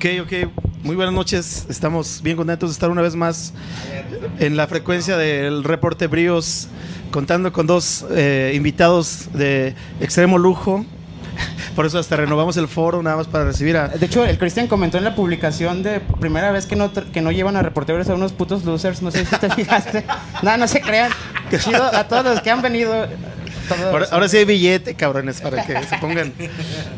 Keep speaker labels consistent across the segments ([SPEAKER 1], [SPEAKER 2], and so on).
[SPEAKER 1] Ok, ok. Muy buenas noches. Estamos bien contentos de estar una vez más en la frecuencia del reporte Bríos, contando con dos eh, invitados de extremo lujo. Por eso hasta renovamos el foro nada más para recibir a...
[SPEAKER 2] De hecho, el Cristian comentó en la publicación de primera vez que no, que no llevan a reporteros a unos putos losers. No sé si te fijaste. no, no se crean. Chido a todos los que han venido.
[SPEAKER 1] Ahora, ahora sí hay billete, cabrones, para que se pongan.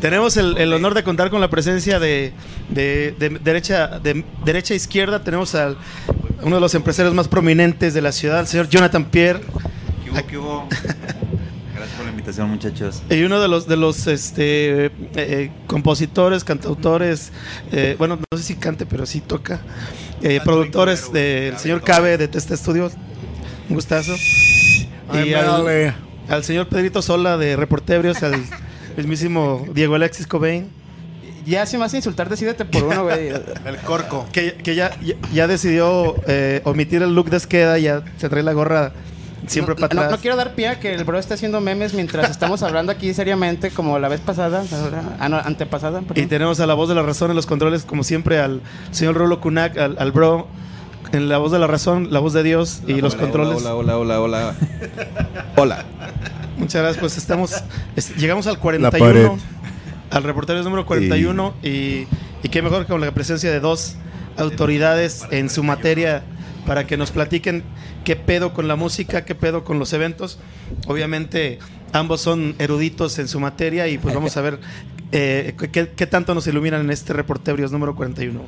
[SPEAKER 1] Tenemos el, el honor de contar con la presencia de, de- de derecha de derecha a izquierda. Tenemos al uno de los empresarios más prominentes de la ciudad, el señor Jonathan Pierre.
[SPEAKER 3] ¿Qué hubo, qué hubo? Gracias por la invitación, muchachos.
[SPEAKER 1] Y uno de los de los este, eh, eh, compositores, cantautores, eh, bueno, no sé si cante, pero sí toca, eh, productores del señor Cabe de Testa Studios. Un gustazo. Y al, al señor Pedrito Sola de Reportebrios, al mismísimo Diego Alexis Cobain,
[SPEAKER 2] Ya si a insultar, decídete por uno, güey.
[SPEAKER 4] El corco.
[SPEAKER 1] que, que ya, ya, ya decidió eh, omitir el look de esqueda, ya se trae la gorra siempre
[SPEAKER 2] no,
[SPEAKER 1] para
[SPEAKER 2] no-
[SPEAKER 1] atrás.
[SPEAKER 2] no quiero dar pie a que el bro esté haciendo memes mientras estamos hablando aquí seriamente, como la vez pasada, ah, no, antepasada.
[SPEAKER 1] Y
[SPEAKER 2] perdón.
[SPEAKER 1] tenemos a la voz de la razón en los controles, como siempre, al señor Rolo Kunak, al, al bro, en la voz de la razón, la voz de Dios y los controles.
[SPEAKER 3] Hola, hola, hola, hola. Hola.
[SPEAKER 1] Muchas gracias, pues estamos, es- llegamos al
[SPEAKER 4] pared.
[SPEAKER 1] 41, al reportario número 41, y, y qué mejor que con la presencia de dos autoridades en su materia para que nos platiquen qué pedo con la música, qué pedo con los eventos. Obviamente ambos son eruditos en su materia y pues vamos a ver eh, qué, qué tanto nos iluminan en este reporterios número 41.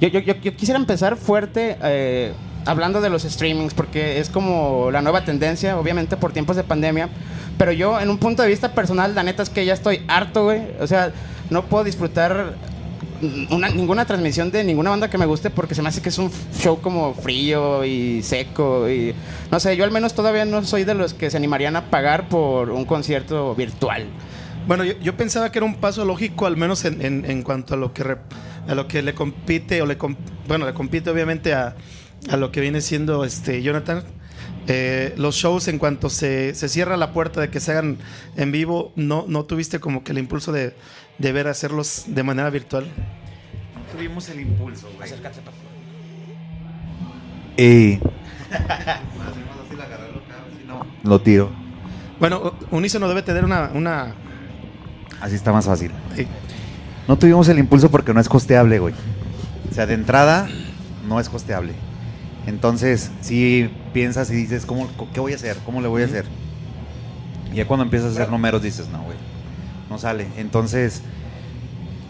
[SPEAKER 2] Yo, yo- yo- yo quisiera empezar fuerte eh, hablando de los streamings, porque es como la nueva tendencia, obviamente por tiempos de pandemia. Pero yo, en un punto de vista personal, la neta es que ya estoy harto, güey. O sea, no puedo disfrutar una- ninguna transmisión de ninguna banda que me guste porque se me hace que es un show como frío y seco. Y no sé, yo al menos todavía no soy de los que se animarían a pagar por un concierto virtual.
[SPEAKER 1] Bueno, yo, pensaba que era un paso lógico, al menos en, en- en cuanto a lo que a lo que le compite o le com- bueno le compite obviamente a, a lo que viene siendo este Jonathan. Eh, los shows en cuanto se, se cierra la puerta de que se hagan en vivo, no, no tuviste como que el impulso de, de ver hacerlos de manera virtual.
[SPEAKER 3] Tuvimos el impulso, güey. Y. Lo tiro.
[SPEAKER 1] Bueno, Unísono debe tener una, una
[SPEAKER 3] Así está más fácil.
[SPEAKER 1] eh,
[SPEAKER 3] No tuvimos el impulso porque no es costeable, güey. O sea, de entrada, no es costeable. Entonces, si piensas y dices, ¿cómo, ¿qué voy a hacer? ¿Cómo le voy a hacer? Y ya cuando empiezas a hacer números dices, no, güey, no sale. Entonces,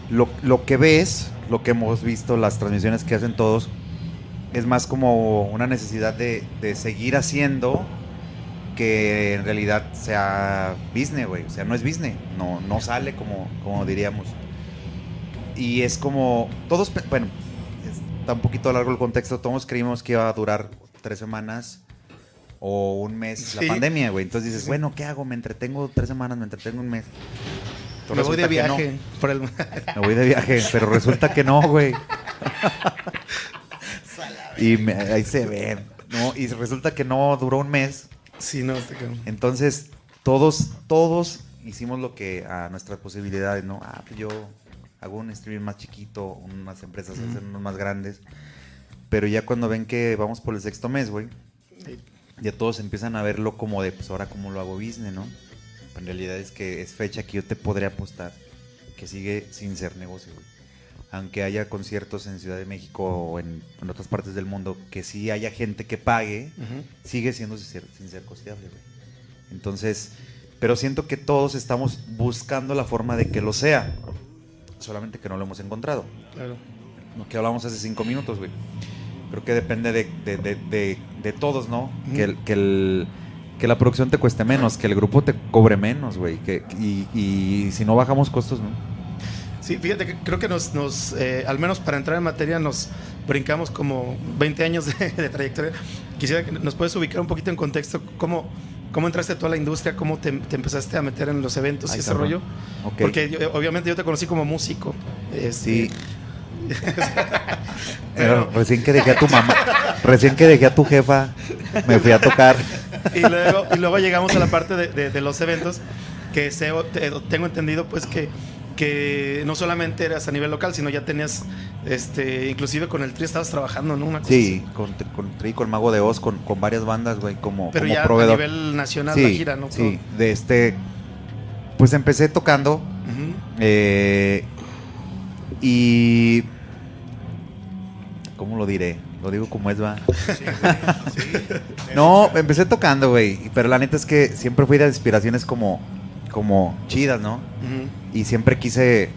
[SPEAKER 3] lo, lo que ves, lo que hemos visto, las transmisiones que hacen todos, es más como una necesidad de, de seguir haciendo que en realidad sea business, güey. O sea, no es business, no, no sale como, como diríamos. Y es como, todos, bueno, está un poquito largo el contexto, todos creímos que iba a durar tres semanas o un mes
[SPEAKER 1] Sí.
[SPEAKER 3] la pandemia, güey. Entonces dices, bueno, ¿qué hago? Me entretengo tres semanas, me entretengo un mes. Pero
[SPEAKER 1] me voy de
[SPEAKER 3] no.
[SPEAKER 1] viaje por el
[SPEAKER 3] Me voy de viaje, pero resulta que no, güey. y me- ahí se ven. No, y resulta que no duró un mes.
[SPEAKER 1] Sí, no, cabrón.
[SPEAKER 3] Entonces, todos, todos hicimos lo que a nuestras posibilidades, ¿no? Ah, pues yo hago un streaming más chiquito, unas empresas hacen unos más grandes. Pero ya cuando ven que vamos por el sexto mes, güey, ya todos empiezan a verlo como de, pues ahora cómo lo hago business, ¿no? En realidad es que es fecha que yo te podría apostar que sigue sin ser negocio, güey. Aunque haya conciertos en Ciudad de México o en, en otras partes del mundo, que sí haya gente que pague, sigue siendo sin ser, sin ser costeable, güey. Entonces, pero siento que todos estamos buscando la forma de que lo sea, solamente que no lo hemos encontrado.
[SPEAKER 1] Claro.
[SPEAKER 3] Lo que hablamos hace cinco minutos, güey. Creo que depende de, de- de- de- todos, ¿no? Que, el- que, el- que la producción te cueste menos, que el grupo te cobre menos, güey. Que, y, y si no bajamos costos, ¿no?
[SPEAKER 1] Sí, fíjate que creo que nos, nos eh, al menos para entrar en materia, nos brincamos como 20 años de, de trayectoria. Quisiera que nos puedes ubicar un poquito en contexto cómo, cómo entraste tú a la industria, cómo te, te empezaste a meter en los eventos y ese
[SPEAKER 3] cabrón.
[SPEAKER 1] rollo. Porque yo- obviamente yo te conocí como músico. este,
[SPEAKER 3] Sí.
[SPEAKER 1] Pero-
[SPEAKER 3] recién que dejé a tu mamá, recién que dejé a tu jefa, me fui a tocar.
[SPEAKER 1] y, luego, y luego llegamos a la parte de, de- de los eventos, que tengo entendido pues que, que no solamente eras a nivel local, sino ya tenías, este, inclusive con el Tri estabas trabajando, ¿no? Una cosa
[SPEAKER 3] Sí,
[SPEAKER 1] así.
[SPEAKER 3] con, con Tri, con Mago de Oz, con, con varias bandas, güey, como,
[SPEAKER 1] Pero
[SPEAKER 3] como
[SPEAKER 1] ya
[SPEAKER 3] proveedor.
[SPEAKER 1] a nivel nacional
[SPEAKER 3] sí,
[SPEAKER 1] la gira, ¿no?
[SPEAKER 3] Sí, de este. Pues empecé tocando. Eh, y. ¿Cómo lo diré? Lo digo como es, va. No, empecé tocando, güey. Pero la neta es que siempre fui de inspiraciones como, como chidas, ¿no? Y siempre quise.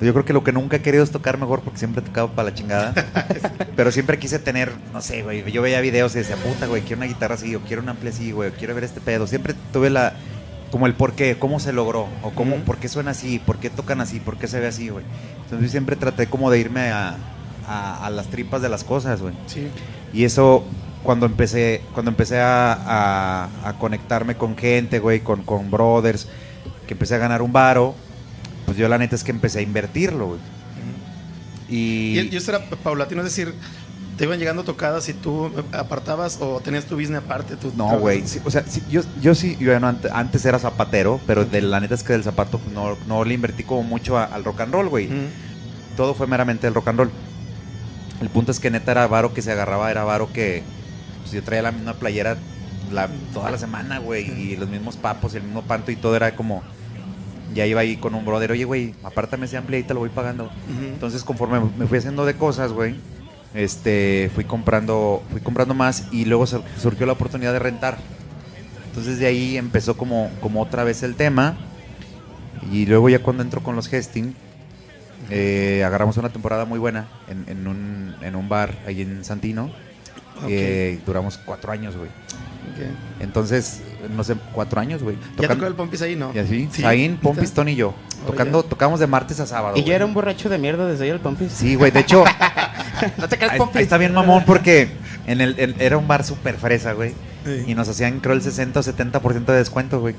[SPEAKER 3] Yo creo que lo que nunca he querido es tocar mejor porque siempre he tocado para la chingada. Pero siempre quise tener, no sé, güey. Yo veía videos y decía, puta, güey, quiero una guitarra así, o quiero un ampli así, güey, o quiero ver este pedo. Siempre tuve la. Como el por qué, cómo se logró, o cómo, por qué suena así, por qué tocan así, por qué se ve así, güey. Entonces yo siempre traté como de irme a, a- a las tripas de las cosas, güey.
[SPEAKER 1] Sí.
[SPEAKER 3] Y eso, cuando empecé, cuando empecé a, a- a conectarme con gente, güey, con, con brothers, que empecé a ganar un varo, pues yo la neta es que empecé a invertirlo, güey. Y,
[SPEAKER 1] Y, y eso era paulatino, es decir, te iban llegando tocadas y tú apartabas o tenías tu business aparte. Tu
[SPEAKER 3] no, güey, sí, o sea, sí, yo, yo sí, yo bueno, antes era zapatero, pero de, la neta es que del zapato no, no le invertí como mucho a- al rock and roll, güey. Todo fue meramente el rock and roll. El punto es que neta era varo que se agarraba, era varo que pues, yo traía la misma playera la, toda la semana, güey, y los mismos papos y el mismo panto y todo era como... Ya iba ahí con un brother, oye, güey, apártame ese ampli y te lo voy pagando. Entonces, conforme me fui haciendo de cosas, güey, este, fui comprando, fui comprando más y luego sur- surgió la oportunidad de rentar. Entonces de ahí empezó como, como otra vez el tema. Y luego ya cuando entro con los Hesting, eh, agarramos una temporada muy buena en, en un, en un bar ahí en Santino. Eh, duramos cuatro años, güey. Entonces, no sé, cuatro años, güey.
[SPEAKER 1] ¿Ya tocó el Pompis ahí, no?
[SPEAKER 3] Y así,
[SPEAKER 1] Sí,
[SPEAKER 3] Zain,
[SPEAKER 1] ¿neta?
[SPEAKER 3] Pompis, Tony y yo. Tocando, tocamos de martes a sábado.
[SPEAKER 2] Y ya era un borracho de mierda desde ahí el Pompis.
[SPEAKER 3] Sí, güey, de hecho,
[SPEAKER 2] No te creas,
[SPEAKER 3] Ahí,
[SPEAKER 2] Pompis.
[SPEAKER 3] ahí está bien mamón porque en el, en- era un bar súper fresa, güey.
[SPEAKER 1] Sí.
[SPEAKER 3] Y nos hacían, creo, el 60 o 70% de descuento, güey.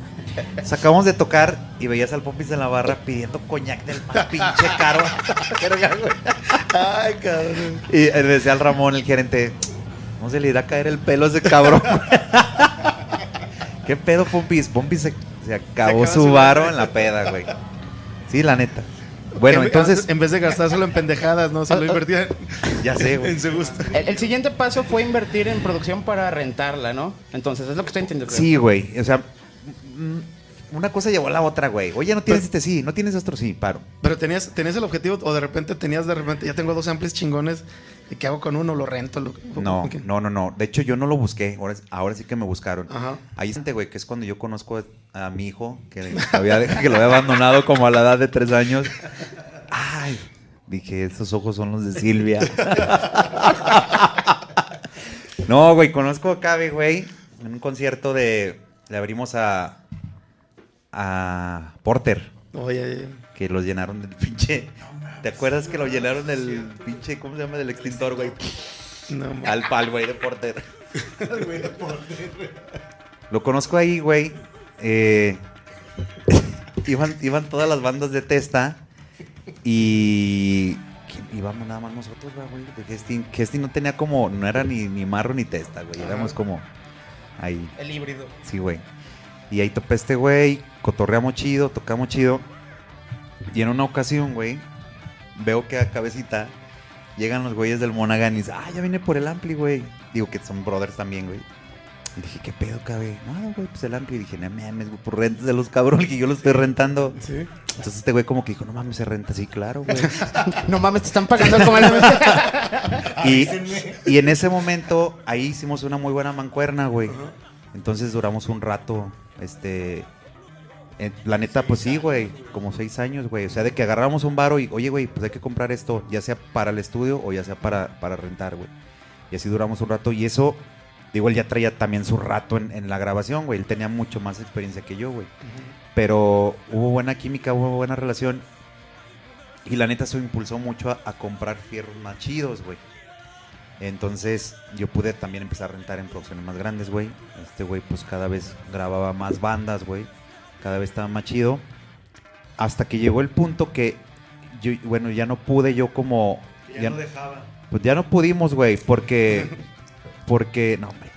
[SPEAKER 3] Sacamos de tocar y veías al Pompis en la barra pidiendo coñac del más pinche caro.
[SPEAKER 1] Ay, cabrón.
[SPEAKER 3] y eh, decía al Ramón, el gerente, ¿cómo se le irá a caer el pelo a ese cabrón? ¿Qué pedo, Pompis? Pompis se, se acabó su varo en la peda, güey. Sí, la neta. Bueno,
[SPEAKER 1] En-
[SPEAKER 3] entonces,
[SPEAKER 1] En vez de gastárselo en pendejadas, ¿no? Se lo invertía
[SPEAKER 3] ya sé, güey.
[SPEAKER 1] en su gusto.
[SPEAKER 2] El, el siguiente paso fue invertir en producción para rentarla, ¿no? Entonces, es lo que estoy entendiendo.
[SPEAKER 3] Sí, güey. O sea, mm, una cosa llevó a la otra, güey. Oye, no tienes
[SPEAKER 1] Pero-
[SPEAKER 3] este sí, no tienes otro sí, paro.
[SPEAKER 1] Pero tenías, tenías el objetivo o de repente tenías de repente, ya tengo dos amplis chingones, ¿y qué hago con uno? ¿Lo rento? Lo,
[SPEAKER 3] No, no, no, no. De hecho, yo no lo busqué. Ahora, ahora sí que me buscaron.
[SPEAKER 1] Ajá.
[SPEAKER 3] Ahí está, güey, que es cuando yo conozco a mi hijo, que, había, que lo había abandonado como a la edad de tres años. Ay, dije, esos ojos son los de Silvia. no, güey, conozco a Cabe, güey, en un concierto de... Le abrimos a... a Porter.
[SPEAKER 1] Oye,
[SPEAKER 3] Que los llenaron del pinche. ¿Te acuerdas que lo llenaron del pinche, ¿cómo se llama? Del extintor, güey.
[SPEAKER 1] no,
[SPEAKER 3] Al pal, güey, de Porter. Lo conozco ahí, güey. Eh, iban, iban todas las bandas de Testa y ¿quién- íbamos nada más nosotros, güey. De Gestin. Gestin no tenía como, no era ni, ni marro ni Testa, güey. Éramos como ahí.
[SPEAKER 2] El híbrido.
[SPEAKER 3] Sí, güey. Y ahí topé este güey, cotorreamos chido, tocamos chido. Y en una ocasión, güey, veo que a cabecita llegan los güeyes del Monaghan y dicen, ah, ya vine por el Ampli, güey. Digo que son brothers también, güey. Y dije, ¿qué pedo, cabe? No, güey, pues el Ampli. Y dije, no mames, güey, por rentas de los cabrones que yo lo estoy rentando.
[SPEAKER 1] sí.
[SPEAKER 3] Entonces este güey como que dijo, no mames, se renta. Sí, claro, güey.
[SPEAKER 2] No mames, te están pagando como el...
[SPEAKER 3] y, y en ese momento, ahí hicimos una muy buena mancuerna, güey. Entonces duramos un rato, este... eh, la neta, pues sí, güey, como seis años, güey. O sea, de que agarramos un varo y, oye, güey, pues hay que comprar esto, ya sea para el estudio o ya sea para, para rentar, güey. Y así duramos un rato. Y eso, digo, él ya traía también su rato en, en la grabación, güey. Él tenía mucho más experiencia que yo, güey. Pero hubo buena química, hubo buena relación. Y la neta, eso impulsó mucho a, a comprar fierros más chidos, güey. Entonces yo pude también empezar a rentar en producciones más grandes, güey. Este güey pues cada vez grababa más bandas, güey. Cada vez estaba más chido. Hasta que llegó el punto que, yo, bueno, ya no pude yo como... Ya,
[SPEAKER 1] dejaba.
[SPEAKER 3] pues ya no pudimos, güey, porque... Porque... No, hombre,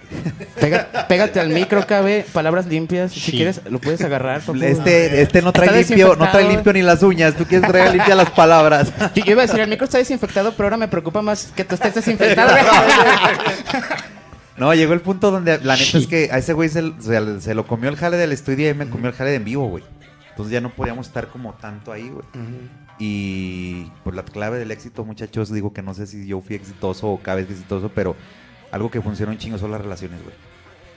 [SPEAKER 2] pégate al micro, cabe. Palabras limpias. Si
[SPEAKER 4] Sí.
[SPEAKER 2] quieres, lo puedes agarrar.
[SPEAKER 3] Este, este no trae limpio, no trae limpio ni las uñas. Tú quieres traer limpia las palabras.
[SPEAKER 2] Yo, yo iba a decir, el micro está desinfectado, pero ahora me preocupa más que tú estés desinfectado.
[SPEAKER 3] No, llegó el punto donde la neta es que a ese güey se, se- se lo comió el jale del estudio y me comió el jale de en vivo, güey. Entonces ya no podíamos estar como tanto ahí, güey. Y por la clave del éxito, muchachos, digo que no sé si yo fui exitoso o cada vez exitoso, pero algo que funciona un chingo son las relaciones, güey.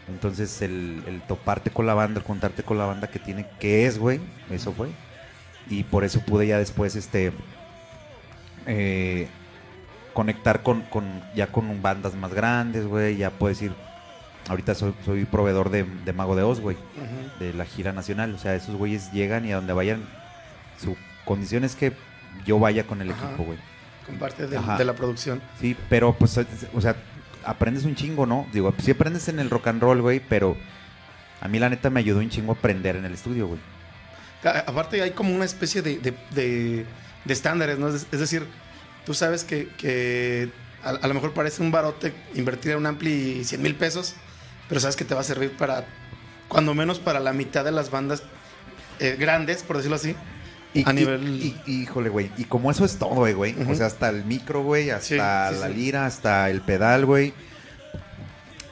[SPEAKER 3] Entonces el, el toparte con la banda, el contarte con la banda que tiene, que es, güey, eso fue. Y por eso pude ya después, este, eh, conectar con, con- ya con bandas más grandes, güey. Ya puedes ir, ahorita soy, soy proveedor de, de Mago de Oz, güey de la gira nacional. O sea, esos güeyes llegan y a donde vayan, su condición es que yo vaya con el
[SPEAKER 1] Ajá.
[SPEAKER 3] equipo, güey.
[SPEAKER 1] Con parte de, la producción.
[SPEAKER 3] Sí, pero pues, o sea, aprendes un chingo, ¿no? Digo, sí aprendes en el rock and roll, güey, pero a mí la neta me ayudó un chingo a aprender en el estudio, güey.
[SPEAKER 1] Aparte hay como una especie de, de- de- de estándares, ¿no? Es, es decir, tú sabes que, que a, a lo mejor parece un barote invertir en un ampli 100 mil pesos, pero sabes que te va a servir para, cuando menos para la mitad de las bandas eh, grandes, por decirlo así.
[SPEAKER 3] Y,
[SPEAKER 1] A
[SPEAKER 3] y-
[SPEAKER 1] nivel-
[SPEAKER 3] y- híjole, güey. Y como eso es todo, güey.
[SPEAKER 1] Ujú.
[SPEAKER 3] O sea, hasta el micro, güey. Hasta
[SPEAKER 1] Sí, sí,
[SPEAKER 3] la
[SPEAKER 1] sí.
[SPEAKER 3] lira, hasta el pedal, güey.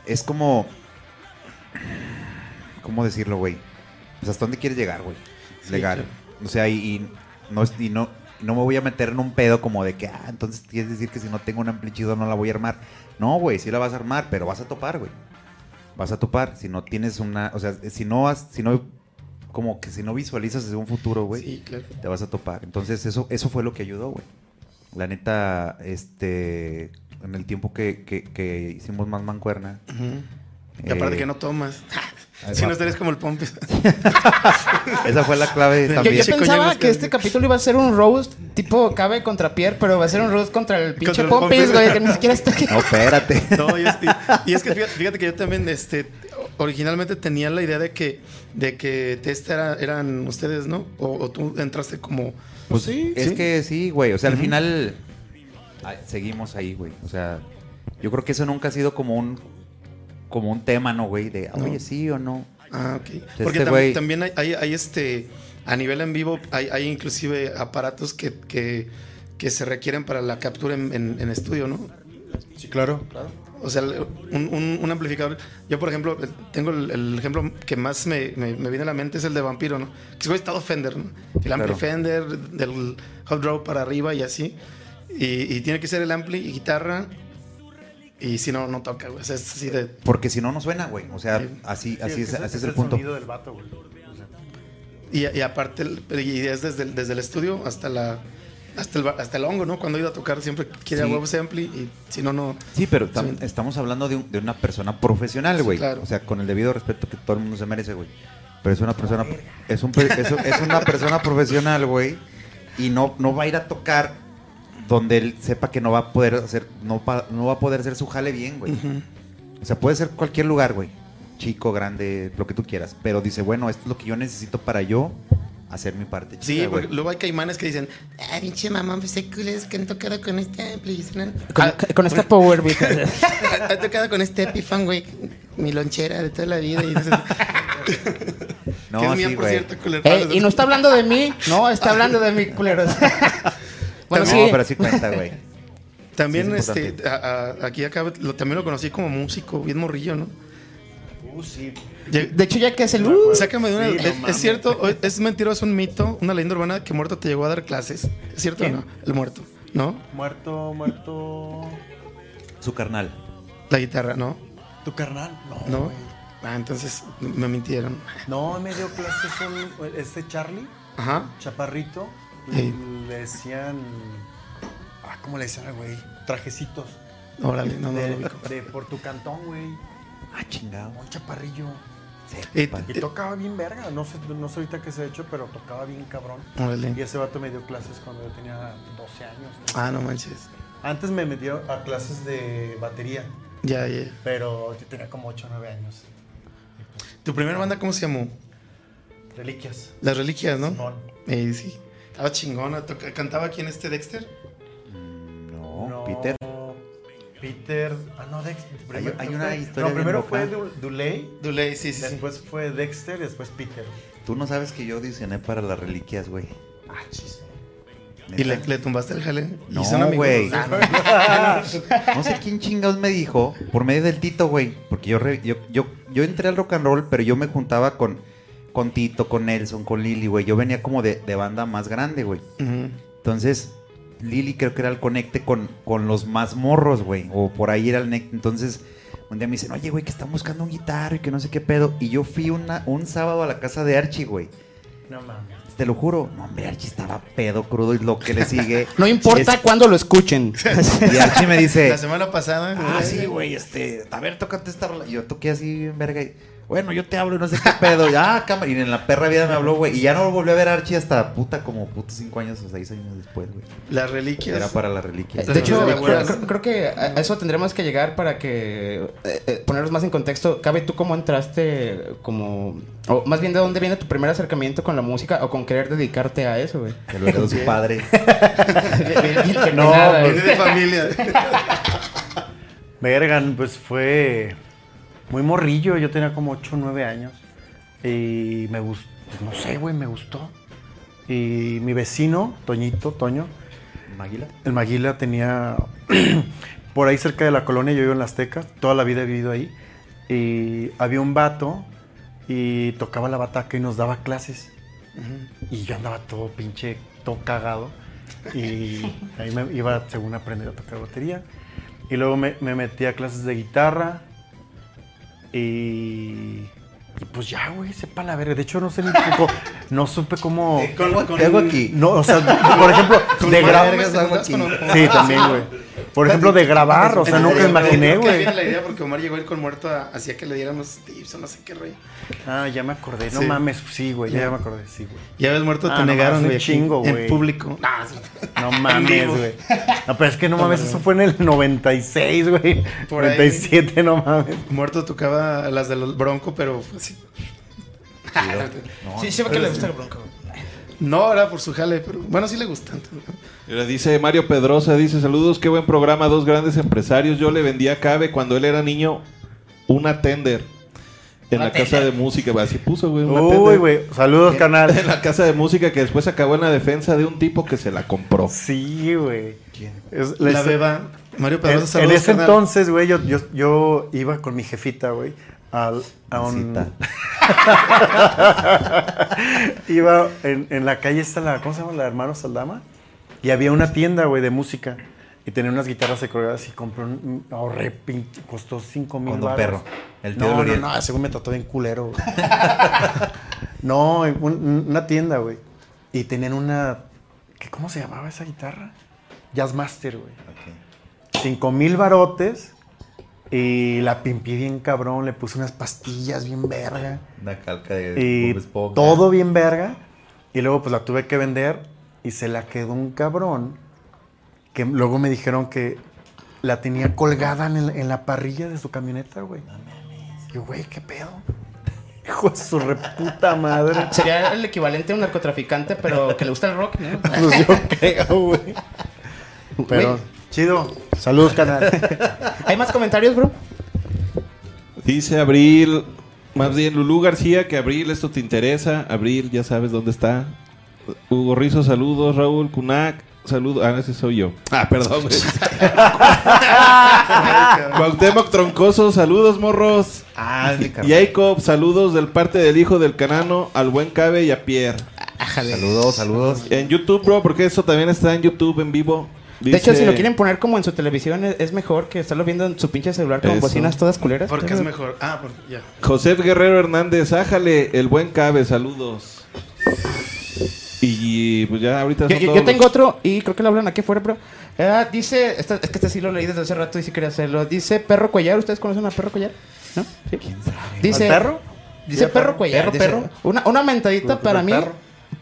[SPEAKER 3] Es como. ¿Cómo decirlo, güey? Pues hasta dónde quieres llegar, güey. Legal. O sea, y, y no, es- y no, no me voy a meter en un pedo como de que, ah, entonces quieres decir que si no tengo un amplichido no la voy a armar. No, güey, sí la vas a armar, pero vas a topar, güey. Vas a topar. Si no tienes una. O sea, si no has. Si no. Como que si no visualizas un futuro, güey
[SPEAKER 1] Sí, claro.
[SPEAKER 3] te vas a topar. Entonces, eso, eso fue lo que ayudó, güey. La neta, este, en el tiempo que, que- que hicimos más mancuerna.
[SPEAKER 1] Ujú. Y aparte
[SPEAKER 3] eh,
[SPEAKER 1] que no tomas. si no estarías como el Pompis.
[SPEAKER 3] Esa fue la clave
[SPEAKER 1] Yo-
[SPEAKER 3] también.
[SPEAKER 2] yo pensaba que
[SPEAKER 1] es
[SPEAKER 2] este capítulo iba a ser un roast tipo Cabe contra Pierre, pero va a ser un roast contra el pinche
[SPEAKER 1] Contra el
[SPEAKER 2] Pompis,
[SPEAKER 1] Pompis.
[SPEAKER 2] güey, que ni siquiera está aquí.
[SPEAKER 3] No, espérate.
[SPEAKER 1] No, y es, y- y es que fíjate, fíjate que yo también, este, originalmente tenía la idea de que, de que Testa era- eran ustedes, ¿no? O, o tú entraste como.
[SPEAKER 3] Pues
[SPEAKER 1] sí,
[SPEAKER 3] es
[SPEAKER 1] sí.
[SPEAKER 3] que sí, güey. O sea, al
[SPEAKER 1] Ujú.
[SPEAKER 3] final ay, seguimos ahí, güey. O sea, yo creo que eso nunca ha sido como un como un tema, ¿no, güey? De,
[SPEAKER 1] No.
[SPEAKER 3] oye, sí o no.
[SPEAKER 1] Ah, ok.
[SPEAKER 3] Este
[SPEAKER 1] Porque tam-
[SPEAKER 3] güey-
[SPEAKER 1] también hay, hay, hay, este, a nivel en vivo, hay, hay inclusive aparatos que, que, que se requieren para la captura en, en- en estudio, ¿no?
[SPEAKER 4] Sí, claro.
[SPEAKER 1] O sea, un, un- un amplificador. Yo, por ejemplo, tengo el, el ejemplo que más me, me- me viene a la mente es el de Vampiro, ¿no? Que es todo Fender, ¿no? El ampli
[SPEAKER 3] Claro.
[SPEAKER 1] Fender, del hot draw para arriba y así. Y, y tiene que ser el ampli y guitarra. Y si no, no toca, güey. O sea, es así de.
[SPEAKER 3] Porque si no, no suena, güey. O sea,
[SPEAKER 1] Sí.
[SPEAKER 3] así,
[SPEAKER 4] Sí,
[SPEAKER 3] así es, así
[SPEAKER 4] ese
[SPEAKER 3] es el punto.
[SPEAKER 4] sonido del vato, güey. O sea,
[SPEAKER 1] Y, y aparte, y es desde el, desde el estudio hasta la. Hasta el, hasta el hongo, ¿no? Cuando he ido a tocar siempre quiere a
[SPEAKER 3] Sí.
[SPEAKER 1] ese ampli y si no, no.
[SPEAKER 3] Sí, pero tam-
[SPEAKER 1] Sí.
[SPEAKER 3] estamos hablando de, un- de una persona profesional,
[SPEAKER 1] Sí,
[SPEAKER 3] güey.
[SPEAKER 1] claro.
[SPEAKER 3] O sea, con el debido respeto que todo el mundo se merece, güey. Pero es una persona, es, un, pe- es, un- es una persona profesional, güey. Y no, no va a ir a tocar donde él sepa que no va a poder hacer, no, pa- no va a poder hacer su jale bien, güey. O sea, puede ser cualquier lugar, güey. Chico, grande, lo que tú quieras. Pero dice, bueno, esto es lo que yo necesito para yo hacer mi parte.
[SPEAKER 1] Sí,
[SPEAKER 3] chida,
[SPEAKER 1] porque
[SPEAKER 3] güey.
[SPEAKER 1] luego hay caimanes que dicen, ah, pinche mamá, pues sé cules que han tocado con este
[SPEAKER 2] Con,
[SPEAKER 1] "Ah,
[SPEAKER 2] con esta Power Beat.
[SPEAKER 1] Ha tocado con este Epiphone, güey. Mi lonchera de toda la vida. Y
[SPEAKER 3] No,
[SPEAKER 1] que es mía,
[SPEAKER 3] sí,
[SPEAKER 1] por cierto, culero.
[SPEAKER 2] Eh, y no está hablando de mí, no, está hablando de mí, culeros. bueno,
[SPEAKER 3] no,
[SPEAKER 2] sí.
[SPEAKER 3] pero sí cuenta, güey.
[SPEAKER 1] También,
[SPEAKER 3] Sí, es
[SPEAKER 1] este,
[SPEAKER 3] importante.
[SPEAKER 1] a- a- aquí acá, lo, también lo conocí como músico, bien morrillo, ¿no?
[SPEAKER 4] Uh, sí.
[SPEAKER 2] De hecho, ya que es el... uh,
[SPEAKER 1] Sácame de una.
[SPEAKER 4] Sí, no
[SPEAKER 1] es, es cierto, es mentiroso, un mito, una leyenda urbana que muerto te llegó a dar clases. ¿Es cierto
[SPEAKER 2] ¿Quién?
[SPEAKER 1] o no? El muerto, ¿no?
[SPEAKER 4] Muerto, muerto.
[SPEAKER 3] Su carnal.
[SPEAKER 1] La guitarra, ¿no?
[SPEAKER 4] ¿Tu carnal? No.
[SPEAKER 1] ¿No? Ah, entonces me mintieron.
[SPEAKER 4] No, me dio clases un, este Charlie,
[SPEAKER 1] Ajá.
[SPEAKER 4] chaparrito. Y
[SPEAKER 1] Sí.
[SPEAKER 4] le decían. Ah, ¿cómo le decían, güey? Trajecitos.
[SPEAKER 1] Órale, no, no
[SPEAKER 4] de,
[SPEAKER 1] lo ubico.
[SPEAKER 4] de por tu cantón, güey.
[SPEAKER 3] Ah, chingado.
[SPEAKER 4] Un chaparrillo.
[SPEAKER 1] Eh,
[SPEAKER 3] pa-
[SPEAKER 4] Y tocaba bien verga. No sé, no sé ahorita qué se ha hecho, pero tocaba bien cabrón. Y
[SPEAKER 1] Órale.
[SPEAKER 4] ese vato me dio clases cuando yo tenía 12 años.
[SPEAKER 1] Ah, no manches.
[SPEAKER 4] Antes me metieron a clases de batería,
[SPEAKER 1] Ya, ya.
[SPEAKER 4] pero yo tenía como 8 o 9 años.
[SPEAKER 1] ¿Tu primera banda cómo se llamó?
[SPEAKER 4] Reliquias.
[SPEAKER 1] Las Reliquias, ¿no?
[SPEAKER 4] Simón.
[SPEAKER 1] Eh, sí. Estaba chingona. ¿Cantaba aquí en este Dexter?
[SPEAKER 3] Mm, No, Peter.
[SPEAKER 4] Peter. Ah, no, Dexter.
[SPEAKER 3] Hay
[SPEAKER 4] no
[SPEAKER 3] una
[SPEAKER 4] fue-
[SPEAKER 3] historia
[SPEAKER 4] No, primero fue Du- Duley.
[SPEAKER 1] Duley, sí, sí, sí.
[SPEAKER 4] Después fue Dexter y después Peter.
[SPEAKER 3] Tú no sabes que yo audicioné para las reliquias, güey.
[SPEAKER 4] Ah, chis.
[SPEAKER 1] ¿Y le, le tumbaste el jale?
[SPEAKER 3] No,
[SPEAKER 1] ¿Y son amigos
[SPEAKER 3] güey.
[SPEAKER 1] los dos?
[SPEAKER 3] No sé quién chingados me dijo, por medio del Tito, güey. Porque yo, re- yo, yo, yo entré al rock and roll, pero yo me juntaba con, con Tito, con Nelson, con Lili, güey. Yo venía como de, de banda más grande, güey. Entonces, Lili creo que era el conecte con, con los más morros, güey. O por ahí era el nec- Entonces, un día me dicen, oye, güey, que están buscando un guitarro y que no sé qué pedo. Y yo fui una, un sábado a la casa de Archie, güey.
[SPEAKER 4] No mames.
[SPEAKER 3] Te lo juro. No, hombre, Archie estaba pedo, crudo y lo que le sigue.
[SPEAKER 2] No importa
[SPEAKER 3] es-
[SPEAKER 2] cuándo lo escuchen.
[SPEAKER 3] Y Archie me dice,
[SPEAKER 1] La semana pasada.
[SPEAKER 3] Ah, sí, güey, este, a ver, tócate esta rola. Y yo toqué así en verga y, bueno, yo te hablo y no sé qué pedo. Y, ah, cámara. Y en la perra vida me habló, güey. Y ya no volví a ver a Archie hasta puta como putos cinco años o seis años después, güey.
[SPEAKER 1] Las reliquias.
[SPEAKER 3] Era para la reliquia.
[SPEAKER 1] Estas
[SPEAKER 2] De hecho,
[SPEAKER 1] las
[SPEAKER 2] creo, que a eso tendremos que llegar para que eh, eh, ponernos más en contexto. Cabe, ¿tú cómo entraste como... O más bien, ¿de dónde viene tu primer acercamiento con la música o con querer dedicarte a eso, güey?
[SPEAKER 3] Que lo heredó su padre.
[SPEAKER 4] No,
[SPEAKER 2] güey.
[SPEAKER 1] de familia.
[SPEAKER 4] Vergan, pues fue muy morrillo. Yo tenía como 8 o 9 años. Y me gustó. no sé, güey, me gustó. Y mi vecino, Toñito, Toño,
[SPEAKER 3] ¿Maguila?
[SPEAKER 4] el Maguila tenía por ahí cerca de la colonia, yo vivo en las Tecas, toda la vida he vivido ahí. Y había un vato y tocaba la bataca y nos daba clases. Y yo andaba todo pinche, todo cagado. Y ahí me iba, según aprender a tocar batería. Y luego me, me metí a clases de guitarra. Y, y pues ya, güey, sepa la verga. De hecho, no sé ni poco, no supe cómo.
[SPEAKER 3] ¿Qué hago aquí?
[SPEAKER 4] No, o sea, por ejemplo, de
[SPEAKER 1] con-
[SPEAKER 4] Sí, también, güey. Por ejemplo, de grabar, o sea, nunca imaginé,
[SPEAKER 1] que
[SPEAKER 4] güey.
[SPEAKER 1] la idea porque Omar llegó a ir con muerto hacía que le diéramos tips o no sé qué rey.
[SPEAKER 4] Ah, ya me acordé. No
[SPEAKER 1] Sí.
[SPEAKER 4] mames, sí, güey, ya me acordé, sí, güey.
[SPEAKER 1] Ya ves muerto,
[SPEAKER 4] Ah,
[SPEAKER 1] te
[SPEAKER 4] no
[SPEAKER 1] negaron, güey.
[SPEAKER 4] chingo,
[SPEAKER 1] En
[SPEAKER 4] güey.
[SPEAKER 1] público. Ah, sí.
[SPEAKER 4] No mames, güey. No, pero es que no mames, eso fue en el 96, güey.
[SPEAKER 1] Por ahí.
[SPEAKER 4] 97, no mames.
[SPEAKER 1] Muerto tocaba las de los Bronco, pero fue así.
[SPEAKER 3] No,
[SPEAKER 2] Sí, sí, porque le gusta el bronco. güey.
[SPEAKER 1] No, era por su jale, pero bueno, sí le gustan.
[SPEAKER 5] Mira, dice Mario Pedrosa, dice, saludos, qué buen programa, dos grandes empresarios. Yo le vendí a Cabe cuando él era niño una tender en
[SPEAKER 2] Una
[SPEAKER 5] la casa de música. Así puso, güey. una
[SPEAKER 4] Uy, güey. Saludos,
[SPEAKER 5] En
[SPEAKER 4] canal.
[SPEAKER 5] la casa de música que después acabó en la defensa de un tipo que se la compró.
[SPEAKER 4] Sí, güey.
[SPEAKER 3] ¿Quién?
[SPEAKER 4] Es-
[SPEAKER 1] La beba. Mario
[SPEAKER 4] En,
[SPEAKER 1] Pedrosa,
[SPEAKER 4] en
[SPEAKER 1] saludos,
[SPEAKER 4] ese
[SPEAKER 1] carnal.
[SPEAKER 4] entonces, güey, yo, yo, yo iba con mi jefita, güey, al- a un... Iba en, en la calle esta, la, ¿cómo se llama? La Hermano Saldama. Y había una tienda, güey, de música. Y tenía unas guitarras colgadas y compré un... Ahorré, pinche, costó 5 mil
[SPEAKER 3] Con. Perro, el tío
[SPEAKER 4] no,
[SPEAKER 3] de
[SPEAKER 4] no, según me trató bien culero, güey. no, un- una tienda, güey. Y tenían una... ¿qué, ¿Cómo se llamaba esa guitarra? Jazzmaster, güey.
[SPEAKER 3] Ok.
[SPEAKER 4] 5 mil barotes y la pimpí bien cabrón, le puse unas pastillas bien verga
[SPEAKER 3] Una calca de
[SPEAKER 4] y todo bien verga y luego pues la tuve que vender y se la quedó un cabrón que luego me dijeron que la tenía colgada en, el- en la parrilla de su camioneta, güey. Yo, güey, ¿qué pedo? Hijo de su reputa madre.
[SPEAKER 2] Sería el equivalente a un narcotraficante, pero que le gusta el rock, ¿no?
[SPEAKER 4] Pues yo creo, güey. Pero. Chido. Saludos, canal.
[SPEAKER 2] ¿Hay más comentarios, bro?
[SPEAKER 5] Dice Abril, más bien Lulú García, que Abril, esto te interesa. Abril, ya sabes dónde está. Hugo Rizo, saludos. Raúl Kunak, saludos. Ah, ese soy yo. Ah, perdón. Cuauhtémoc Troncoso, saludos, morros.
[SPEAKER 3] Ah.
[SPEAKER 5] Jacob, saludos del parte del hijo del canano al buen Cabe y a Pierre.
[SPEAKER 3] Saludos, saludos.
[SPEAKER 5] En YouTube, bro, porque eso también está en YouTube en vivo.
[SPEAKER 2] De hecho,
[SPEAKER 5] Dice-
[SPEAKER 2] si lo quieren poner como en su televisión, es, es mejor que estarlo viendo en su pinche celular con
[SPEAKER 5] Eso.
[SPEAKER 2] bocinas todas culeras.
[SPEAKER 1] Porque es mejor. Ah, porque ya.
[SPEAKER 5] José Guerrero Hernández, ájale, el buen Cabe, saludos. Y pues ya ahorita
[SPEAKER 2] Yo,
[SPEAKER 5] son
[SPEAKER 2] yo- yo
[SPEAKER 5] todos
[SPEAKER 2] tengo
[SPEAKER 5] los-
[SPEAKER 2] otro, y creo que lo hablan aquí afuera, bro. Ah, dice, esta- es que este sí lo leí desde hace rato y sí quería hacerlo. Dice Perro Cuellar, ¿ustedes conocen a Perro Cuellar? ¿No? ¿Sí? Dice,
[SPEAKER 4] ¿Al perro?
[SPEAKER 2] Dice
[SPEAKER 4] ¿Sí,
[SPEAKER 2] Perro
[SPEAKER 4] perro?
[SPEAKER 2] Cuellar.
[SPEAKER 4] ¿Perro,
[SPEAKER 2] dice,
[SPEAKER 4] perro?
[SPEAKER 2] Una, una mentadita
[SPEAKER 4] ¿Por- por
[SPEAKER 2] para mí.
[SPEAKER 4] perro?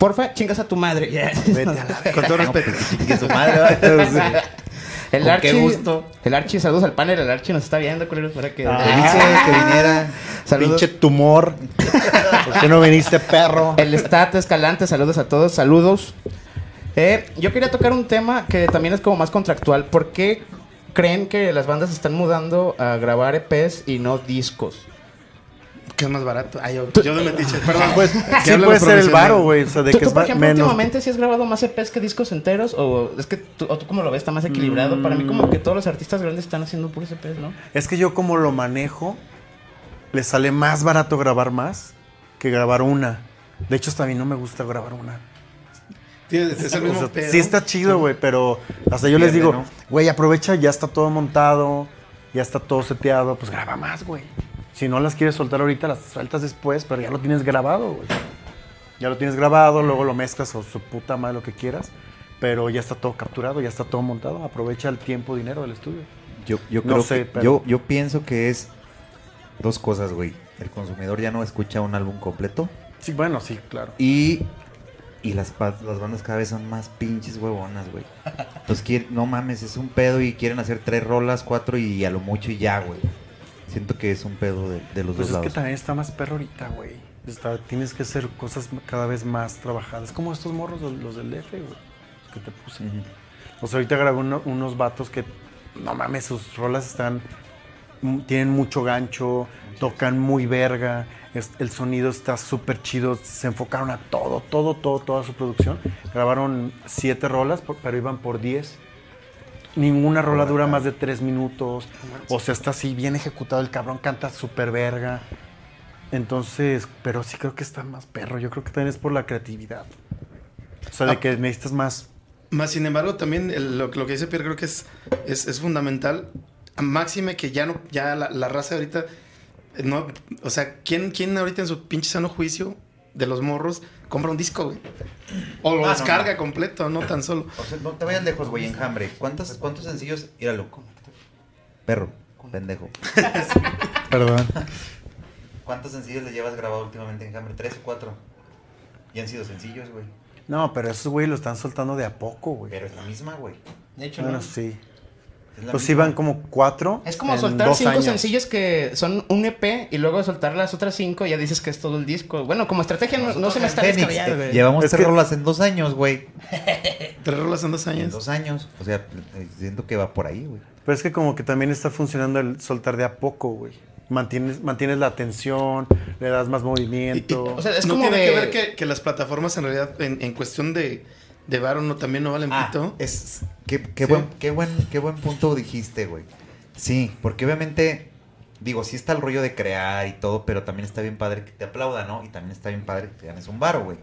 [SPEAKER 2] Porfa, chingas a tu madre.
[SPEAKER 4] Vete a la
[SPEAKER 1] Con todo respeto.
[SPEAKER 3] que chingue su madre, ¿verdad?
[SPEAKER 2] El
[SPEAKER 3] qué gusto.
[SPEAKER 2] El Archie, saludos al panel. El Archie nos está viendo, culeros, para que.
[SPEAKER 4] Ah.
[SPEAKER 3] Que viniera.
[SPEAKER 2] Saludos.
[SPEAKER 4] Pinche tumor. ¿Por qué no viniste, perro?
[SPEAKER 2] El Stat Escalante, saludos a todos, saludos. Eh, yo quería tocar un tema que también es como más contractual. ¿Por qué creen que las bandas están mudando a grabar EPs y no discos.
[SPEAKER 1] Que es más barato. Ay, yo, yo de metiche. Perdón.
[SPEAKER 4] Pues sí puede ser el varo, güey. O sea, de
[SPEAKER 2] ¿Tú,
[SPEAKER 4] que
[SPEAKER 2] tú,
[SPEAKER 4] es
[SPEAKER 2] por ejemplo,
[SPEAKER 4] menos.
[SPEAKER 2] últimamente sí has grabado más EPs que discos enteros? ¿O es que tú, o tú cómo lo ves? ¿Está más equilibrado? Para mí como que todos los artistas grandes están haciendo puros EPs, ¿no?
[SPEAKER 4] Es que yo como lo manejo, le sale más barato grabar más que grabar una. De hecho, hasta a mí no me gusta grabar una.
[SPEAKER 1] Tienes- Es el
[SPEAKER 4] O
[SPEAKER 1] mismo
[SPEAKER 4] sea,
[SPEAKER 1] pedo.
[SPEAKER 4] sí está chido, güey, pero hasta yo les digo,
[SPEAKER 3] ¿no?
[SPEAKER 4] güey, aprovecha, ya está todo montado, ya está todo seteado, pues graba más, güey. Si no las quieres soltar ahorita, las sueltas después, pero ya lo tienes grabado, güey. Ya lo tienes grabado, luego lo mezclas o su puta madre, lo que quieras, pero ya está todo capturado, ya está todo montado. Aprovecha el tiempo, dinero del estudio.
[SPEAKER 3] Yo, yo
[SPEAKER 4] No
[SPEAKER 3] creo
[SPEAKER 4] sé,
[SPEAKER 3] que
[SPEAKER 4] pero-
[SPEAKER 3] yo, yo pienso que es dos cosas, güey. El consumidor ya no escucha un álbum completo
[SPEAKER 4] Sí, bueno, sí, claro.
[SPEAKER 3] y, y las, las bandas cada vez son más pinches huevonas, güey. Entonces, no mames, es un pedo y quieren hacer tres rolas, cuatro y a lo mucho y ya, güey. Siento que es un pedo de, de los
[SPEAKER 4] Pues es
[SPEAKER 3] dos
[SPEAKER 4] que
[SPEAKER 3] lados.
[SPEAKER 4] también está más perro ahorita, güey. Está- tienes que hacer cosas cada vez más trabajadas. Como estos morros, los, del DF, güey. Que te puse. O sea, ahorita grabé uno- unos vatos que, no mames, sus rolas están, tienen mucho gancho, tocan muy verga, es- el sonido está súper chido, se enfocaron a todo, todo, todo, toda su producción. Grabaron siete rolas, por- pero iban por diez. Ninguna rola dura más de tres minutos. O sea, está así bien ejecutado, el cabrón canta súper verga. Entonces, pero sí creo que está más perro. Yo creo que también es por la creatividad. O sea, de
[SPEAKER 1] Ah.
[SPEAKER 4] que necesitas más
[SPEAKER 1] Más sin embargo, también el- lo, lo que dice Pierre creo que es, es, es fundamental. Máxime que ya no, ya la, la raza ahorita, eh, no, o sea, ¿quién, ¿quién ahorita en su pinche sano juicio de los morros compra un disco, güey? O lo
[SPEAKER 3] Ah, no,
[SPEAKER 1] descarga
[SPEAKER 3] no.
[SPEAKER 1] completo, no tan solo.
[SPEAKER 3] O sea, no te vayas lejos, güey, enjambre. ¿Cuántos, ¿Cuántos sencillos? Íralo. Perro, pendejo.
[SPEAKER 4] Perdón.
[SPEAKER 3] ¿Cuántos sencillos le llevas grabado últimamente enjambre? ¿Tres o cuatro? Y han sido sencillos, güey.
[SPEAKER 4] No, pero esos güey lo están soltando de a poco, güey.
[SPEAKER 3] Pero es la misma, güey.
[SPEAKER 2] De hecho,
[SPEAKER 4] Bueno,
[SPEAKER 2] no.
[SPEAKER 4] sí. Pues van como cuatro.
[SPEAKER 2] Es como
[SPEAKER 4] en
[SPEAKER 2] soltar
[SPEAKER 4] dos
[SPEAKER 2] cinco
[SPEAKER 4] años.
[SPEAKER 2] sencillos que son un EP y luego soltar las otras cinco y ya dices que es todo el disco. Bueno, como estrategia no, no se me está
[SPEAKER 3] Fénix,
[SPEAKER 2] descabellado,
[SPEAKER 3] eh,
[SPEAKER 2] güey.
[SPEAKER 3] Llevamos
[SPEAKER 4] Es
[SPEAKER 3] tres
[SPEAKER 4] que-
[SPEAKER 3] rolas en dos años, güey.
[SPEAKER 1] Tres rolas en dos
[SPEAKER 3] En
[SPEAKER 1] años.
[SPEAKER 3] dos años. O sea, siento que va por ahí, güey.
[SPEAKER 4] Pero es que como que también está funcionando el soltar de a poco, güey. Mantienes, mantienes la atención, le das más movimiento.
[SPEAKER 2] o sea, es
[SPEAKER 1] no
[SPEAKER 2] como
[SPEAKER 1] tiene
[SPEAKER 2] de-
[SPEAKER 1] que ver que, que las plataformas en realidad, en, en cuestión de, de varo, no, también no valen pito.
[SPEAKER 3] es qué, qué
[SPEAKER 1] Sí.
[SPEAKER 3] buen, qué buen, qué buen punto dijiste, güey. Sí, porque obviamente, digo, sí está el rollo de crear y todo, pero también está bien padre que te aplaudan, ¿no? Y también está bien padre que te ganes un varo, güey.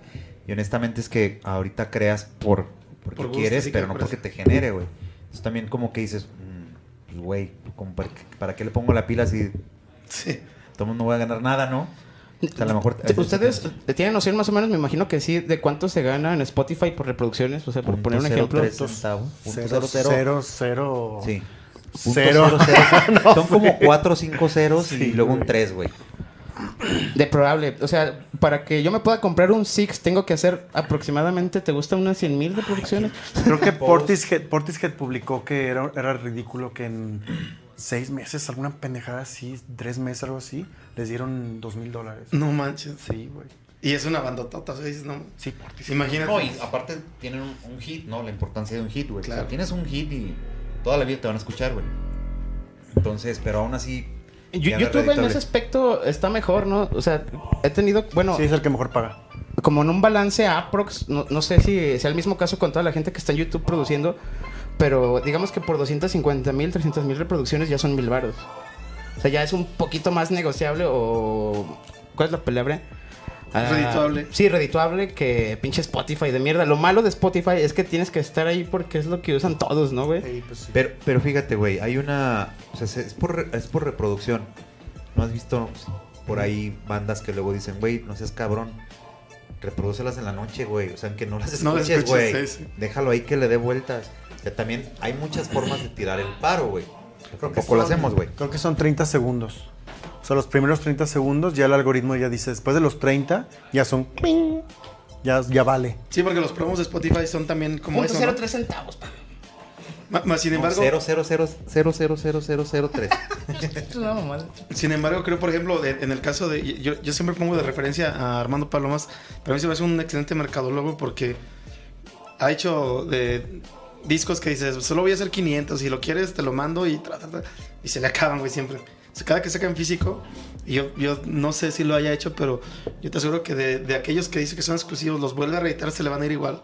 [SPEAKER 3] Y honestamente es que ahorita creas por porque
[SPEAKER 1] Por
[SPEAKER 3] quieres, pero no
[SPEAKER 1] por
[SPEAKER 3] porque te genere, güey. Entonces también como que dices, mm, güey, para, qué- para qué le pongo la pila si
[SPEAKER 1] Sí.
[SPEAKER 3] todo no voy a ganar nada, ¿no? O sea, a lo mejor...
[SPEAKER 2] ¿Ustedes tienen noción más o menos, me imagino que sí, de cuánto se gana en Spotify por reproducciones? O sea, por poner un ejemplo.
[SPEAKER 4] Cero,
[SPEAKER 3] cero, cero.
[SPEAKER 4] cero, cero.
[SPEAKER 3] Sí.
[SPEAKER 4] Cero.
[SPEAKER 3] Son como cuatro o cinco ceros y luego un tres, güey.
[SPEAKER 2] De probable. O sea, para que yo me pueda comprar un Six, tengo que hacer aproximadamente, ¿te gusta unas 100 mil reproducciones?
[SPEAKER 4] Creo que Portishead, Portishead publicó que era, era ridículo que en seis meses, alguna pendejada así, tres meses, algo así, les dieron dos mil dólares.
[SPEAKER 1] No manches.
[SPEAKER 4] Sí, güey.
[SPEAKER 1] Y es una bandotota, o sea, dices, no.
[SPEAKER 4] Sí, Portishead.
[SPEAKER 1] Imagínate.
[SPEAKER 3] No, y aparte tienen un, un hit, ¿no? La importancia de un hit, güey. O
[SPEAKER 1] Claro.
[SPEAKER 3] sea, tienes un hit y toda la vida te van a escuchar, güey. Entonces, pero aún así...
[SPEAKER 2] Yo- YouTube en ese aspecto está mejor, ¿no? O sea, he tenido, bueno,
[SPEAKER 4] Sí, es el que mejor paga.
[SPEAKER 2] como en un balance aprox, no, no sé si sea el mismo caso con toda la gente que está en YouTube produciendo, pero digamos que por 250 mil, 300 mil reproducciones ya son mil baros. O sea, ya es un poquito más negociable o... ¿Cuál es la palabra? Ah,
[SPEAKER 1] Redituable.
[SPEAKER 2] sí, redituable que pinche Spotify de mierda. Lo malo de Spotify es que tienes que estar ahí porque es lo que usan todos, ¿no, güey?
[SPEAKER 4] Sí, pues sí.
[SPEAKER 3] Pero, pero fíjate, güey, hay una... O sea, se- es por, es por reproducción. ¿No has visto por ahí bandas que luego dicen, güey, no seas cabrón? Reprodúcelas en la noche, güey. O sea, que no las escuches, güey.
[SPEAKER 1] escuches, sí, sí.
[SPEAKER 3] Déjalo ahí que le dé vueltas. O sea, también hay muchas formas de tirar el paro, güey.
[SPEAKER 4] Creo que
[SPEAKER 3] Tampoco lo
[SPEAKER 4] son-
[SPEAKER 3] hacemos, güey.
[SPEAKER 4] Creo que son 30 segundos. O sea, los primeros 30 segundos ya el algoritmo ya dice, después de los 30 ya son... ping, Ya, ya vale.
[SPEAKER 1] Sí, porque los promos de Spotify son también como
[SPEAKER 2] Punto
[SPEAKER 1] eso, ¿no?
[SPEAKER 2] tres centavos. pa.
[SPEAKER 1] Más sin embargo,
[SPEAKER 3] Cero, cero, cero, cero, cero, cero, cero, cero, tres.
[SPEAKER 2] Es una mamada.
[SPEAKER 1] sin embargo, creo, por ejemplo, de- en el caso de. Yo, yo siempre pongo de referencia a Armando Palomas, pero a mí se me hace un excelente mercadólogo porque ha hecho de. discos que dices, solo voy a hacer 500, si lo quieres te lo mando y, tra, tra, tra, y se le acaban, güey, siempre. Cada que sacan físico, y yo, yo no sé si lo haya hecho, pero yo te aseguro que de, de aquellos que dice que son exclusivos, los vuelve a reeditar, se le van a ir igual.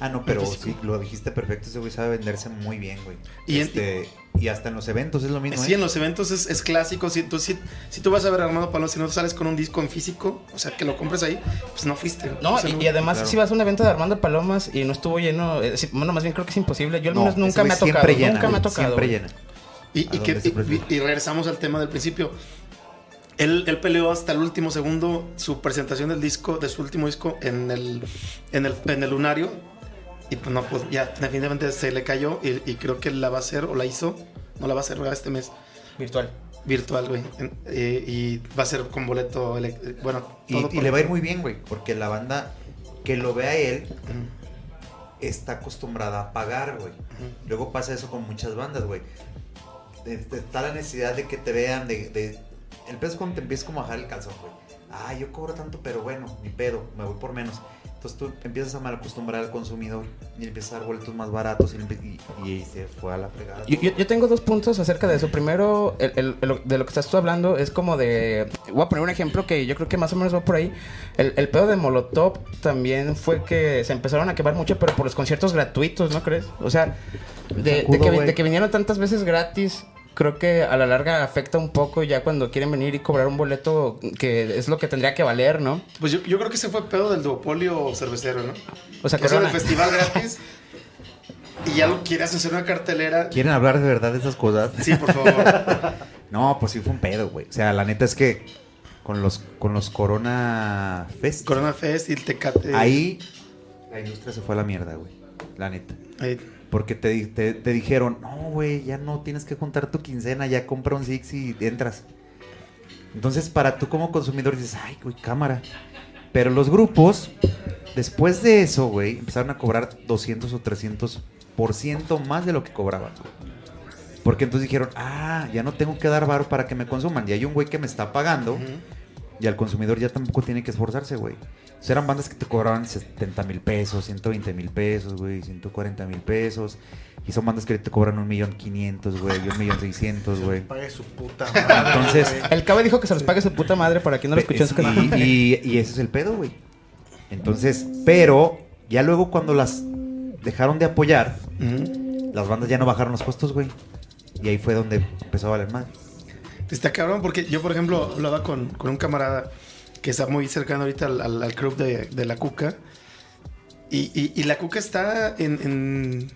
[SPEAKER 3] Ah, no, pero sí, lo dijiste perfecto. Ese güey sabe venderse muy bien, güey.
[SPEAKER 1] Y en-
[SPEAKER 3] Este, y hasta en los eventos es lo mismo.
[SPEAKER 1] Sí,
[SPEAKER 3] ¿eh?
[SPEAKER 1] en los eventos es, es clásico. Si tú, si, si tú vas a ver a Armando Palomo, si no sales con un disco en físico, o sea, que lo compres ahí, pues no fuiste.
[SPEAKER 2] No,
[SPEAKER 1] O sea,
[SPEAKER 2] y, y además
[SPEAKER 3] claro.
[SPEAKER 2] si vas a un evento de Armando Palomas y no estuvo lleno, eh, sí, bueno, más bien creo que es imposible. Yo al
[SPEAKER 3] No,
[SPEAKER 2] menos nunca me ha tocado,
[SPEAKER 3] siempre llena,
[SPEAKER 2] nunca me ha tocado.
[SPEAKER 3] Siempre
[SPEAKER 2] güey.
[SPEAKER 3] llena.
[SPEAKER 1] Y, y regresamos al tema del principio. Él, él peleó hasta el último segundo su presentación del disco, de su último disco en el, en el, en el lunario. Y pues no, pues ya definitivamente se le cayó y, y creo que la va a hacer o la hizo. No la va a hacer este mes
[SPEAKER 2] Virtual.
[SPEAKER 1] virtual, güey. Eh, y va a ser con boleto, eh, bueno,
[SPEAKER 3] Y,
[SPEAKER 1] todo
[SPEAKER 3] y
[SPEAKER 1] por-
[SPEAKER 3] le va a ir muy bien, güey. Porque la banda que lo ve a él
[SPEAKER 1] Ujú,
[SPEAKER 3] está acostumbrada a pagar, güey.
[SPEAKER 1] ujú.
[SPEAKER 3] Luego pasa eso con muchas bandas, güey. Está la necesidad de que te vean, de... de... El pedo es cuando te empiezas como a bajar el calzón, güey. Ah, yo cobro tanto, pero bueno, ni pedo, me voy por menos. Entonces tú empiezas a mal acostumbrar al consumidor y empiezas a dar boletos más baratos y, se fue a la fregada.
[SPEAKER 2] Yo, yo- yo tengo dos puntos acerca de eso. Primero, el- el- el- de lo que estás tú hablando es como de... Voy a poner un ejemplo que yo creo que más o menos va por ahí. El, el pedo de Molotov también fue que se empezaron a quemar mucho, pero por los conciertos gratuitos, ¿no crees? O sea, de, de
[SPEAKER 3] Zancudo,
[SPEAKER 2] que,
[SPEAKER 3] güey.
[SPEAKER 2] de que vinieron tantas veces gratis, creo que a la larga afecta un poco ya cuando quieren venir y cobrar un boleto que es lo que tendría que valer, ¿no?
[SPEAKER 1] Pues yo, yo creo que ese fue pedo del duopolio cervecero, ¿no?
[SPEAKER 2] O sea,
[SPEAKER 1] que
[SPEAKER 2] Corona.
[SPEAKER 1] festival gratis y ya lo quieras hacer una cartelera.
[SPEAKER 3] ¿Quieren hablar de verdad de esas cosas?
[SPEAKER 1] Sí, por favor.
[SPEAKER 3] No, pues sí fue un pedo, güey. O sea, la neta es que con los, con los Corona Fest,
[SPEAKER 1] Corona Fest y el Tecate.
[SPEAKER 3] ahí la industria se fue a la mierda, güey. La neta.
[SPEAKER 1] Ahí.
[SPEAKER 3] Porque te, te, te dijeron, no, güey, ya no tienes que juntar tu quincena, ya compra un Six y entras. Entonces, para tú como consumidor dices, ay, güey, cámara. Pero los grupos, después de eso, güey, empezaron a cobrar 200 o 300% más de lo que cobraban. Porque entonces dijeron, ah, ya no tengo que dar varo para que me consuman. Y hay un güey que me está pagando. Y al consumidor ya tampoco tiene que esforzarse, güey. O sea, eran bandas que te cobraban 70 mil pesos, 120 mil pesos, güey, 140 mil pesos. Y son bandas que te cobran un millón quinientos, güey, y un millón seiscientos, güey.
[SPEAKER 4] Pague su puta madre.
[SPEAKER 3] Entonces.
[SPEAKER 2] El Cabe dijo que se los pague su puta madre para quien no lo escuchó canal.
[SPEAKER 3] y, y- y ese es el pedo, güey. Entonces, pero ya luego cuando las dejaron de apoyar, las bandas ya no bajaron los costos, güey. Y ahí fue donde empezó a valer más.
[SPEAKER 1] Está cabrón porque yo, por ejemplo, hablaba con, con un camarada que está muy cercano ahorita al, al- al club de, de la Cuca. Y, y- y la Cuca está en, en-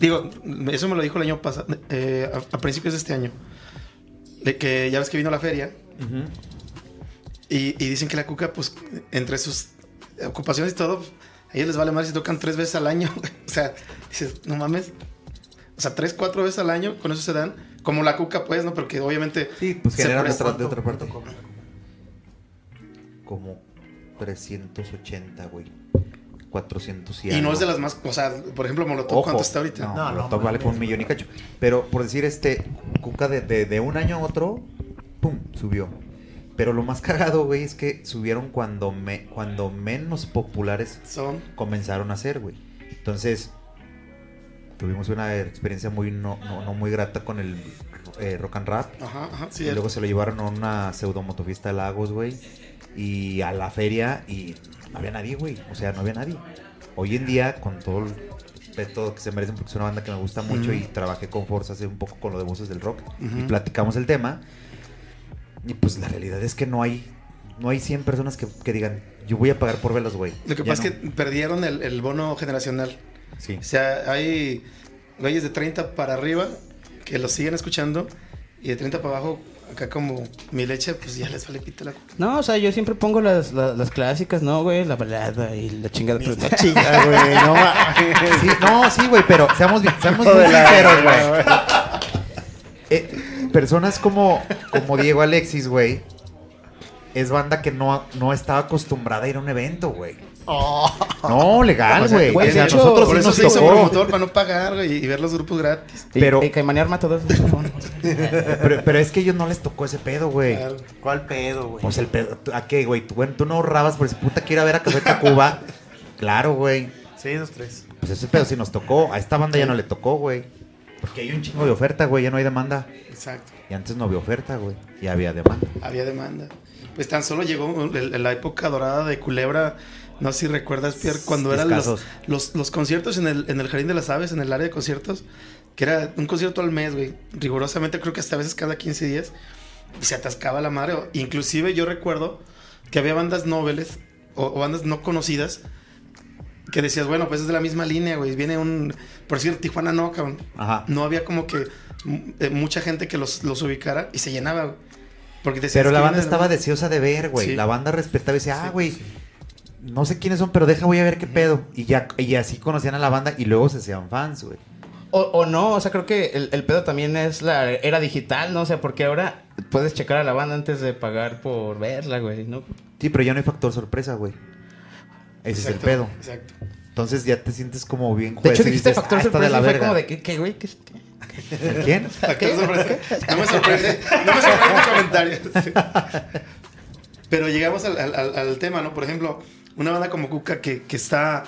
[SPEAKER 1] Digo, eso me lo dijo el año pasado, eh, a, a principios de este año. De que ya ves que vino la feria. Y, y dicen que la Cuca, pues, entre sus ocupaciones y todo, a ellos les vale más si tocan tres veces al año. o sea, dices, no mames. O sea, tres, cuatro veces al año, con eso se dan. Como la Cuca, pues, ¿no? Porque obviamente.
[SPEAKER 3] Sí, pues
[SPEAKER 1] se
[SPEAKER 3] generan de otra, de otra parte. Como 380, güey. 400 y,
[SPEAKER 1] Y no es de las más. O sea, por ejemplo, Molotov,
[SPEAKER 3] Ojo,
[SPEAKER 1] ¿cuánto está ahorita?
[SPEAKER 3] No,
[SPEAKER 4] No, no
[SPEAKER 3] Molotov vale como un millón y cacho. Pero por decir, este, Cuca de, de, de un año a otro, pum, subió. Pero lo más cagado, güey, es que subieron cuando, me, cuando menos populares
[SPEAKER 1] Son.
[SPEAKER 3] comenzaron a ser, güey. Entonces, tuvimos una experiencia muy no, no, no muy grata con el eh, rock and rap.
[SPEAKER 1] Ajá, ajá, sí.
[SPEAKER 3] y luego se lo llevaron a una pseudo motofiesta de Lagos, güey. Y a la feria y no había nadie, güey. O sea, no había nadie. Hoy en día, con todo el respeto que se merecen, porque es una banda que me gusta mucho y trabajé con Forza hace un poco con lo de voces del rock y platicamos el tema. Y pues la realidad es que no hay no hay 100 personas que, que digan, yo voy a pagar por verlos, güey.
[SPEAKER 1] Lo que
[SPEAKER 3] Ya
[SPEAKER 1] pasa es que perdieron el, el bono generacional.
[SPEAKER 3] Sí.
[SPEAKER 1] O sea, hay güeyes de 30 para arriba que los siguen escuchando y de 30 para abajo, acá como mi leche, pues ya les vale pito la
[SPEAKER 2] No, o sea, yo siempre pongo las, las, las clásicas, ¿no, güey? La balada y la chingada. Pero
[SPEAKER 4] Está chinga, güey. No.
[SPEAKER 3] Sí, no, sí, güey, pero seamos, bien- seamos muy sinceros, güey. Eh, personas como, como Diego Alexis, güey, es banda que no, no estaba acostumbrada a ir a un evento, güey. No, legal,
[SPEAKER 2] O sea,
[SPEAKER 3] güey. O sea,
[SPEAKER 2] de hecho,
[SPEAKER 3] nosotros
[SPEAKER 1] Por
[SPEAKER 3] sí
[SPEAKER 1] eso
[SPEAKER 3] nos
[SPEAKER 1] se hizo
[SPEAKER 3] tocó.
[SPEAKER 1] promotor para no pagar güey, y ver los grupos gratis.
[SPEAKER 2] Y,
[SPEAKER 3] Pero-
[SPEAKER 2] y Caimán arma todo eso.
[SPEAKER 3] Pero, pero es que a ellos no les tocó ese pedo, güey.
[SPEAKER 1] Claro.
[SPEAKER 4] ¿Cuál pedo, güey?
[SPEAKER 3] Pues el pedo, ¿a qué, güey? Tú, bueno, tú no ahorrabas por ese puta quiero ver a Café Tacuba. Claro, güey.
[SPEAKER 4] Sí, dos, tres.
[SPEAKER 3] pues ese pedo sí nos tocó. A esta banda ya no le tocó, güey. Porque hay un chingo de oferta, güey, ya no hay demanda.
[SPEAKER 1] Exacto.
[SPEAKER 3] Y antes no había oferta, güey. Ya había demanda.
[SPEAKER 1] Había demanda. Pues tan solo llegó la época dorada de Culebra. No sé si recuerdas, Pierre, cuando eran los, los, los conciertos en el, en el Jardín de las Aves, en el área de conciertos, que era un concierto al mes, güey. Rigurosamente, creo que hasta a veces cada 15 días. Y se atascaba la madre. Inclusive yo recuerdo que había bandas noveles o, o bandas no conocidas que decías, bueno, pues es de la misma línea, güey. Viene un, por decir, Tijuana no, cabrón.
[SPEAKER 3] Ajá.
[SPEAKER 1] No había como que eh, mucha gente que los, los ubicara y se llenaba, güey. Porque decías
[SPEAKER 3] Pero la banda estaba deseosa de ver, güey.
[SPEAKER 1] Sí.
[SPEAKER 3] La banda respetaba y decía, ah,
[SPEAKER 1] Sí,
[SPEAKER 3] güey,
[SPEAKER 1] sí.
[SPEAKER 3] No sé quiénes son, pero deja, voy a ver qué pedo. Y ya, y así conocían a la banda y luego se hacían fans, güey.
[SPEAKER 2] O, o no, o sea, creo que el, el pedo también es la era digital, ¿no? O sea, porque ahora puedes checar a la banda antes de pagar por verla, güey, ¿no?
[SPEAKER 3] Sí, pero ya no hay factor sorpresa, güey. Ese es el pedo.
[SPEAKER 1] Exacto.
[SPEAKER 3] Entonces ya te sientes como bien
[SPEAKER 2] De
[SPEAKER 3] juez
[SPEAKER 2] hecho,
[SPEAKER 3] y
[SPEAKER 2] dijiste
[SPEAKER 3] dices,
[SPEAKER 2] factor
[SPEAKER 3] "Ah, está
[SPEAKER 2] sorpresa
[SPEAKER 3] de la
[SPEAKER 2] y fue
[SPEAKER 3] verga".
[SPEAKER 2] como de, ¿qué, qué güey? ¿Qué, qué?
[SPEAKER 3] ¿El quién?
[SPEAKER 1] Factor sorpresa. No me sorprende. No me sorprende tu comentario. Pero llegamos al, al- al- al tema, ¿no? Por ejemplo, una banda como Cuca que, que está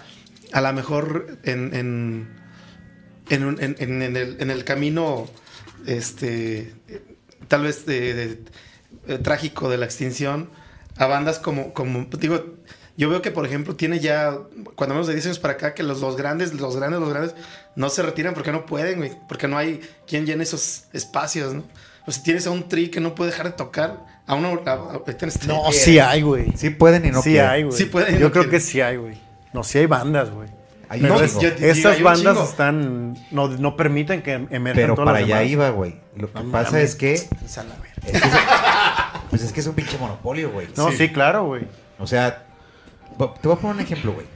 [SPEAKER 1] a lo mejor en, en, en, el, en el camino, este, tal vez trágico de la extinción, a bandas como, como, digo, yo veo que, por ejemplo, tiene ya, cuando menos de 10 años para acá, que los, los grandes, los grandes, los grandes, no se retiran porque no pueden. Porque no hay quien llene esos espacios, ¿no? O si tienes a un tri que no puede dejar de tocar, a uno, a- a- ahorita en este-
[SPEAKER 4] No, sí hay, güey.
[SPEAKER 3] Sí pueden y no
[SPEAKER 4] sí
[SPEAKER 3] quieren.
[SPEAKER 4] hay, güey.
[SPEAKER 1] Sí pueden y
[SPEAKER 4] Yo
[SPEAKER 1] no
[SPEAKER 4] creo
[SPEAKER 1] quieren.
[SPEAKER 4] que sí hay, güey. No, sí hay bandas, güey.
[SPEAKER 3] Un
[SPEAKER 4] es-
[SPEAKER 1] un
[SPEAKER 4] bandas
[SPEAKER 1] chingo.
[SPEAKER 4] están. No, no permiten que emerjan
[SPEAKER 3] Pero
[SPEAKER 4] todas
[SPEAKER 3] para
[SPEAKER 4] las
[SPEAKER 3] allá
[SPEAKER 4] demás.
[SPEAKER 3] iba, güey. Lo que
[SPEAKER 4] No
[SPEAKER 3] pasa
[SPEAKER 4] mames.
[SPEAKER 3] es que,
[SPEAKER 4] Es
[SPEAKER 3] que es- pues es que es un pinche monopolio, güey.
[SPEAKER 4] No,
[SPEAKER 1] Sí.
[SPEAKER 4] sí, claro, güey.
[SPEAKER 3] O sea, te voy a poner un ejemplo, güey.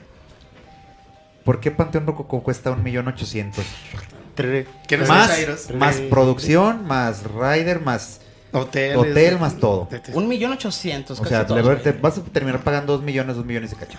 [SPEAKER 3] ¿Por qué Panteón Rococó cuesta un millón ochocientos?
[SPEAKER 1] No
[SPEAKER 3] Más, más producción, más rider, más
[SPEAKER 1] Hoteles,
[SPEAKER 3] hotel, más todo.
[SPEAKER 1] de- de-
[SPEAKER 2] Un millón ochocientos.
[SPEAKER 3] O sea,
[SPEAKER 2] todos,
[SPEAKER 3] le te vas a terminar pagando dos millones, dos millones y cacho.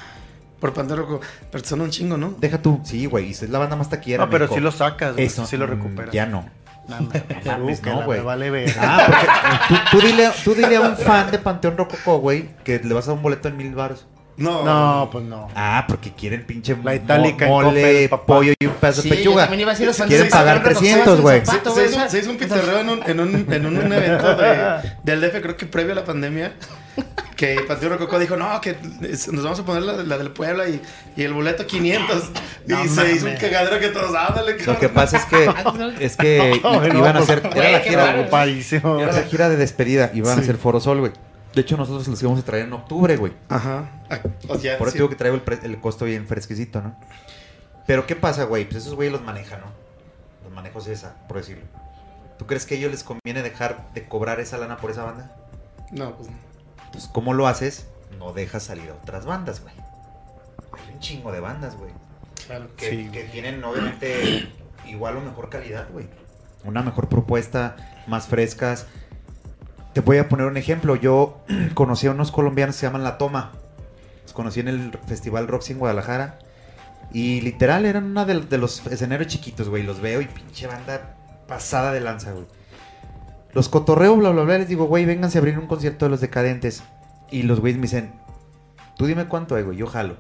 [SPEAKER 1] Por Pandero, pero son un chingo, ¿no?
[SPEAKER 3] Deja tú, sí, güey, y es la banda más taquillera.
[SPEAKER 4] No, pero sí lo sacas, güey.
[SPEAKER 3] Eso,
[SPEAKER 4] sí lo
[SPEAKER 3] mm,
[SPEAKER 4] recuperas.
[SPEAKER 3] Ya no.
[SPEAKER 4] No,
[SPEAKER 3] güey.
[SPEAKER 4] vale ver.
[SPEAKER 3] Ah, porque tú, tú dile, tú dile a un fan de Panteón Rococó, güey, que le vas a dar un boleto en mil baros.
[SPEAKER 1] No,
[SPEAKER 4] No, pues no.
[SPEAKER 3] Ah, porque quieren pinche
[SPEAKER 4] La itálica
[SPEAKER 3] mo- mole, pollo y un pedazo
[SPEAKER 2] Sí,
[SPEAKER 3] de pechuga.
[SPEAKER 2] iba a decir los
[SPEAKER 3] Quieren pagar
[SPEAKER 2] de Panteón
[SPEAKER 3] 300,
[SPEAKER 2] Rococó,
[SPEAKER 3] güey.
[SPEAKER 2] se
[SPEAKER 1] hizo,
[SPEAKER 2] esa-
[SPEAKER 1] se hizo un pitorreo en un, en un, en un evento de- del DF, creo que previo a la pandemia, que Panteón Rococó dijo, no, que nos vamos a poner la, la del Puebla y, y el boleto 500. Y
[SPEAKER 4] No
[SPEAKER 1] se hizo un cagadero que todos, ándale,
[SPEAKER 3] Lo que
[SPEAKER 1] cabrón".
[SPEAKER 3] pasa es que es que
[SPEAKER 4] No,
[SPEAKER 3] iban a
[SPEAKER 4] pues,
[SPEAKER 3] hacer era la gira
[SPEAKER 2] raro.
[SPEAKER 4] Ocupadísimo.
[SPEAKER 3] era la gira de despedida, iban a hacer Foro Sol, güey. De hecho, nosotros los íbamos a traer en octubre, güey.
[SPEAKER 1] Ajá. Ah, o ya,
[SPEAKER 3] Por eso
[SPEAKER 1] sí.
[SPEAKER 3] digo que traigo el, pre- el costo bien fresquecito, ¿no? Pero ¿qué pasa, güey? Pues esos güeyes los manejan, ¿no? Los manejos esa, por decirlo. ¿Tú crees que a ellos les conviene dejar de cobrar esa lana por esa banda?
[SPEAKER 1] No, pues no.
[SPEAKER 3] Pues, ¿cómo lo haces? No dejas salir a otras bandas, güey. Hay un chingo de bandas, güey.
[SPEAKER 1] Claro.
[SPEAKER 3] Que,
[SPEAKER 4] Sí.
[SPEAKER 3] que tienen, obviamente, igual o mejor calidad, güey. Una mejor propuesta, más frescas. Te voy a poner un ejemplo. Yo conocí a unos colombianos que se llaman La Toma. Los conocí en el Festival Roxy en Guadalajara. Y literal eran una de, los escenarios chiquitos, güey. Los veo y pinche banda pasada de lanza, güey. Los cotorreo, bla, bla, bla. Les digo, güey, vénganse a abrir un concierto de los decadentes. Y los güeyes me dicen, tú dime cuánto hay, güey. Yo jalo.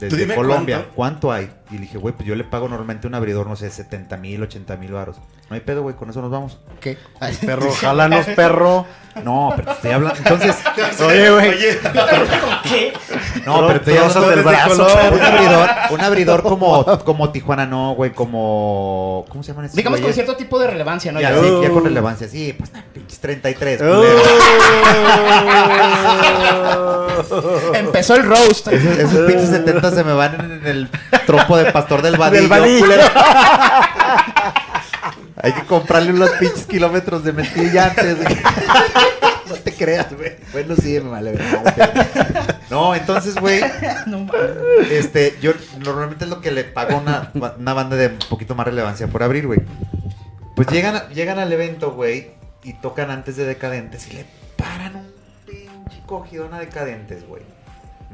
[SPEAKER 3] Desde
[SPEAKER 1] dime
[SPEAKER 3] Colombia,
[SPEAKER 1] cuánto.
[SPEAKER 3] ¿cuánto hay? Y le dije, güey, pues yo le pago normalmente un abridor, no sé, 70 mil, 80 mil varos. No hay pedo, güey, con eso nos vamos.
[SPEAKER 2] ¿Qué? Ay,
[SPEAKER 4] Perro, jálanos, perro.
[SPEAKER 3] No, pero te estoy hablando. Entonces,
[SPEAKER 4] Oye, güey.
[SPEAKER 2] ¿Qué?
[SPEAKER 3] no, pero
[SPEAKER 4] Trozos
[SPEAKER 3] hablando
[SPEAKER 4] del
[SPEAKER 3] de
[SPEAKER 4] brazo.
[SPEAKER 3] Un abridor, un abridor como, como Tijuana, no, güey, como. ¿Cómo se llaman esos
[SPEAKER 2] Digamos con cierto tipo de relevancia, ¿no?
[SPEAKER 3] Ya,
[SPEAKER 2] Ya.
[SPEAKER 3] sí, ya con relevancia, sí, pues pinches 33.
[SPEAKER 4] Uh.
[SPEAKER 3] culero.
[SPEAKER 2] Empezó el roast.
[SPEAKER 3] Esos, esos pinches 70 se me van en, en el trompo de pastor del vadillo.
[SPEAKER 4] Del.
[SPEAKER 3] Hay que comprarle unos pinches kilómetros de mentira antes. No te creas, güey. Bueno, sí, me vale. No, entonces, güey,
[SPEAKER 2] No
[SPEAKER 3] este, yo normalmente es lo que le pago a una, una banda de un poquito más relevancia por abrir, güey. Pues llegan, llegan al evento, güey, y tocan antes de Decadentes y le paran un pinche cogidón a Decadentes, güey.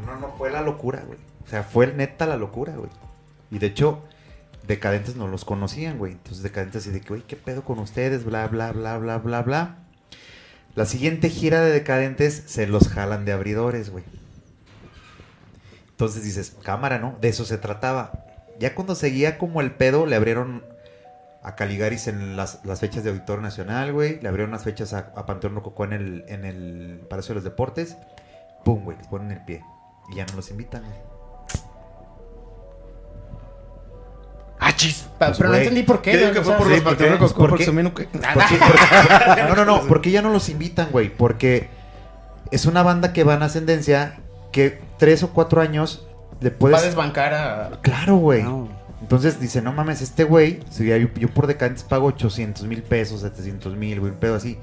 [SPEAKER 3] No, no, fue la locura, güey. O sea, fue neta la locura, güey. Y de hecho, Decadentes no los conocían, güey. Entonces Decadentes así de que, güey, ¿qué pedo con ustedes? Bla, bla, bla, bla, bla, bla. La siguiente gira de Decadentes se los jalan de abridores, güey. Entonces dices, cámara, ¿no? De eso se trataba. Ya cuando seguía como el pedo, le abrieron a Caligaris en las, las fechas de Auditorio Nacional, güey. Le abrieron unas fechas a, a Panteón Rococó en el, en el Palacio de los Deportes. Pum, güey, les ponen el pie. Y ya no los invitan, güey.
[SPEAKER 2] Pa-
[SPEAKER 3] Pues,
[SPEAKER 2] pero no
[SPEAKER 3] güey.
[SPEAKER 2] entendí por qué.
[SPEAKER 1] Yo digo
[SPEAKER 2] güey,
[SPEAKER 1] que
[SPEAKER 2] o
[SPEAKER 1] fue
[SPEAKER 2] sea,
[SPEAKER 1] por los
[SPEAKER 3] ¿por qué?
[SPEAKER 1] patrones
[SPEAKER 3] ¿Por
[SPEAKER 1] porque
[SPEAKER 3] no, no, no, porque ya no los invitan, güey. Porque es una banda que va en ascendencia que tres o cuatro años le
[SPEAKER 2] Va a
[SPEAKER 3] puedes.
[SPEAKER 2] desbancar a.
[SPEAKER 3] Claro, güey.
[SPEAKER 2] No.
[SPEAKER 3] Entonces dice, no mames, este güey, si ya yo, yo por decadentes pago 800 mil pesos, 700 mil, güey, un pedo así.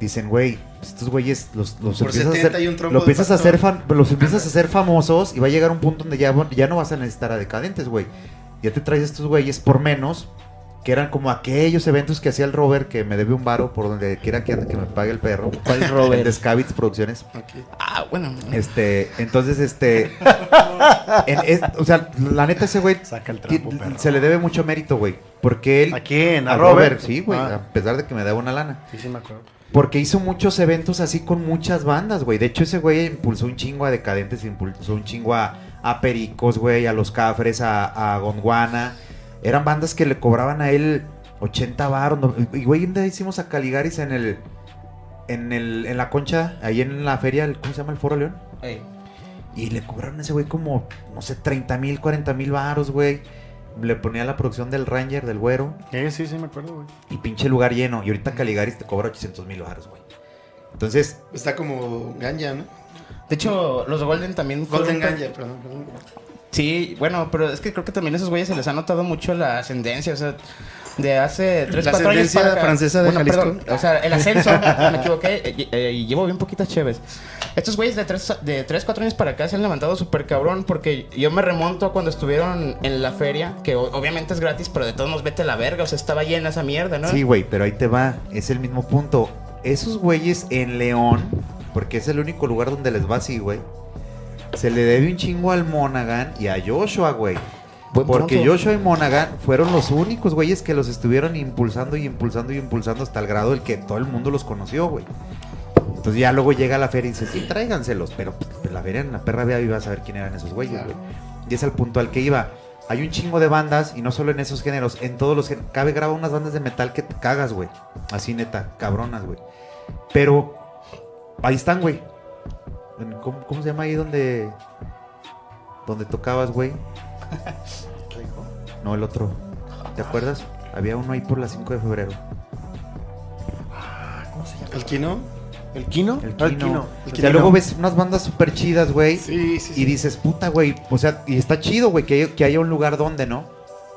[SPEAKER 3] Dicen, güey, estos güeyes los, los
[SPEAKER 1] Por
[SPEAKER 3] empiezas, a
[SPEAKER 1] 70
[SPEAKER 3] hacer,
[SPEAKER 1] y un trompo
[SPEAKER 3] lo
[SPEAKER 1] de
[SPEAKER 3] empiezas a hacer los empiezas a hacer famosos y va a llegar un punto donde ya, ya no vas a necesitar a decadentes, güey. Ya te traes estos güeyes por menos, que eran como aquellos eventos que hacía el Robert, que me debe un varo por donde quiera que ande, que me pague el perro.
[SPEAKER 2] ¿Cuál
[SPEAKER 3] El
[SPEAKER 2] Robert?
[SPEAKER 3] de Scavits Producciones.
[SPEAKER 1] Ok.
[SPEAKER 2] Ah, bueno.
[SPEAKER 3] Este, entonces, este. en- es- o sea, la neta, ese güey.
[SPEAKER 4] Saca el
[SPEAKER 3] ti-
[SPEAKER 4] trapo, perro.
[SPEAKER 3] Se le debe mucho mérito, güey. Porque él.
[SPEAKER 4] ¿A quién? ¿A Robert?
[SPEAKER 3] sí, güey.
[SPEAKER 4] Ah.
[SPEAKER 3] A pesar de que me daba una lana.
[SPEAKER 4] Sí, sí, me acuerdo.
[SPEAKER 3] Porque hizo muchos eventos así con muchas bandas, güey. De hecho, ese güey impulsó un chingo a Decadentes, impulsó un chingo a, a Pericos, güey, a Los Cafres, a, a Gondwana. Eran bandas que le cobraban a él 80 baros. no- Y, güey, un día hicimos a Caligaris en el... En, el, en la concha, ahí en la feria, el- ¿cómo se llama? El Foro León.
[SPEAKER 2] Ey.
[SPEAKER 3] Y le cobraron a ese güey como, no sé, 30 mil, 40 mil baros, güey. Le ponía la producción del Ranger, del güero.
[SPEAKER 4] Sí, sí, sí, me acuerdo, güey.
[SPEAKER 3] Y pinche lugar lleno. Y ahorita Caligaris te cobra 800 mil baros, güey. Entonces,
[SPEAKER 1] Está como Ganja, ¿no?
[SPEAKER 2] De hecho, los Golden también.
[SPEAKER 1] Golden Ganja, perdón. perdón.
[SPEAKER 2] Sí, bueno, pero es que creo que también a esos güeyes se les ha notado mucho la ascendencia, o sea, de hace 3,
[SPEAKER 1] La
[SPEAKER 2] 4 años
[SPEAKER 1] ascendencia
[SPEAKER 2] para acá.
[SPEAKER 1] francesa de Jalisco.
[SPEAKER 2] perdón, o sea, el ascenso, me equivoqué, eh, eh, y llevo bien poquitas cheves. Estos güeyes de 3, de 3, 4 años para acá se han levantado súper cabrón, porque yo me remonto a cuando estuvieron en la feria, que obviamente es gratis, pero de todos modos vete a la verga, o sea, estaba llena esa mierda, ¿no?
[SPEAKER 3] sí, güey, pero ahí te va. Es el mismo punto. Esos güeyes en León, porque es el único lugar donde les va así, güey. Se le debe un chingo al Monaghan y a Joshua, güey.
[SPEAKER 2] Buen
[SPEAKER 3] Porque
[SPEAKER 2] punto.
[SPEAKER 3] Joshua y Monaghan fueron los únicos güeyes que los estuvieron impulsando y impulsando y impulsando hasta el grado del que todo el mundo los conoció, güey. Entonces ya luego llega la feria y dice, sí, tráiganselos. Pero pues, la feria en la perra vea iba a saber quién eran esos güeyes, güey. Y es el punto al que iba. Hay un chingo de bandas, y no solo en esos géneros, en todos los géneros. Cabe graba unas bandas de metal que te cagas, güey. Así neta, cabronas, güey. Pero ahí están, güey. ¿Cómo, cómo se llama ahí donde, donde tocabas, güey? No, el otro. ¿Te acuerdas? Había uno ahí por la 5 de febrero.
[SPEAKER 1] ¿El Kino?
[SPEAKER 4] ¿El Kino?
[SPEAKER 3] El
[SPEAKER 4] Ah,
[SPEAKER 3] Kino.
[SPEAKER 1] El
[SPEAKER 3] O
[SPEAKER 1] Kino.
[SPEAKER 3] sea, luego ves unas bandas súper chidas, güey.
[SPEAKER 1] Sí, sí,
[SPEAKER 3] Y dices, puta, güey. O sea, y está chido, güey, que, que haya un lugar donde, ¿no?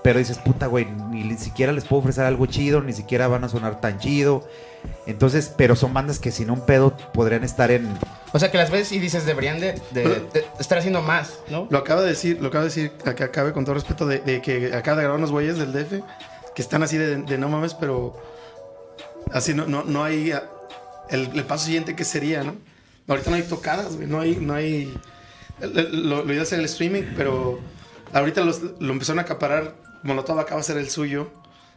[SPEAKER 3] Pero dices, puta, güey, ni, ni siquiera les puedo ofrecer algo chido, ni siquiera van a sonar tan chido. Entonces, pero son bandas que sin un pedo podrían estar en.
[SPEAKER 2] O sea, que las ves y dices, deberían de, de- de estar haciendo más, ¿no?
[SPEAKER 1] Lo acaba de decir, lo acaba de decir, acá acabe con todo respeto, de, de que acaba de grabar unos güeyes del DF que están así de, de no mames, pero así no, no, no hay ah, el, el paso siguiente que sería, ¿no? Ahorita no hay tocadas, güey, no hay, no hay. Lo, lo iba a hacer el streaming, pero ahorita los- lo empezaron a acaparar. Molotov acaba de hacer el suyo.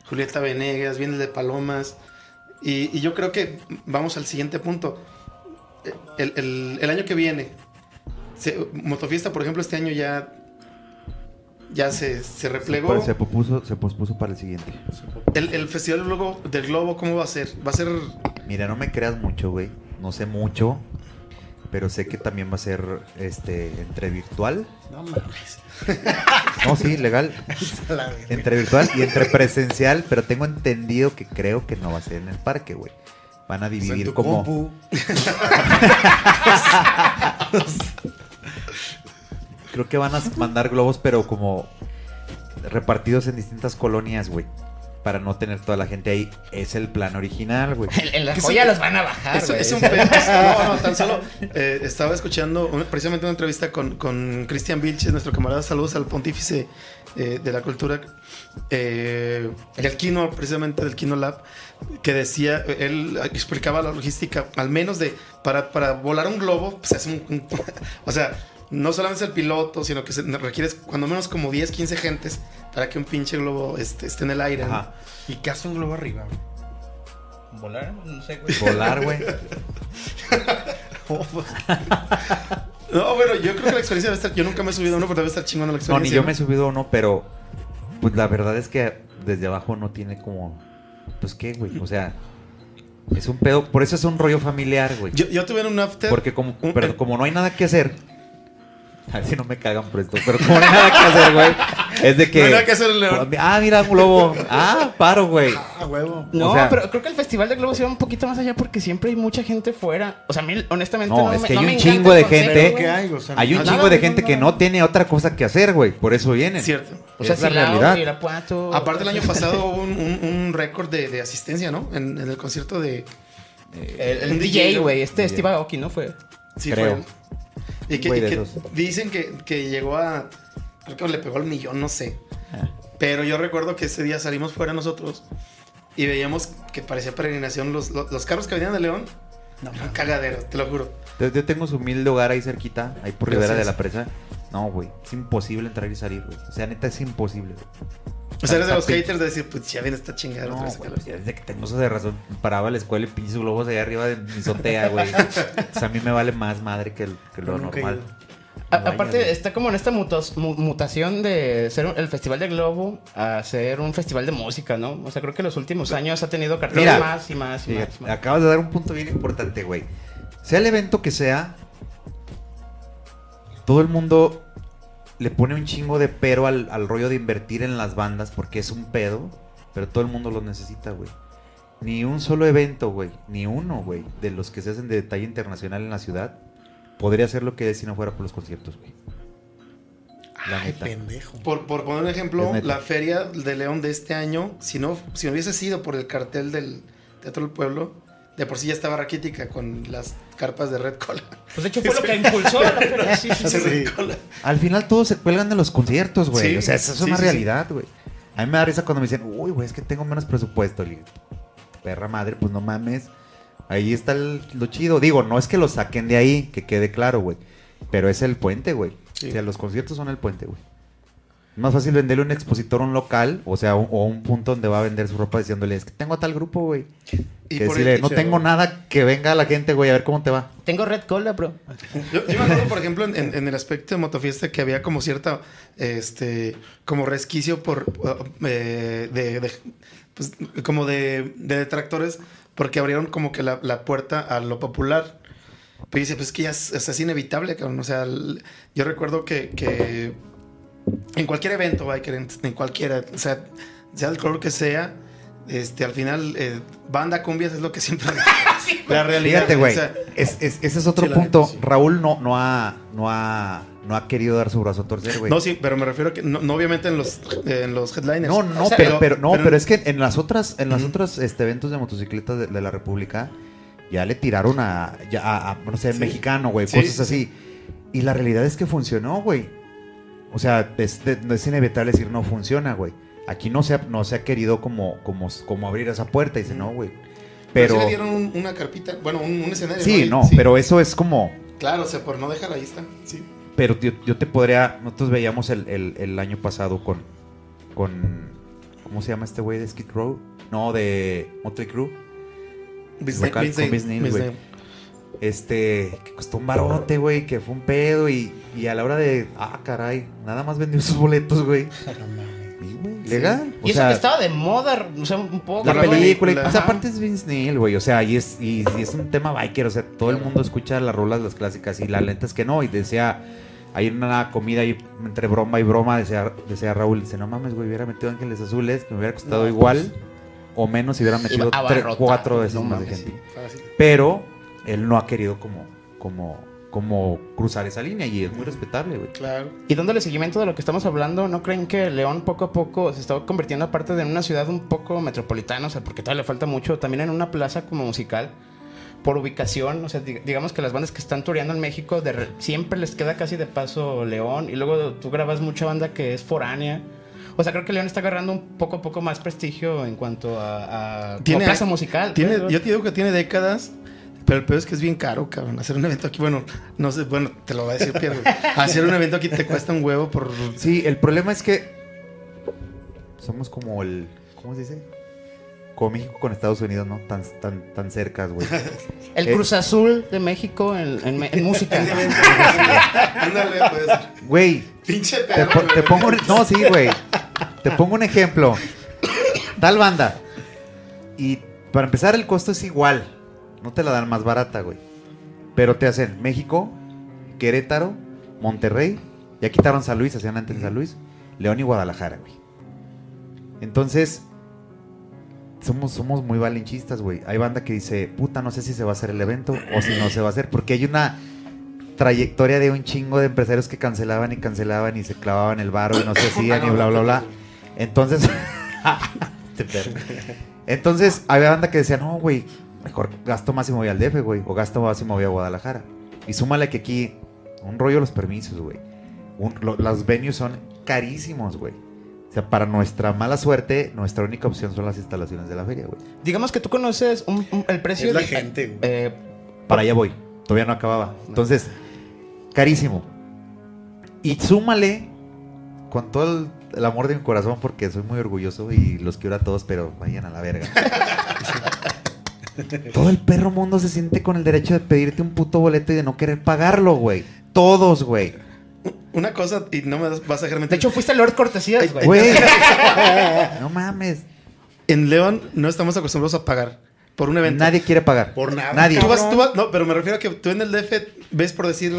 [SPEAKER 1] Julieta Venegas, viene el de Palomas. Y, y yo creo que vamos al siguiente punto. El, el- el año que viene, se- Motofiesta, por ejemplo, este año ya, ya se, se replegó.
[SPEAKER 3] Se, pospuso, se pospuso para el siguiente.
[SPEAKER 1] El, el Festival del Globo, del Globo, ¿cómo va a ser? Va a ser...
[SPEAKER 3] Mira, no me creas mucho, güey. No sé mucho. Pero sé que también va a ser este entre virtual.
[SPEAKER 4] No mames.
[SPEAKER 3] No, sí, legal. Entre virtual y entre presencial, pero tengo entendido que creo que no va a ser en el parque, güey. Van a
[SPEAKER 1] Pues
[SPEAKER 3] dividir como. Creo que van a mandar globos, pero como repartidos en distintas colonias, güey. Para no tener toda la gente ahí. Es el plan original, güey.
[SPEAKER 2] En, la joya
[SPEAKER 1] sí,
[SPEAKER 2] los van a bajar,
[SPEAKER 1] Es,
[SPEAKER 2] güey.
[SPEAKER 1] es un pedo. No, no, tan solo eh, estaba escuchando un- precisamente una entrevista con, con Cristian Vilches, nuestro camarada. Saludos al pontífice eh, de la cultura eh, del Kino, precisamente del Kino Lab, que decía, él explicaba la logística, al menos de para, para volar un globo, pues es un, un- o sea, no solamente es el piloto, sino que se requiere cuando menos como 10, 15 gentes para que un pinche globo este, esté en el aire. ¿no?
[SPEAKER 3] Ajá.
[SPEAKER 4] ¿Y qué hace un globo arriba?
[SPEAKER 2] ¿Volar? No sé, güey.
[SPEAKER 3] Volar, güey.
[SPEAKER 1] No, bueno, yo creo que la experiencia debe estar. Yo nunca me he subido a uno, pero debe estar chingando la
[SPEAKER 3] No,
[SPEAKER 1] experiencia.
[SPEAKER 3] ni yo me he subido a uno, pero pues la verdad es que desde abajo no tiene como. Pues qué, güey. O sea, es un pedo. Por eso es un rollo familiar, güey.
[SPEAKER 1] Yo, yo tuve en un after.
[SPEAKER 3] Porque como,
[SPEAKER 1] un-
[SPEAKER 3] pero como no hay nada que hacer. A ver si no me cagan por esto. Pero como no hay nada que hacer, güey. Es de que.
[SPEAKER 1] No hay nada que hacer, León.
[SPEAKER 3] Ah, mira, un lobo. Ah, paro, güey.
[SPEAKER 4] Ah, huevo.
[SPEAKER 2] No,
[SPEAKER 3] O sea-
[SPEAKER 2] pero creo que el Festival de Globos iba un poquito más allá porque siempre hay mucha gente fuera. O sea, a mí, honestamente,
[SPEAKER 3] No,
[SPEAKER 2] no,
[SPEAKER 3] es
[SPEAKER 2] me-
[SPEAKER 3] que
[SPEAKER 2] no
[SPEAKER 3] hay un chingo
[SPEAKER 2] el
[SPEAKER 3] de gente.
[SPEAKER 4] ¿Qué hay? O sea,
[SPEAKER 3] Hay un
[SPEAKER 2] Nada,
[SPEAKER 3] chingo de gente
[SPEAKER 2] no,
[SPEAKER 3] que
[SPEAKER 2] no.
[SPEAKER 3] tiene otra cosa que hacer, güey. Por eso vienen.
[SPEAKER 1] Cierto.
[SPEAKER 2] O sea,
[SPEAKER 3] Es la realidad.
[SPEAKER 2] Irapuato.
[SPEAKER 1] Aparte, el año pasado hubo un, un- un récord de, de asistencia, ¿no? En, en el concierto de.
[SPEAKER 2] El, el DJ,
[SPEAKER 1] DJ,
[SPEAKER 2] güey, este
[SPEAKER 3] DJ.
[SPEAKER 2] Steve Aoki, ¿no fue?
[SPEAKER 1] Sí,
[SPEAKER 3] Creo.
[SPEAKER 1] fue. Y que, y dicen que, que llegó a. Creo que le pegó al millón, no sé.
[SPEAKER 3] Ah.
[SPEAKER 1] Pero yo recuerdo que ese día salimos fuera nosotros y veíamos que parecía peregrinación los, los, los carros que venían de León. No, eran cagaderos, te lo juro.
[SPEAKER 3] Yo, yo tengo su humilde hogar ahí cerquita, ahí por Rivera de la Presa. No, güey. Es imposible entrar y salir, güey. O sea, neta, es imposible, güey.
[SPEAKER 1] O sea, eres de los haters de decir, pues ya viene esta chingada.
[SPEAKER 3] No,
[SPEAKER 1] otra vez
[SPEAKER 3] güey, pues, ya desde que tengo uso de razón, paraba la escuela y pinches globos allá arriba de mi azotea, güey. o sea, a mí me vale más madre que, el- que lo normal.
[SPEAKER 4] ido.
[SPEAKER 2] A-
[SPEAKER 3] Vaya,
[SPEAKER 2] aparte,
[SPEAKER 3] güey.
[SPEAKER 2] está como en esta mutos- mu- mutación de ser un- el Festival de Globo a ser un festival de música, ¿no? O sea, creo que en los últimos años ha tenido carteles
[SPEAKER 3] Mira,
[SPEAKER 2] más y más y más. y más.
[SPEAKER 3] acabas de dar un punto bien importante, güey. Sea el evento que sea, todo el mundo le pone un chingo de pero al, al rollo de invertir en las bandas porque es un pedo, pero todo el mundo lo necesita, güey. Ni un solo evento, güey, ni uno, güey, de los que se hacen de detalle internacional en la ciudad, podría ser lo que es si no fuera por los conciertos, güey. La
[SPEAKER 4] Ay,
[SPEAKER 3] neta.
[SPEAKER 4] pendejo.
[SPEAKER 1] Por, por poner un ejemplo, la feria de León de este año, si no, si no hubiese sido por el cartel del Teatro del Pueblo, de por sí ya estaba raquítica con las carpas de Red Cola.
[SPEAKER 2] Pues de hecho fue lo que impulsó a la. Sí, sí, sí.
[SPEAKER 1] Red Cola.
[SPEAKER 3] Al final todos se cuelgan de los conciertos, güey.
[SPEAKER 1] Sí,
[SPEAKER 3] o sea, esa es
[SPEAKER 1] sí,
[SPEAKER 3] una
[SPEAKER 1] sí,
[SPEAKER 3] realidad, güey. A mí me da risa cuando me dicen, uy, güey, es que tengo menos presupuesto. Le digo, perra madre, pues no mames. Ahí está el- lo chido. Digo, no es que lo saquen de ahí, que quede claro, güey. Pero es el puente, güey.
[SPEAKER 1] Sí.
[SPEAKER 3] O sea, los conciertos son el puente, güey. Más fácil venderle a un expositor a un local, o sea, un- o un punto donde va a vender su ropa diciéndole, es que tengo a tal grupo, güey.
[SPEAKER 1] Y
[SPEAKER 3] Que decirle, no tengo nada, que venga la gente, güey, a ver cómo te va.
[SPEAKER 2] Tengo Red Cola, bro.
[SPEAKER 1] Yo, yo me acuerdo, por ejemplo, en, en- en el aspecto de motofiesta que había como cierta, este, como resquicio por, uh, eh, de, de- pues, como de, de detractores, porque abrieron como que la, la puerta a lo popular. Pero dice, pues que ya es, es inevitable, cabrón. O sea, el- yo recuerdo que, que en cualquier evento, biker, en, en cualquiera, o sea, sea el color que sea, este, al final, eh, banda cumbias es lo que siempre... la realidad.
[SPEAKER 3] Fíjate, güey.
[SPEAKER 1] o sea,
[SPEAKER 3] es- es- ese es otro
[SPEAKER 4] Sí,
[SPEAKER 3] punto.
[SPEAKER 4] sí.
[SPEAKER 3] Raúl no, no, ha, no, ha, no ha querido dar su brazo a torcer, güey.
[SPEAKER 1] No, sí, pero me refiero a que no, no obviamente en los, eh, en los headliners.
[SPEAKER 3] No, no,
[SPEAKER 2] O sea,
[SPEAKER 3] pero, pero, no,
[SPEAKER 1] pero-
[SPEAKER 3] pero es que en las otras, en las otras este, eventos de motocicletas de, de la República ya le tiraron a, ya a, a, no sé,
[SPEAKER 1] Sí.
[SPEAKER 3] mexicano, güey,
[SPEAKER 1] Sí,
[SPEAKER 3] cosas
[SPEAKER 1] sí,
[SPEAKER 3] así. Y la realidad es que funcionó, güey. O sea, es, es inevitable decir no funciona, güey. Aquí no se ha, no se ha querido como, como, como abrir esa puerta y dice, no, güey.
[SPEAKER 1] Pero,
[SPEAKER 3] Pero,
[SPEAKER 1] sí le dieron un- una carpita, bueno, un, un escenario.
[SPEAKER 3] sí, no, pero eso es como,
[SPEAKER 1] Claro, o sea, por no dejar ahí está. Sí.
[SPEAKER 3] Pero yo, yo te podría. Nosotros veíamos el, el- el año pasado con. con ¿Cómo se llama este güey de Skid Row? No, de Motley Crue.
[SPEAKER 1] Vince
[SPEAKER 3] Local
[SPEAKER 1] Vince
[SPEAKER 3] con
[SPEAKER 1] Neil,
[SPEAKER 3] Este. Que costó un barote, güey. Que fue un pedo. Y, y a la hora de. Ah, caray. Nada más vendió sus boletos, güey. Legal.
[SPEAKER 2] Y eso que estaba de moda, o sea, un poco.
[SPEAKER 3] La
[SPEAKER 1] la
[SPEAKER 3] película,
[SPEAKER 1] película.
[SPEAKER 3] o sea, aparte es Vince Neil, güey, o sea, y es, y, y es un tema biker, o sea, todo el mundo escucha las rolas, las clásicas, y la lenta es que no, y decía, hay una comida ahí entre broma y broma, decía, decía Raúl, dice, no mames, güey, hubiera metido Ángeles Azules, que me hubiera costado
[SPEAKER 2] No,
[SPEAKER 3] igual, o menos si hubiera metido tres, cuatro veces
[SPEAKER 2] no
[SPEAKER 3] más de gente. Pero él no ha querido como, como, como cruzar esa línea, y es muy respetable, güey.
[SPEAKER 1] Claro.
[SPEAKER 2] Y dándole seguimiento de lo que estamos hablando, ¿no creen que León poco a poco se está convirtiendo aparte de una ciudad un poco metropolitana? O sea, porque todavía le falta mucho, también en una plaza como musical, por ubicación, o sea, dig- digamos que las bandas que están tureando en México, de re- siempre les queda casi de paso León, y luego tú grabas mucha banda que es foránea. O sea, creo que León está agarrando un poco a poco más prestigio en cuanto a, a
[SPEAKER 1] Tiene-
[SPEAKER 2] plaza musical.
[SPEAKER 1] Tiene,
[SPEAKER 2] pues,
[SPEAKER 1] yo te digo que tiene décadas, pero el peor es que es bien caro, cabrón. Hacer un evento aquí, bueno, no sé, bueno, te lo va a decir Pierre. güey. Hacer un evento aquí te cuesta un huevo por.
[SPEAKER 3] Sí, el problema es que somos como el. ¿Cómo se dice? Como México con Estados Unidos, ¿no? Tan, tan, tan cercas, güey.
[SPEAKER 2] El
[SPEAKER 3] Eh,
[SPEAKER 2] Cruz Azul de México en, en- en música.
[SPEAKER 1] Ándale, pues.
[SPEAKER 3] Güey,
[SPEAKER 1] Pinche
[SPEAKER 3] te, po- te pongo. un- No, sí, güey. te pongo un ejemplo. Tal banda. Y para empezar, el costo es igual. No te la dan más barata, güey. Pero te hacen México, Querétaro, Monterrey. Ya quitaron San Luis, hacían antes de San Luis. León y Guadalajara, güey. Entonces, somos, somos muy valenchistas, güey. Hay banda que dice, puta, no sé si se va a hacer el evento o si no se va a hacer. Porque hay una trayectoria de un chingo de empresarios que cancelaban y cancelaban y se clavaban el varo y no se hacían y bla, bla, bla. Entonces, entonces había banda que decía, no, güey, mejor gasto más y me voy al DF, güey. O gasto más y me voy a Guadalajara. Y súmale que aquí, un rollo los permisos, güey. Un- lo- los venues son carísimos, güey. O sea, para nuestra mala suerte, nuestra única opción son las instalaciones de la feria, güey.
[SPEAKER 2] Digamos que tú conoces un- un- el precio
[SPEAKER 4] Es la
[SPEAKER 2] de-
[SPEAKER 4] gente, güey.
[SPEAKER 2] eh,
[SPEAKER 3] Para allá voy. Todavía no acababa. Entonces, carísimo. Y súmale con todo el, el amor de mi corazón, porque soy muy orgulloso y los quiero a todos, pero vayan a la verga. todo el perro mundo se siente con el derecho de pedirte un puto boleto y de no querer pagarlo, güey. Todos, güey.
[SPEAKER 1] Una cosa, y no me vas a dejar
[SPEAKER 2] de
[SPEAKER 1] mentir.
[SPEAKER 2] hecho, fuiste Lord Cortesías, güey.
[SPEAKER 3] Güey. no mames.
[SPEAKER 1] en León no estamos acostumbrados a pagar por un evento.
[SPEAKER 3] Nadie quiere pagar.
[SPEAKER 4] Por nada,
[SPEAKER 3] Nadie.
[SPEAKER 1] Tú vas, tú vas- no, pero me refiero a que tú en el DF ves por decir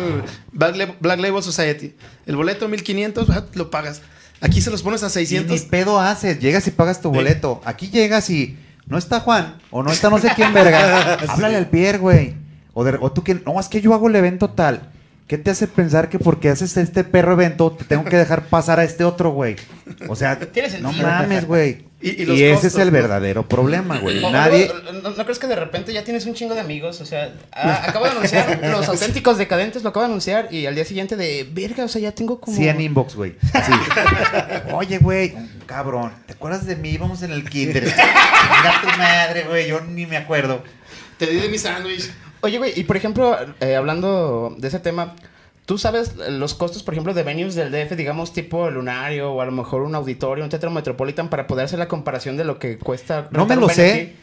[SPEAKER 1] Black, Lab- Black Label Society. El boleto 1500, ah, lo pagas. Aquí se los pones a
[SPEAKER 3] Y ni
[SPEAKER 1] 600.
[SPEAKER 3] pedo haces, llegas y pagas tu boleto. Aquí llegas y no está Juan, o no está no sé quién, verga. Háblale al Pierre, güey. O, de- o tú que, no, es que yo hago el evento tal. ¿Qué te hace pensar que porque haces este perro evento te tengo que dejar pasar a este otro, güey? O sea, no mames, güey.
[SPEAKER 1] Y-
[SPEAKER 3] Y,
[SPEAKER 1] y los
[SPEAKER 3] ese
[SPEAKER 1] costos,
[SPEAKER 3] es el
[SPEAKER 1] ¿no?
[SPEAKER 3] verdadero problema, güey.
[SPEAKER 2] O- o
[SPEAKER 3] Nadie...
[SPEAKER 2] ¿no, no crees que de repente ya tienes un chingo de amigos? O sea, a- acabo de anunciar los auténticos decadentes, lo acabo de anunciar y al día siguiente de verga, o sea, ya tengo como.
[SPEAKER 3] 100 inbox, güey. Así. Oye, güey, cabrón, ¿te acuerdas de mí? Íbamos en el kinder. Venga tu madre, güey, yo ni me acuerdo.
[SPEAKER 1] Te di de mi sándwich.
[SPEAKER 2] Oye, güey, y por ejemplo, eh, hablando de ese tema, ¿tú sabes los costos, por ejemplo, de venues del DF, digamos, tipo Lunario o a lo mejor un auditorio, un teatro metropolitan, para poder hacer la comparación de lo que cuesta?
[SPEAKER 3] No me lo sé,
[SPEAKER 2] aquí?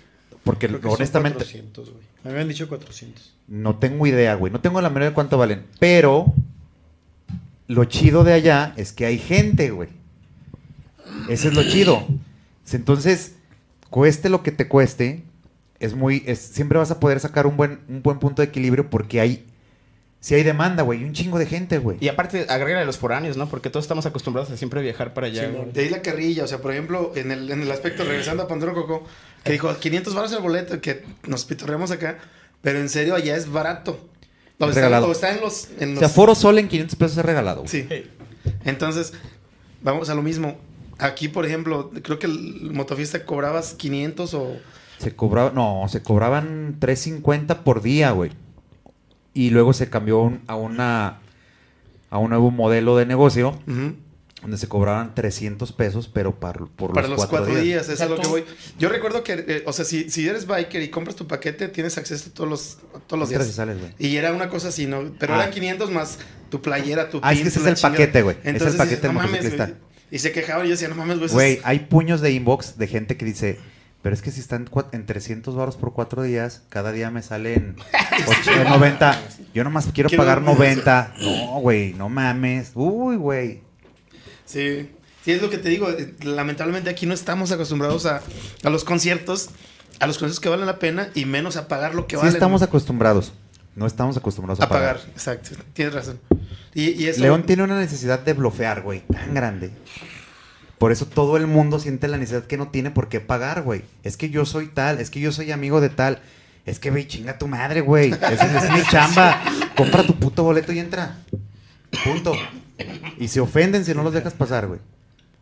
[SPEAKER 3] porque
[SPEAKER 4] Creo que son
[SPEAKER 3] honestamente
[SPEAKER 4] 400, güey. Me habían dicho 400.
[SPEAKER 3] no tengo idea, güey. No tengo la menor de cuánto valen. Pero lo chido de allá es que hay gente, güey. Ese es lo chido. Entonces, cueste lo que te cueste, es muy, es, siempre vas a poder sacar un buen, un buen punto de equilibrio porque hay, si hay demanda, güey, y un chingo de gente, güey.
[SPEAKER 2] Y aparte, agrégale los foráneos, ¿no? Porque todos estamos acostumbrados a siempre viajar para allá.
[SPEAKER 4] Sí.
[SPEAKER 1] De ahí la carrilla, o sea, por ejemplo, en el, en el aspecto, regresando a Pandoro Coco, que dijo 500 baros el boleto, que nos pitorreamos acá, pero en serio allá es barato. O
[SPEAKER 3] Es
[SPEAKER 1] está,
[SPEAKER 3] regalado.
[SPEAKER 1] o está en los... En
[SPEAKER 3] O
[SPEAKER 1] los
[SPEAKER 3] sea, Foro Sol en 500 pesos es regalado. güey.
[SPEAKER 1] Sí. Entonces, vamos a lo mismo. Aquí, por ejemplo, creo que el motofiesta cobrabas 500 o...
[SPEAKER 3] Se cobraba, no, se cobraban 3.50 por día, güey. Y luego se cambió un- a una a un nuevo modelo de negocio donde se cobraban 300 pesos, pero par- por
[SPEAKER 1] Para
[SPEAKER 3] los
[SPEAKER 1] los cuatro, días, eso es a lo que voy. Yo recuerdo que, eh, o sea, si, si eres biker y compras tu paquete, tienes acceso a todos los, a todos los días.
[SPEAKER 3] sales.
[SPEAKER 1] Y era una cosa así, ¿no? Pero
[SPEAKER 3] Ah.
[SPEAKER 1] eran 500 más tu playera, tu
[SPEAKER 3] Ah, es
[SPEAKER 1] pin,
[SPEAKER 3] que ese es el paquete, güey. Es el
[SPEAKER 1] Entonces,
[SPEAKER 3] paquete
[SPEAKER 1] dices, no mames. Y se quejaban y yo decía, no mames, güey.
[SPEAKER 3] Güey,
[SPEAKER 1] es-
[SPEAKER 3] hay puños de inbox de gente que dice, pero es que si están en 300 baros por cuatro días, cada día me salen 90. Yo nomás quiero, pagar
[SPEAKER 1] dormir.
[SPEAKER 3] 90. No, güey, no mames. Uy, güey.
[SPEAKER 1] Sí. Sí, es lo que te digo. eh, Lamentablemente aquí no estamos acostumbrados a, a los conciertos, a los conciertos que valen la pena y menos a pagar lo que
[SPEAKER 3] Sí
[SPEAKER 1] valen.
[SPEAKER 3] estamos acostumbrados. No estamos acostumbrados a,
[SPEAKER 1] a pagar. Exacto. Tienes razón. Y, y eso...
[SPEAKER 3] León tiene una necesidad de blofear, güey, tan grande. Por eso todo el mundo siente la necesidad que no tiene por qué pagar, güey. Es que yo soy tal, es que yo soy amigo de tal. Es que, güey, chinga tu madre, güey. Esa es mi chamba. Compra tu puto boleto y entra. Punto. Y se ofenden si no los dejas pasar, güey.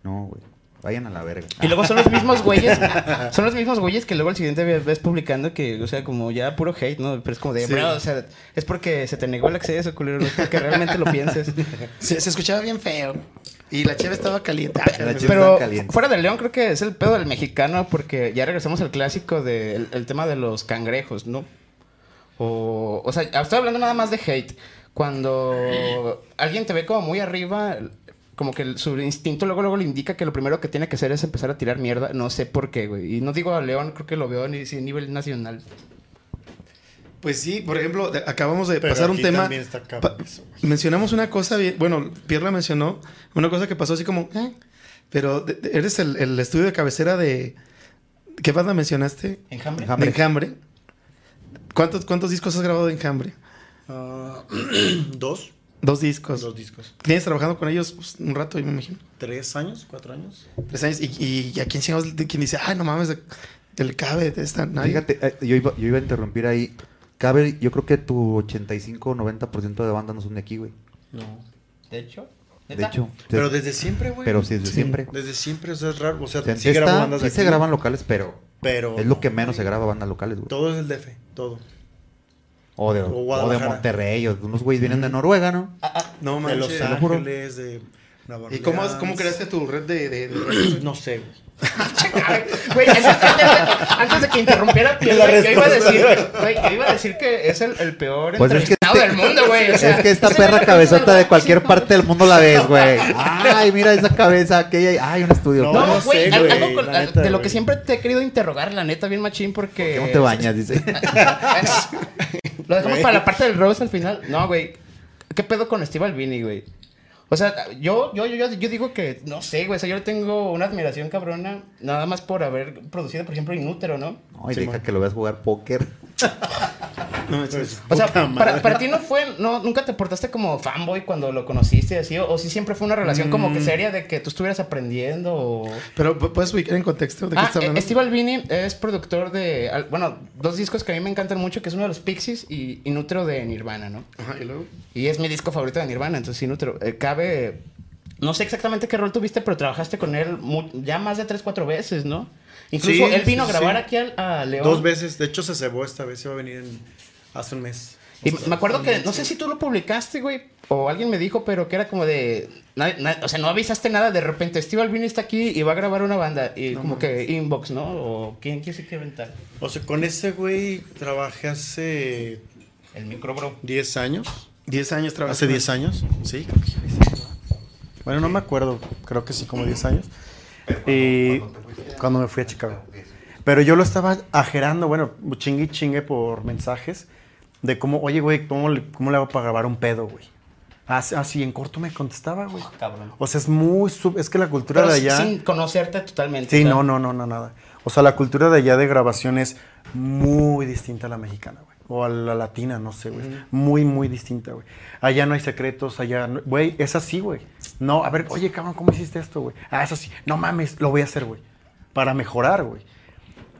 [SPEAKER 3] No, güey. Vayan a la verga.
[SPEAKER 2] Y luego son los mismos güeyes, son los mismos güeyes que luego al siguiente ves, ves publicando que, o sea, como ya puro hate, ¿no? Pero es como de,
[SPEAKER 1] Sí.
[SPEAKER 2] bro, o sea, es porque se te negó el acceso, culero, no es porque realmente lo pienses.
[SPEAKER 1] Se, se escuchaba bien feo. Y la cheve estaba caliente.
[SPEAKER 3] La
[SPEAKER 2] Pero fuera del León creo que es el pedo del mexicano porque ya regresamos al clásico del el tema de los cangrejos, ¿no? O, o sea, estoy hablando nada más de hate. Cuando alguien te ve como muy arriba, como que el- su instinto luego, luego le indica que lo primero que tiene que hacer es empezar a tirar mierda. No sé por qué, güey. Y no digo a León, creo que lo veo a ni- a nivel nacional.
[SPEAKER 1] Pues sí, por ejemplo, acabamos de
[SPEAKER 4] Pero
[SPEAKER 1] pasar un tema.
[SPEAKER 4] también está eso,
[SPEAKER 1] mencionamos una cosa bien. Bueno, Pierre la mencionó. Una cosa que pasó así como. ¿eh? Pero de- de- eres el, el estudio de cabecera de... ¿Qué banda mencionaste?
[SPEAKER 2] Enjambre.
[SPEAKER 1] De Enjambre. ¿Cuántos, ¿Cuántos discos has grabado de Enjambre?
[SPEAKER 4] Ah, dos.
[SPEAKER 1] Dos discos.
[SPEAKER 4] Dos discos.
[SPEAKER 1] Tienes trabajando con ellos pues, un rato, yo me imagino.
[SPEAKER 4] ¿Tres años? ¿Cuatro años?
[SPEAKER 1] Tres años. Y, y a quién chingados- quién dice, ay, no mames, del cabe de esta. Nadie.
[SPEAKER 3] Fíjate, eh, yo, iba, yo iba a interrumpir ahí. Cabe, yo creo que tu 85 o 90% de banda no son de aquí, güey.
[SPEAKER 4] No.
[SPEAKER 2] De hecho.
[SPEAKER 3] De hecho.
[SPEAKER 4] Pero desde siempre, güey.
[SPEAKER 3] Pero sí, desde siempre.
[SPEAKER 4] Desde siempre, o sea, es raro. O sea,
[SPEAKER 3] O sea,
[SPEAKER 4] sí
[SPEAKER 3] esta-
[SPEAKER 4] bandas de
[SPEAKER 3] sí se
[SPEAKER 4] aquí,
[SPEAKER 3] graban locales, pero
[SPEAKER 4] Pero.
[SPEAKER 3] es lo que menos se graba bandas locales, güey.
[SPEAKER 4] Todo es el DF, todo.
[SPEAKER 3] O de,
[SPEAKER 4] O
[SPEAKER 3] o de. Monterrey, o unos güeyes vienen de Noruega, ¿no?
[SPEAKER 1] No
[SPEAKER 4] de. Los. Ángeles, de
[SPEAKER 1] ¿Y cómo, cómo creaste tu red de... de- de-
[SPEAKER 4] No sé, güey.
[SPEAKER 2] Güey, antes, antes de que interrumpiera, yo,
[SPEAKER 4] La
[SPEAKER 2] yo iba a decir,
[SPEAKER 4] respuesta.
[SPEAKER 2] güey, yo iba a decir que es el, el peor
[SPEAKER 3] Pues es que este-
[SPEAKER 2] del mundo, güey. o sea,
[SPEAKER 3] es que esta perra cabezota de cualquier parte del mundo la ves, güey. Ay, mira esa cabeza, aquella. Ay, un estudio.
[SPEAKER 4] No,
[SPEAKER 2] No,
[SPEAKER 4] no
[SPEAKER 2] güey,
[SPEAKER 4] sé,
[SPEAKER 2] al-
[SPEAKER 4] güey,
[SPEAKER 2] algo con-
[SPEAKER 4] la neta,
[SPEAKER 2] de lo que siempre te he querido interrogar, la neta, bien machín, porque...
[SPEAKER 3] ¿Cómo te bañas? Dice.
[SPEAKER 2] Lo dejamos
[SPEAKER 4] Güey.
[SPEAKER 2] para la parte del Rose al final. No, güey. ¿Qué pedo con Steve Albini, güey? O sea, yo, yo, yo, yo digo que, no sé, güey. O sea, yo le tengo una admiración cabrona, nada más por haber producido, por ejemplo, Inútero, ¿no?
[SPEAKER 3] Ay, deja que lo veas jugar póker.
[SPEAKER 1] No manches.
[SPEAKER 2] O sea, para, ti no fue, no, nunca te portaste como fanboy cuando lo conociste así, o, o si siempre fue una relación como
[SPEAKER 4] Mm.
[SPEAKER 2] que seria de que tú estuvieras aprendiendo o...
[SPEAKER 1] Pero ¿pu- puedes ubicar en contexto de qué
[SPEAKER 2] Ah,
[SPEAKER 1] estás
[SPEAKER 2] eh,
[SPEAKER 1] hablando.
[SPEAKER 2] Steve Albini es productor de, bueno, dos discos que a mí me encantan mucho, que es uno de los Pixies y Inútero de Nirvana, ¿no?
[SPEAKER 1] Ajá, y luego.
[SPEAKER 2] Y es mi disco favorito de Nirvana, entonces Inútero. Eh, cabe, no sé exactamente qué rol tuviste, pero trabajaste con él ya más de tres, cuatro veces, ¿no? Incluso
[SPEAKER 4] Sí,
[SPEAKER 2] él vino
[SPEAKER 4] sí,
[SPEAKER 2] a grabar
[SPEAKER 4] sí.
[SPEAKER 2] aquí al- a León.
[SPEAKER 4] Dos veces. De hecho, se cebó esta vez. Iba a venir en- hace un mes.
[SPEAKER 2] Y me acuerdo que, no sé si tú lo publicaste, güey, o alguien me dijo, pero que era como de, na- na- o sea, no avisaste nada, de repente Steve Albini está aquí y va a grabar una banda, y como que inbox, ¿no? O quién quién se quiere inventar.
[SPEAKER 4] O sea, con ese güey trabajé hace
[SPEAKER 2] El micro, bro.
[SPEAKER 4] 10 años.
[SPEAKER 1] 10 años trabajando.
[SPEAKER 4] Hace 10 años. Sí, creo que ya. Bueno, no me acuerdo. Creo que sí, como 10 años. Y cuando me fui a Chicago. Pero yo lo estaba ajerando, bueno, chingue y chingue por mensajes de cómo, oye, güey, ¿cómo le, ¿cómo le hago para grabar un pedo, güey? Así, en corto me contestaba, güey.
[SPEAKER 2] Cabrón.
[SPEAKER 4] O sea, es muy, sub- es que la cultura
[SPEAKER 2] Pero
[SPEAKER 4] de allá...
[SPEAKER 2] sin conocerte totalmente.
[SPEAKER 4] Sí,
[SPEAKER 2] o sea.
[SPEAKER 4] no, no, no, no, nada. O sea, la cultura de allá de grabación es muy distinta a la mexicana, güey. O a la latina, no sé, güey. Muy, muy distinta, güey. Allá no hay secretos, allá, no- güey, es así, güey. No, a ver, oye, cabrón, ¿cómo hiciste esto, güey? Ah, es así. No mames, lo voy a hacer, güey. Para mejorar, güey.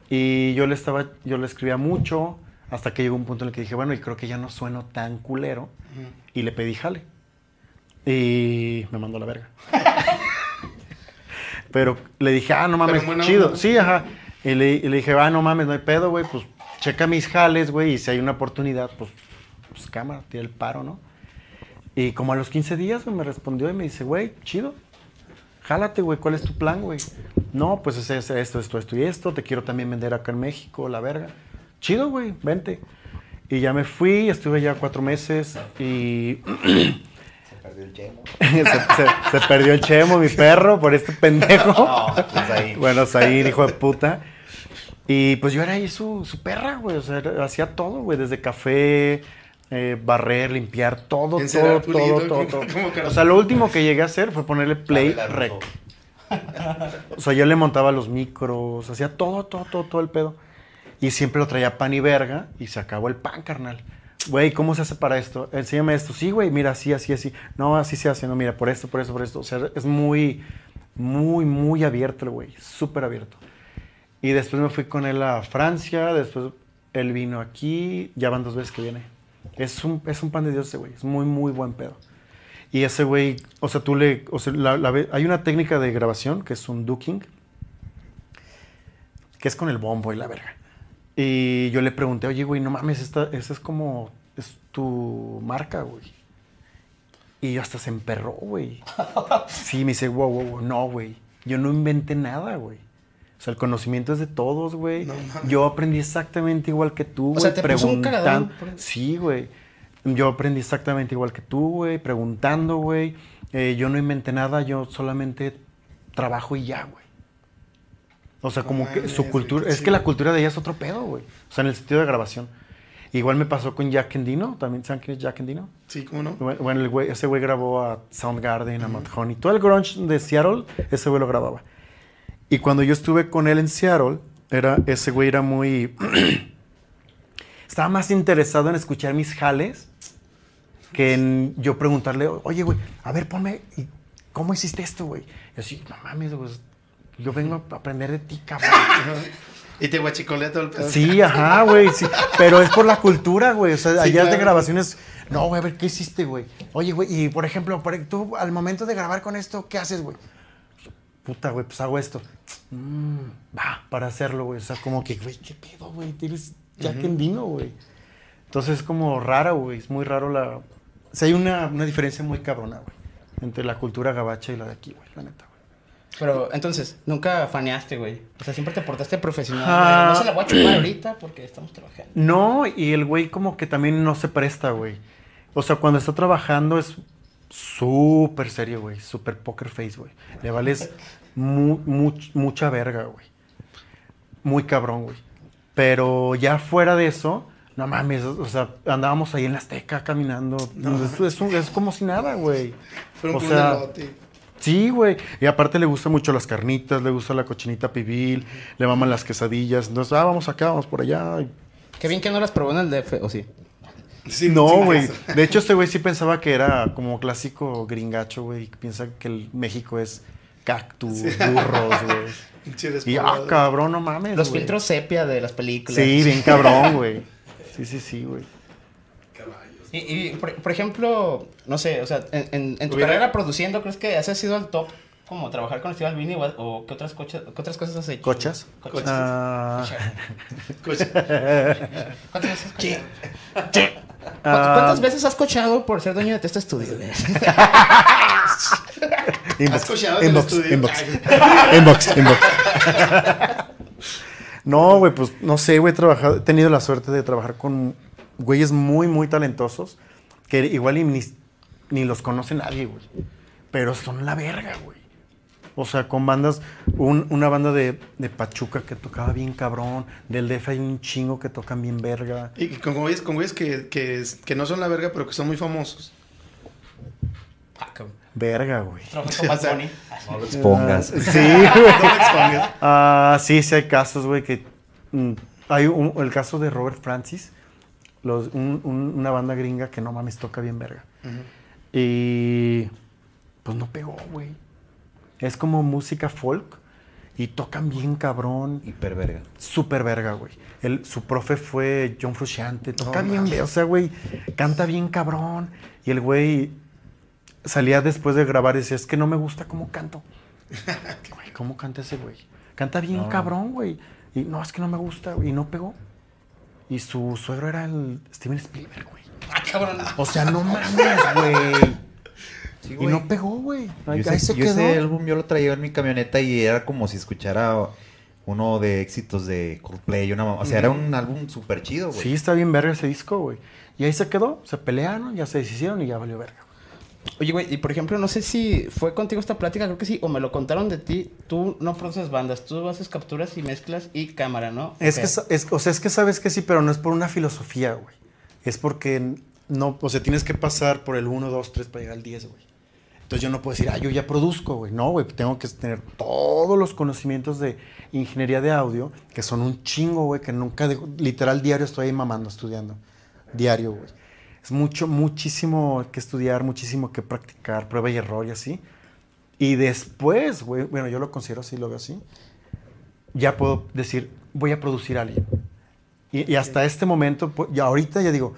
[SPEAKER 4] Y yo le estaba, yo le escribía mucho, hasta que llegó un punto en el que dije, bueno, y creo que ya no sueno tan culero. Y le pedí jale. Y me mandó la verga. Pero le dije, ah, no mames,
[SPEAKER 1] buena
[SPEAKER 4] chido. Sí, ajá. Y le, y le dije, ah, no mames, no hay pedo, güey. Pues checa mis jales, güey. Y si hay una oportunidad, pues, pues cámara, tira el paro, ¿no? Y como a los 15 días, güey, me respondió y me dice, güey, chido. Jálate, güey, ¿cuál es tu plan, güey? No, pues es, es esto, esto, esto y esto. Te quiero también vender acá en México, la verga. Chido, güey, vente. Y ya me fui, estuve ya cuatro meses y se, se- se perdió el chemo, mi perro, por este pendejo.
[SPEAKER 3] pues ahí.
[SPEAKER 4] Bueno, Zair, hijo de puta. Y pues yo era ahí su, su perra, güey. O sea, hacía todo, güey. Desde café, eh, barrer, limpiar, todo, todo,
[SPEAKER 1] pulido,
[SPEAKER 4] todo, todo, todo. O sea, lo último que llegué a hacer fue ponerle play rec. O sea, yo le montaba los micros, hacía todo, todo, todo, todo el pedo. Y siempre lo traía pan y verga y se acabó el pan, carnal. Güey, ¿cómo se hace para esto? Enséñame esto. Sí, güey, mira, así, así, así. No, así se hace, no, mira, por esto, por esto, por esto. O sea, es muy, muy, muy abierto el güey, súper abierto. Y después me fui con él a Francia, después él vino aquí, ya van dos veces que viene. Es un, es un pan de Dios ese güey, es muy, muy buen pedo. Y ese güey, o sea, tú le, o sea, la- la ve- hay una técnica de grabación que es un ducking, que es con el bombo y la verga. Y yo le pregunté, oye, güey, no mames, esta, esa es como, es tu marca, güey. Y yo hasta se emperró, güey. Sí, me dice, wow, wow, wow, no, güey. Yo no inventé nada, güey. O sea, el conocimiento es de todos, güey.
[SPEAKER 1] No
[SPEAKER 4] yo aprendí exactamente igual que tú, güey.
[SPEAKER 2] sea, te puso un cagadón
[SPEAKER 4] preguntan-
[SPEAKER 2] por-
[SPEAKER 4] Sí, güey. Yo aprendí exactamente igual que tú, güey, preguntando, güey. Eh, yo no inventé nada, yo solamente trabajo y ya, güey. O sea,
[SPEAKER 1] No
[SPEAKER 4] como que su cultura, es que la cultura de ella es otro pedo, güey. O sea, en el sentido de grabación. Igual me pasó con Jack Endino, también saben quién es Jack Endino.
[SPEAKER 1] Sí, ¿cómo no?
[SPEAKER 4] Bueno, el güey- ese güey grabó a Soundgarden, a Mad Honey. Todo el grunge de Seattle, ese güey lo grababa. Y cuando yo estuve con él en Seattle, era, ese güey era muy... Estaba más interesado en escuchar mis jales que en yo preguntarle, oye, güey, a ver, ponme, ¿y ¿cómo hiciste esto, güey? Y así, no mames, güey, yo vengo a aprender de ti, cabrón.
[SPEAKER 1] Y te guachicolea todo el pedo.
[SPEAKER 4] Sí, ajá, güey, sí. Pero es por la cultura, güey. O sea,
[SPEAKER 1] Sí,
[SPEAKER 4] allá de
[SPEAKER 1] claro.
[SPEAKER 4] grabaciones. No, güey, a ver, ¿qué hiciste, güey? Oye, güey, y por ejemplo, tú al momento de grabar con esto, ¿qué haces, güey? Puta, güey, pues hago esto. Mm, va, para hacerlo, güey. O sea, como que, güey, ¿qué pedo, güey? Tienes Jack Endino, güey. Entonces es como raro, güey. Es muy raro la. O sea, hay una, una diferencia muy cabrona, güey. Entre la cultura gabacha y la de aquí, güey, la neta, güey.
[SPEAKER 2] Pero entonces, nunca faneaste, güey. O sea, siempre te portaste profesional.
[SPEAKER 4] Ah.
[SPEAKER 2] No se la voy a chupar ahorita porque estamos trabajando.
[SPEAKER 4] No, y el güey como que también no se presta, güey. O sea, cuando está trabajando es súper serio, güey. Súper poker face, güey. Le vales mu- much- mucha verga, güey. Muy cabrón, güey. Pero ya fuera de eso, no mames, o sea, andábamos ahí en la Azteca caminando. Es, es un- es como si nada, güey.
[SPEAKER 1] Fueron
[SPEAKER 4] O
[SPEAKER 1] por
[SPEAKER 4] sea,
[SPEAKER 1] un elote.
[SPEAKER 4] Sí, güey. Y aparte le gustan mucho las carnitas, le gusta la cochinita pibil, le maman las quesadillas. Entonces, ah, vamos acá, vamos por allá.
[SPEAKER 2] Qué bien que no las probó en el DF, ¿o sí?
[SPEAKER 1] Sí,
[SPEAKER 4] no,
[SPEAKER 1] sí,
[SPEAKER 4] güey. De hecho, este güey sí pensaba que era como clásico gringacho, güey. Piensa que el México es cactus, burros, güey. Y, ah, cabrón, no mames,
[SPEAKER 2] Los filtros sepia de las películas.
[SPEAKER 4] Sí, bien cabrón, güey. Sí, sí, sí, güey.
[SPEAKER 2] Y, y, por, por ejemplo, no sé, o sea, en, en- en tu
[SPEAKER 1] Hubiera-
[SPEAKER 2] carrera produciendo, ¿crees que has sido el top? Como trabajar con Steve Albini o, o qué, otras cochas, qué otras cosas has hecho?
[SPEAKER 4] ¿Cochas?
[SPEAKER 2] Cochas.
[SPEAKER 4] Ah,
[SPEAKER 1] Coche.
[SPEAKER 2] ¿Cuántas veces has cochado? ¿Cu-
[SPEAKER 4] Ah.
[SPEAKER 2] ¿Cuántas veces has cochado por ser dueño de este estudio?
[SPEAKER 4] inbox,
[SPEAKER 1] en el
[SPEAKER 4] inbox,
[SPEAKER 1] estudio?
[SPEAKER 4] inbox, inbox, inbox. No, güey, pues no sé, güey, he trabajado, he tenido la suerte de trabajar con güeyes muy, muy talentosos que igual ni, ni los conoce nadie, güey. Pero son la verga, güey. O sea, con bandas, un- una banda de, de Pachuca que tocaba bien cabrón, del DF hay un chingo que tocan bien verga.
[SPEAKER 1] Y con güeyes, con güeyes que, que, que no son la verga, pero que son muy famosos.
[SPEAKER 2] Ah.
[SPEAKER 4] Verga, güey.
[SPEAKER 1] O sea.
[SPEAKER 3] No lo expongas.
[SPEAKER 4] Ah, sí, güey.
[SPEAKER 1] No me expongas.
[SPEAKER 4] Ah, sí, sí hay casos, güey, que... mm, hay un- el caso de Robert Francis, los- un- un- una banda gringa que no mames toca bien verga. Y pues no pegó, güey. Es como música folk y tocan bien cabrón.
[SPEAKER 3] Hiper verga.
[SPEAKER 4] Súper verga, güey. El- Su profe fue John Frusciante. Toca
[SPEAKER 1] No
[SPEAKER 4] bien, o sea, güey, canta bien cabrón. Y el güey salía después de grabar y decía, es que no me gusta cómo canto. Güey, ¿cómo canta ese güey? Canta bien
[SPEAKER 3] No.
[SPEAKER 4] cabrón, güey. Y no, es que no me gusta, güey. Y no pegó. Y su suegro era el Steven Spielberg, güey.
[SPEAKER 2] Ah, cabrón.
[SPEAKER 4] O sea, no mames, güey.
[SPEAKER 3] Sí,
[SPEAKER 4] Y no pegó, güey. Ahí,
[SPEAKER 3] Yo,
[SPEAKER 4] ahí
[SPEAKER 3] ese,
[SPEAKER 4] se
[SPEAKER 3] yo
[SPEAKER 4] quedó.
[SPEAKER 3] ese álbum yo lo traía en mi camioneta y era como si escuchara uno de éxitos de Coldplay. Una, o sea, era un álbum súper chido, güey.
[SPEAKER 4] Sí, está bien verga ese disco, güey. Y ahí se quedó, se pelearon, ya se deshicieron y ya valió verga.
[SPEAKER 2] Oye, güey, y por ejemplo, no sé si fue contigo esta plática, creo que sí, o me lo contaron de ti. Tú no produces bandas, tú haces capturas y mezclas y cámara, ¿no?
[SPEAKER 4] Es que, es, o sea, es que sabes que sí, pero no es por una filosofía, güey. Es porque no, o sea, tienes que pasar por el 1, 2, 3 para llegar al 10, güey. Entonces yo no puedo decir, ah, yo ya produzco, güey. No, güey, tengo que tener todos los conocimientos de ingeniería de audio, que son un chingo, güey, que nunca, dejo- literal, diario estoy ahí mamando, estudiando. Diario, güey. Es mucho, muchísimo que estudiar, muchísimo que practicar, prueba y error y así. Y después, güey, bueno, yo lo considero así, lo veo así, ya puedo decir, voy a producir a alguien. Y, y hasta este momento, pues, ya ahorita ya digo,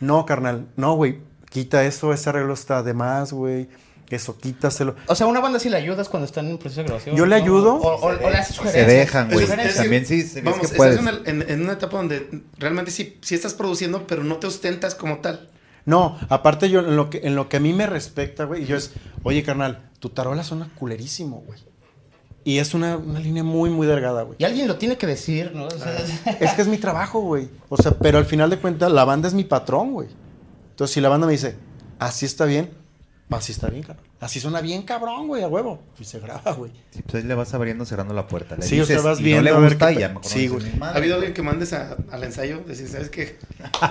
[SPEAKER 4] no, carnal, no, güey, quita eso, ese arreglo está de más, güey, eso quítaselo.
[SPEAKER 2] O sea, una banda sí le ayudas cuando están en proceso de grabación.
[SPEAKER 4] Yo le
[SPEAKER 2] ¿no?
[SPEAKER 4] ayudo.
[SPEAKER 2] O, o- o le haces
[SPEAKER 3] Se
[SPEAKER 2] sugerencias.
[SPEAKER 3] dejan, güey. También sí, sí,
[SPEAKER 1] Vamos,
[SPEAKER 3] que
[SPEAKER 1] estás
[SPEAKER 3] puedes.
[SPEAKER 1] en, el- en- en una etapa donde realmente sí, sí estás produciendo, pero no te ostentas como tal.
[SPEAKER 4] No, aparte yo, en lo que, en lo que a mí me respecta, güey, yo es, oye, carnal, tu tarola suena culerísimo, güey. Y es una, una línea muy, muy delgada, güey.
[SPEAKER 2] Y alguien lo tiene que decir, ¿no? O sea,
[SPEAKER 4] Es que es mi trabajo, güey. O sea, pero al final de cuentas, la banda es mi patrón, güey. Entonces, si la banda me dice, así está bien, Así está bien, cabrón. Así suena bien cabrón, güey, a huevo. Y se graba, güey.
[SPEAKER 3] Sí, pues ahí le vas abriendo, cerrando la puerta. Le
[SPEAKER 4] Sí, o sea,
[SPEAKER 3] dices,
[SPEAKER 4] vas
[SPEAKER 3] y
[SPEAKER 4] viendo
[SPEAKER 3] No
[SPEAKER 4] a
[SPEAKER 3] le
[SPEAKER 4] ver
[SPEAKER 3] gusta y ya me
[SPEAKER 4] Sí, güey.
[SPEAKER 1] ¿Ha habido alguien que mandes a- al ensayo? Decir, ¿sabes qué?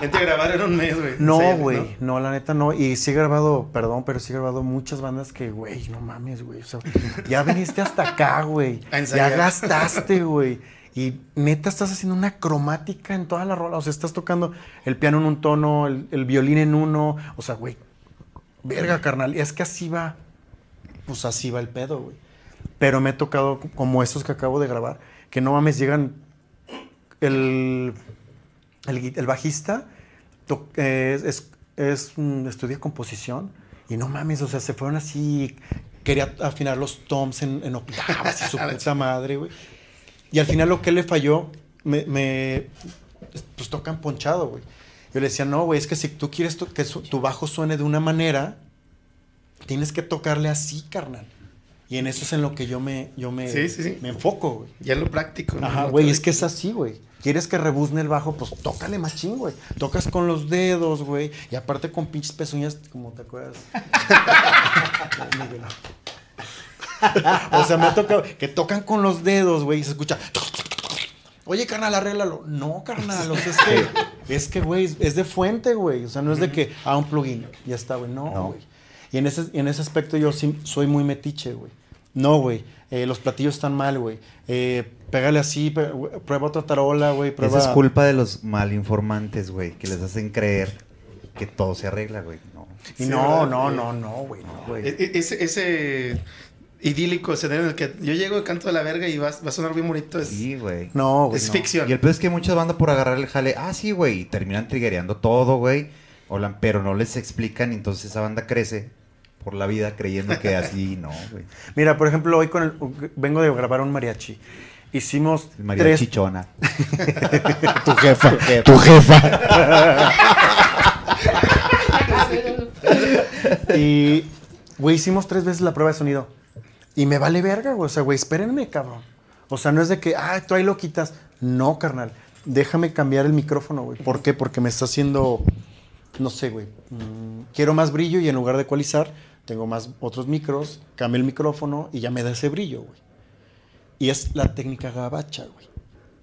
[SPEAKER 1] Vente a grabar en un mes, güey.
[SPEAKER 4] No, güey, no, la neta no. Y sí he grabado, perdón, pero sí he grabado muchas bandas que, güey, no mames, güey. O sea, ya viniste hasta acá, güey.
[SPEAKER 1] A
[SPEAKER 4] Ya gastaste, güey. Y neta estás haciendo una cromática en toda la rola. O sea, estás tocando el piano en un tono, el, el violín en uno. O sea, güey, verga, carnal. Es que así va. Pues así va el pedo, güey. Pero me he tocado como esos que acabo de grabar, que no mames, llegan el, el, el bajista to- eh, es, es, es, estudia composición y no mames, o sea, se fueron así, quería afinar los toms en, en octavas y su puta madre, güey. Y al final lo que le falló, me, me- pues tocan ponchado, güey. Yo le decía, no, güey, es que si tú quieres que tu bajo suene de una manera, tienes que tocarle así, carnal. Y en eso es en lo que yo me, yo me,
[SPEAKER 1] Sí, sí, sí.
[SPEAKER 4] me enfoco, güey.
[SPEAKER 1] Ya lo práctico. ¿no?
[SPEAKER 4] Ajá, güey, es que es así, güey. ¿Quieres que rebuzne el bajo? Pues tócale machín, güey. Tocas con los dedos, güey. Y aparte con pinches pezuñas, como te acuerdas. o sea, me ha tocado que tocan con los dedos, güey, y se escucha. Oye, carnal, arréglalo. No, carnal, o sea, es que, es que, güey, es de fuente, güey. O sea, no es de que, ah, un plugin, ya está, güey. No,
[SPEAKER 3] No.
[SPEAKER 4] güey. Y en ese, en ese aspecto yo sí soy muy metiche, güey. No, güey. eh, los platillos están mal, güey. Eh, pégale así, pe- güey, prueba otra tarola, güey. Prueba...
[SPEAKER 3] Esa es culpa de los malinformantes, güey, que les hacen creer que todo se arregla, güey. No.
[SPEAKER 1] Sí,
[SPEAKER 4] no, no,
[SPEAKER 1] Sí.
[SPEAKER 4] no, no, güey, no, güey.
[SPEAKER 1] E- Ese, ese idílico escenario en el que yo llego, canto de la verga y va, va a sonar bien bonito. Es,
[SPEAKER 3] Sí, güey.
[SPEAKER 4] No, güey.
[SPEAKER 1] es
[SPEAKER 4] no.
[SPEAKER 1] ficción.
[SPEAKER 3] Y el peor es que muchas bandas por agarrar el jale, ah, sí, güey, y terminan triguereando todo, güey. Pero no les explican y entonces esa banda crece por la vida creyendo que así, no, güey.
[SPEAKER 4] Mira, por ejemplo, hoy con el, vengo de grabar un mariachi. Hicimos
[SPEAKER 3] El María
[SPEAKER 4] tres.
[SPEAKER 3] Chichona.
[SPEAKER 4] Tu jefa.
[SPEAKER 3] Tu
[SPEAKER 4] jefa. y, güey, hicimos tres veces la prueba de sonido. Y me vale verga, güey. O sea, güey, espérenme, cabrón. O sea, no es de que, ah, tú ahí lo quitas. No, carnal. Déjame cambiar el micrófono, güey. ¿Por qué? Porque me está haciendo, no sé, güey. mm, quiero más brillo y en lugar de ecualizar, tengo más otros micros, cambio el micrófono y ya me da ese brillo, güey. Y es la técnica gabacha, güey.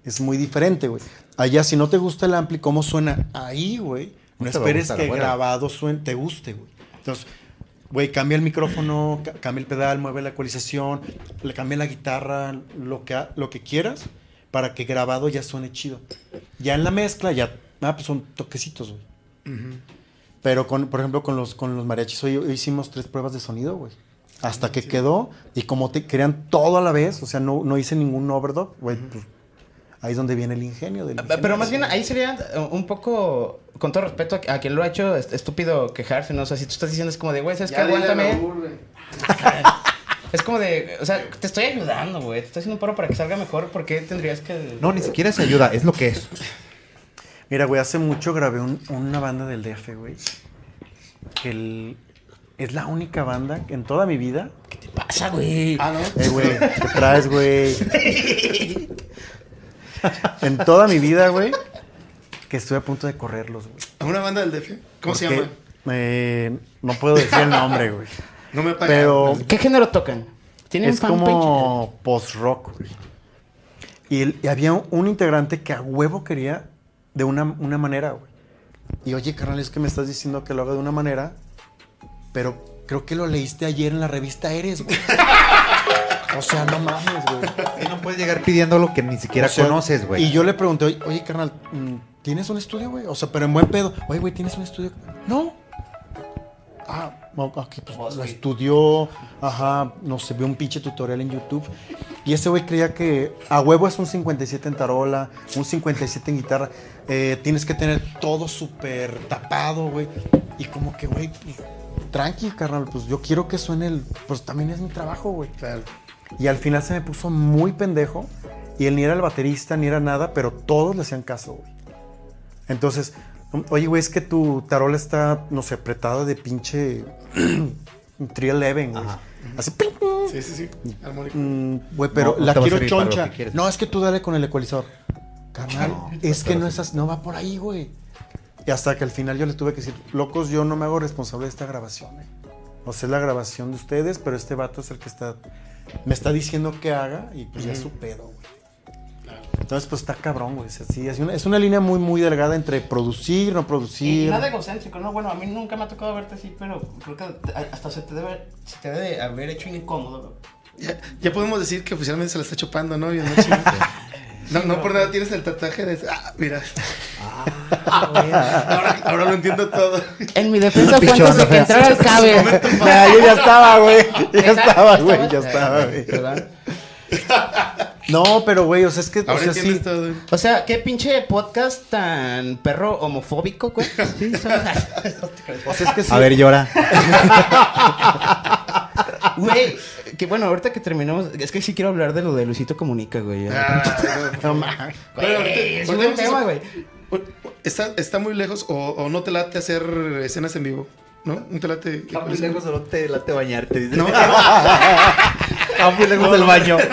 [SPEAKER 4] Es muy diferente, güey. Allá, si no te gusta el ampli, cómo suena ahí, güey. No esperes
[SPEAKER 3] gustar
[SPEAKER 4] que grabado suene, te guste, güey. Entonces, güey, cambia el micrófono, ca- cambia el pedal, mueve la ecualización, le cambia la guitarra, lo que, lo que quieras, para que grabado ya suene chido. Ya en la mezcla, ya, ah, pues son toquecitos, güey. Pero, con, por ejemplo, con los, con los mariachis, hoy, hoy hicimos tres pruebas de sonido, güey. Hasta que quedó, y como te querían todo a la vez, o sea, no, no hice ningún overdub, güey, pues ahí es donde viene el ingenio del
[SPEAKER 2] Ah, Pero
[SPEAKER 4] ingeniero,
[SPEAKER 2] más bien ahí sería uh, un poco, con todo respeto a, a quien lo ha hecho, est- estúpido quejarse, ¿no? O sea, si tú estás diciendo es como de, güey, ¿sabes qué? Aguántame. Es como de, o sea, te estoy ayudando, güey. Te estoy haciendo un paro para que salga mejor. ¿Por qué tendrías que...?
[SPEAKER 3] No, ni siquiera se ayuda, es lo que es.
[SPEAKER 4] Mira, güey, hace mucho grabé un- una banda del DF, güey. Que el- es la única banda en toda mi vida.
[SPEAKER 2] ¿Qué te pasa, güey?
[SPEAKER 1] Ah, ¿no?
[SPEAKER 4] Eh, güey, ¿qué traes, güey? en toda mi vida, güey, que estuve a punto de correrlos, güey.
[SPEAKER 1] ¿A una banda del DF? ¿Cómo se llama?
[SPEAKER 4] eh, no puedo decir el nombre, güey.
[SPEAKER 1] No me pagan.
[SPEAKER 4] Pero
[SPEAKER 2] ¿Qué género tocan? ¿Tienen
[SPEAKER 4] es
[SPEAKER 2] fanpage?
[SPEAKER 4] como post-rock, güey. Y, el- y había un, un integrante que a huevo quería de una, una manera, güey. Y oye, carnal, es que me estás diciendo que lo haga de una manera, pero creo que lo leíste ayer en la revista Eres, güey. o sea, no mames, güey.
[SPEAKER 3] Y no puedes llegar pidiendo lo que ni siquiera
[SPEAKER 4] O sea,
[SPEAKER 3] conoces, güey.
[SPEAKER 4] Y yo le pregunté, oye, carnal, mm, ¿tienes un estudio, güey? O sea, pero en buen pedo. Oye, güey, ¿tienes un estudio? No. Ah, ok, pues lo estudió, ajá, no sé, vio un pinche tutorial en YouTube. Y ese güey creía que a huevo es un 57 en tarola, un 57 en guitarra. eh, tienes que tener todo súper tapado, güey. Y como que, güey, pues, tranqui, carnal, pues yo quiero que suene el. Pues también es mi trabajo, güey.
[SPEAKER 1] Claro.
[SPEAKER 4] Y al final se me puso muy pendejo. Y él ni era el baterista, ni era nada, pero todos le hacían caso, güey. Entonces, oye, güey, es que tu tarola está, no sé, apretada de pinche 311, güey.
[SPEAKER 3] Ajá.
[SPEAKER 4] Así, ping, ping.
[SPEAKER 1] Sí, sí, sí. Armónico.
[SPEAKER 4] Mm, Güey, pero
[SPEAKER 3] No,
[SPEAKER 4] la
[SPEAKER 3] te va a
[SPEAKER 4] quiero
[SPEAKER 3] servir para lo
[SPEAKER 4] choncha.
[SPEAKER 3] que quieres.
[SPEAKER 4] No, es que tú dale con el ecualizador. Carnal,
[SPEAKER 3] No,
[SPEAKER 4] es que
[SPEAKER 3] pero
[SPEAKER 4] no,
[SPEAKER 3] sí.
[SPEAKER 4] es así, no va por ahí, güey. Y hasta que al final yo le tuve que decir, locos, yo no me hago responsable de esta grabación, eh. O sea, es la grabación de ustedes, pero este vato es el que está. Me está diciendo que haga y pues ya es su pedo, güey. Entonces, pues está cabrón, güey. O sea, sí, es, una, es una línea muy, muy delgada entre producir, no
[SPEAKER 2] Y
[SPEAKER 4] producir.
[SPEAKER 2] nada egocéntrico, ¿no? Bueno, a mí nunca me ha tocado verte así, pero creo que hasta se te debe, se te debe haber hecho incómodo.
[SPEAKER 1] Ya, ya podemos decir que oficialmente se la está chupando, ¿no? Machín. No, no por nada tienes el tatuaje de. Ah, mira. ahora, ahora lo entiendo todo.
[SPEAKER 2] En mi defensa fue antes de que entrara el cabe.
[SPEAKER 4] Ya, yo ya estaba, güey. Ya estaba, güey. Ya estaba, güey.
[SPEAKER 2] ¿Verdad?
[SPEAKER 4] No, pero, güey, o sea, es que. O sea, sí.
[SPEAKER 1] entiendes todo.
[SPEAKER 2] O sea, qué pinche podcast tan perro homofóbico, güey. Sí, son-
[SPEAKER 4] O sea, es que sí.
[SPEAKER 3] A ver, llora.
[SPEAKER 2] Güey, que bueno, ahorita que terminamos, es que sí quiero hablar de lo de Luisito Comunica, güey.
[SPEAKER 1] Ah,
[SPEAKER 2] no mames. Es un tema, güey.
[SPEAKER 1] ¿Está, está muy lejos o, o no te late hacer escenas en vivo? ¿No? ¿No te late?
[SPEAKER 3] Está muy lejos o no te late bañarte. dice.
[SPEAKER 1] No,
[SPEAKER 3] Está muy lejos del baño.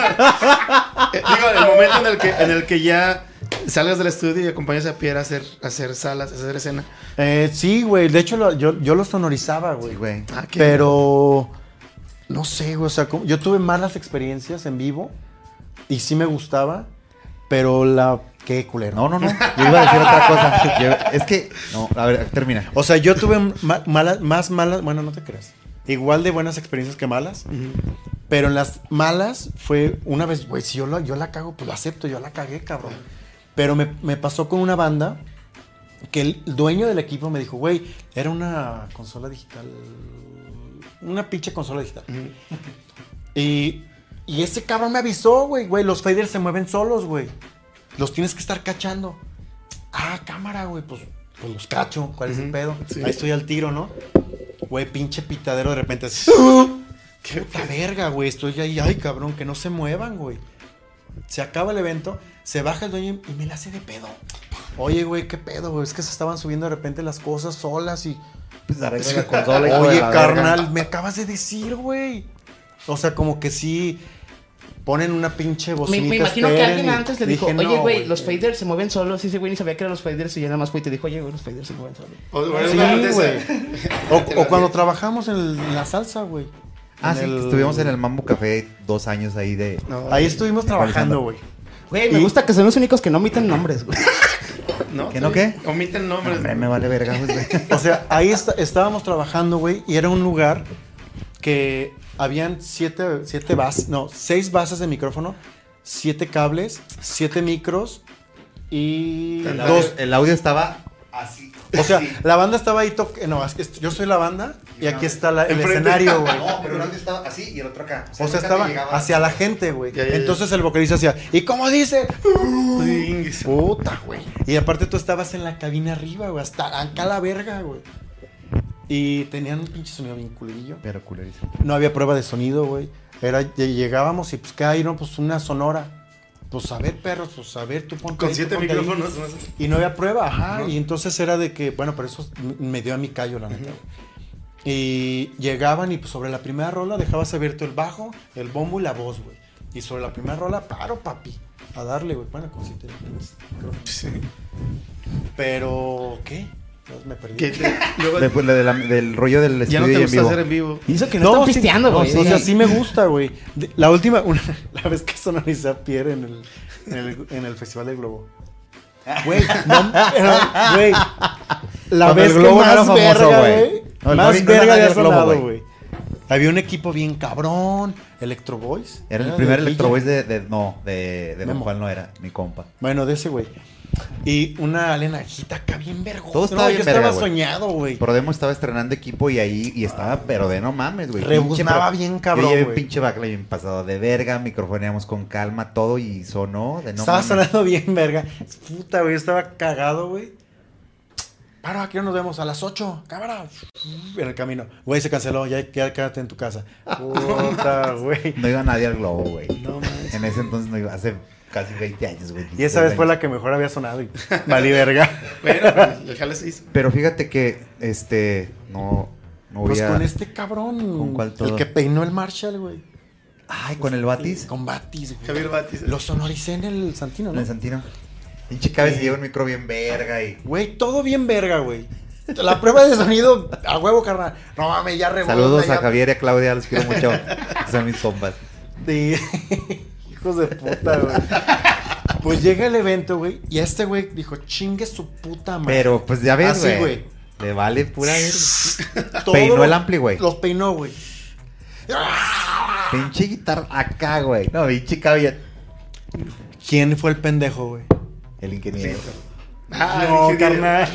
[SPEAKER 1] Eh, digo, el momento en el que, en el que ya salgas del estudio y acompañas a Pierre a hacer, a hacer salas, a hacer escena.
[SPEAKER 4] Eh, sí, güey. De hecho, lo- yo, yo lo sonorizaba, güey.
[SPEAKER 3] Sí, güey.
[SPEAKER 1] Ah, qué-
[SPEAKER 4] Pero. No sé, güey. O sea, yo tuve malas experiencias en vivo. Y sí me gustaba. Pero la. Qué culero.
[SPEAKER 3] No, no, no. Yo iba a decir otra cosa. Yo- es que. No, a ver, termina.
[SPEAKER 4] O sea, yo tuve ma- malas, más malas. Bueno, no te creas. Igual de buenas experiencias que malas. Pero en las malas fue una vez, güey, si yo la, yo la cago, pues la acepto, yo la cagué, cabrón. Pero me, me pasó con una banda que el dueño del equipo me dijo, güey, era una consola digital. Una pinche consola digital. Y, y ese cabrón me avisó, güey, güey, los faders se mueven solos, güey. Los tienes que estar cachando. Ah, cámara, güey, pues, pues los cacho. ¿Cuál es el pedo?
[SPEAKER 1] sí.
[SPEAKER 4] Ahí estoy al tiro, ¿no? Güey, pinche pitadero de repente así. ¡Qué puta verga, güey! Estoy ahí, ay, cabrón, que no se muevan, güey. Se acaba el evento, se baja el dueño y me la hace de pedo. Oye, güey, ¿qué pedo, güey? Es que se estaban subiendo de repente las cosas solas y...
[SPEAKER 3] Pues arregla la consola. hijo de
[SPEAKER 4] Oye,
[SPEAKER 3] la
[SPEAKER 4] carnal,
[SPEAKER 3] verga.
[SPEAKER 4] me acabas de decir, güey. O sea, como que sí ponen una pinche
[SPEAKER 2] Me,
[SPEAKER 4] bocinita.
[SPEAKER 2] me imagino que alguien antes le dijo, oye,
[SPEAKER 4] no,
[SPEAKER 2] güey, los faders se mueven solos. Y ese güey ni sabía que eran los faders y ya nada más fue y te dijo, oye, güey, los faders se mueven solos.
[SPEAKER 1] O,
[SPEAKER 4] Sí, güey. O, o cuando trabajamos en, el- en la salsa, güey.
[SPEAKER 3] Ah,
[SPEAKER 4] En
[SPEAKER 3] sí,
[SPEAKER 4] el-
[SPEAKER 3] estuvimos en el Mambo Café dos años ahí de.
[SPEAKER 1] No,
[SPEAKER 4] Ahí estuvimos trabajando, güey.
[SPEAKER 2] Güey, me
[SPEAKER 4] Y-
[SPEAKER 2] gusta que son los únicos que no omiten nombres, güey.
[SPEAKER 1] ¿No?
[SPEAKER 3] ¿Que no qué?
[SPEAKER 1] Omiten nombres.
[SPEAKER 3] Hombre, me vale verga, güey.
[SPEAKER 4] O sea, ahí está- estábamos trabajando, güey, y era un lugar que habían siete, siete bases, no, seis bases de micrófono, siete cables, siete micros y
[SPEAKER 3] El
[SPEAKER 4] dos.
[SPEAKER 3] el audio estaba así.
[SPEAKER 4] O sea,
[SPEAKER 3] así.
[SPEAKER 4] la banda estaba ahí, to- no, yo soy la banda y aquí está la- el
[SPEAKER 1] Enfrente.
[SPEAKER 4] escenario, güey.
[SPEAKER 3] No, pero el audio estaba así y el otro acá.
[SPEAKER 4] O sea,
[SPEAKER 3] nunca te
[SPEAKER 4] estaba hacia la gente, güey. Entonces el vocalista hacía, ¿y cómo dice?
[SPEAKER 1] Inguis.
[SPEAKER 4] Puta, güey. Y aparte tú estabas en la cabina arriba, güey, hasta acá la verga, güey. Y tenían un pinche sonido bien culerillo.
[SPEAKER 3] Pero culerísimo.
[SPEAKER 4] No había prueba de sonido, güey. Era, ll- llegábamos y pues, ¿qué hay? No, pues una sonora. Pues a ver, perros, pues a ver, tú ponte
[SPEAKER 1] Con
[SPEAKER 4] ahí,
[SPEAKER 1] siete
[SPEAKER 4] ponte ahí.
[SPEAKER 1] micrófonos. no sé.
[SPEAKER 4] Y no había prueba, ajá. Y entonces era de que, bueno, pero eso me dio a mi callo, la neta. güey. Y llegaban y pues sobre la primera rola dejabas abierto el bajo, el bombo y la voz, güey. Y sobre la primera rola, paro, papi. A darle, güey. Bueno, con siete micrófonos.
[SPEAKER 1] Sí.
[SPEAKER 4] Pero, ¿qué? Me perdí.
[SPEAKER 1] Que te- luego
[SPEAKER 3] Después de la- del rollo del
[SPEAKER 1] ya no
[SPEAKER 3] estudio
[SPEAKER 1] te
[SPEAKER 3] en
[SPEAKER 1] gusta
[SPEAKER 3] vivo.
[SPEAKER 1] hacer en vivo.
[SPEAKER 2] Y eso que no, están
[SPEAKER 4] sí,
[SPEAKER 2] pisteando,
[SPEAKER 4] no,
[SPEAKER 2] güey.
[SPEAKER 4] o sea, sí me gusta, güey. De- La última, una- la vez que sonoricé a Pierre en el, en el, en el Festival del Globo. Güey, no, güey. La
[SPEAKER 3] Cuando
[SPEAKER 4] vez
[SPEAKER 3] el
[SPEAKER 4] que
[SPEAKER 3] Globo no era
[SPEAKER 4] más
[SPEAKER 3] famoso,
[SPEAKER 4] verga,
[SPEAKER 3] güey. No,
[SPEAKER 4] más
[SPEAKER 3] no era
[SPEAKER 4] verga
[SPEAKER 3] Globo,
[SPEAKER 4] sonado,
[SPEAKER 3] güey.
[SPEAKER 4] Había un equipo bien cabrón. Electro Boys.
[SPEAKER 3] Era el
[SPEAKER 4] de
[SPEAKER 3] primer
[SPEAKER 4] Villa.
[SPEAKER 3] Electro Boys de, de- No, de, de. Don Juan no era, mi compa.
[SPEAKER 4] Bueno, de ese, güey. Y una alenajita acá bien vergosa.
[SPEAKER 3] Todo estaba
[SPEAKER 4] No,
[SPEAKER 3] bien
[SPEAKER 4] yo
[SPEAKER 3] verga,
[SPEAKER 4] estaba soñado, güey.
[SPEAKER 3] Prodemo estaba estrenando equipo y ahí y estaba, pero de no mames, güey.
[SPEAKER 4] Rebuznaba bien cabrón,
[SPEAKER 3] Yo llevé
[SPEAKER 4] güey.
[SPEAKER 3] pinche backline bien pasado de verga, microfoneamos con calma, todo y sonó de no
[SPEAKER 4] estaba
[SPEAKER 3] mames.
[SPEAKER 4] sonando bien, verga. Puta, güey, estaba cagado, güey. Para, aquí nos vemos a las 8, cámara. En el camino. Güey, se canceló, ya quédate en tu casa. Puta, güey.
[SPEAKER 3] No iba nadie al globo, güey.
[SPEAKER 1] No manches.
[SPEAKER 3] En ese entonces no iba, hace casi 20 años, güey.
[SPEAKER 4] Y esa vez fue la que mejor había sonado y valí verga.
[SPEAKER 1] Bueno, pues, el jale se hizo.
[SPEAKER 3] Pero fíjate que, este, no, no voy
[SPEAKER 4] Pues
[SPEAKER 3] a...
[SPEAKER 4] con este cabrón.
[SPEAKER 3] ¿Con cuál todo?
[SPEAKER 4] El que peinó el Marshall, güey.
[SPEAKER 3] Ay, con el Batis.
[SPEAKER 4] Con Batis, güey.
[SPEAKER 1] Javier Batis.
[SPEAKER 4] Lo sonoricé en el Santino,
[SPEAKER 3] En
[SPEAKER 4] ¿no?
[SPEAKER 3] el Santino. Pinche cabeza lleva un micro bien verga y...
[SPEAKER 4] Güey, todo bien verga, güey. La prueba de sonido, a huevo, carnal. No mames, ya rebota.
[SPEAKER 3] Saludos
[SPEAKER 4] ya-
[SPEAKER 3] a Javier y a Claudia, los quiero mucho. Son mis compas.
[SPEAKER 4] Sí. Hijos de puta, güey. Pues llega el evento, güey, y este güey dijo, chingue su puta madre.
[SPEAKER 3] Pero pues ya ves,
[SPEAKER 4] Así,
[SPEAKER 3] güey.
[SPEAKER 4] güey.
[SPEAKER 3] Le vale pura verga. Peinó el ampli, güey.
[SPEAKER 4] Los peinó, güey.
[SPEAKER 3] Pinche guitarra acá, güey. No, pinche cabía.
[SPEAKER 4] ¿Quién fue el pendejo, güey?
[SPEAKER 3] El ingeniero.
[SPEAKER 1] Ah,
[SPEAKER 4] no, carnal.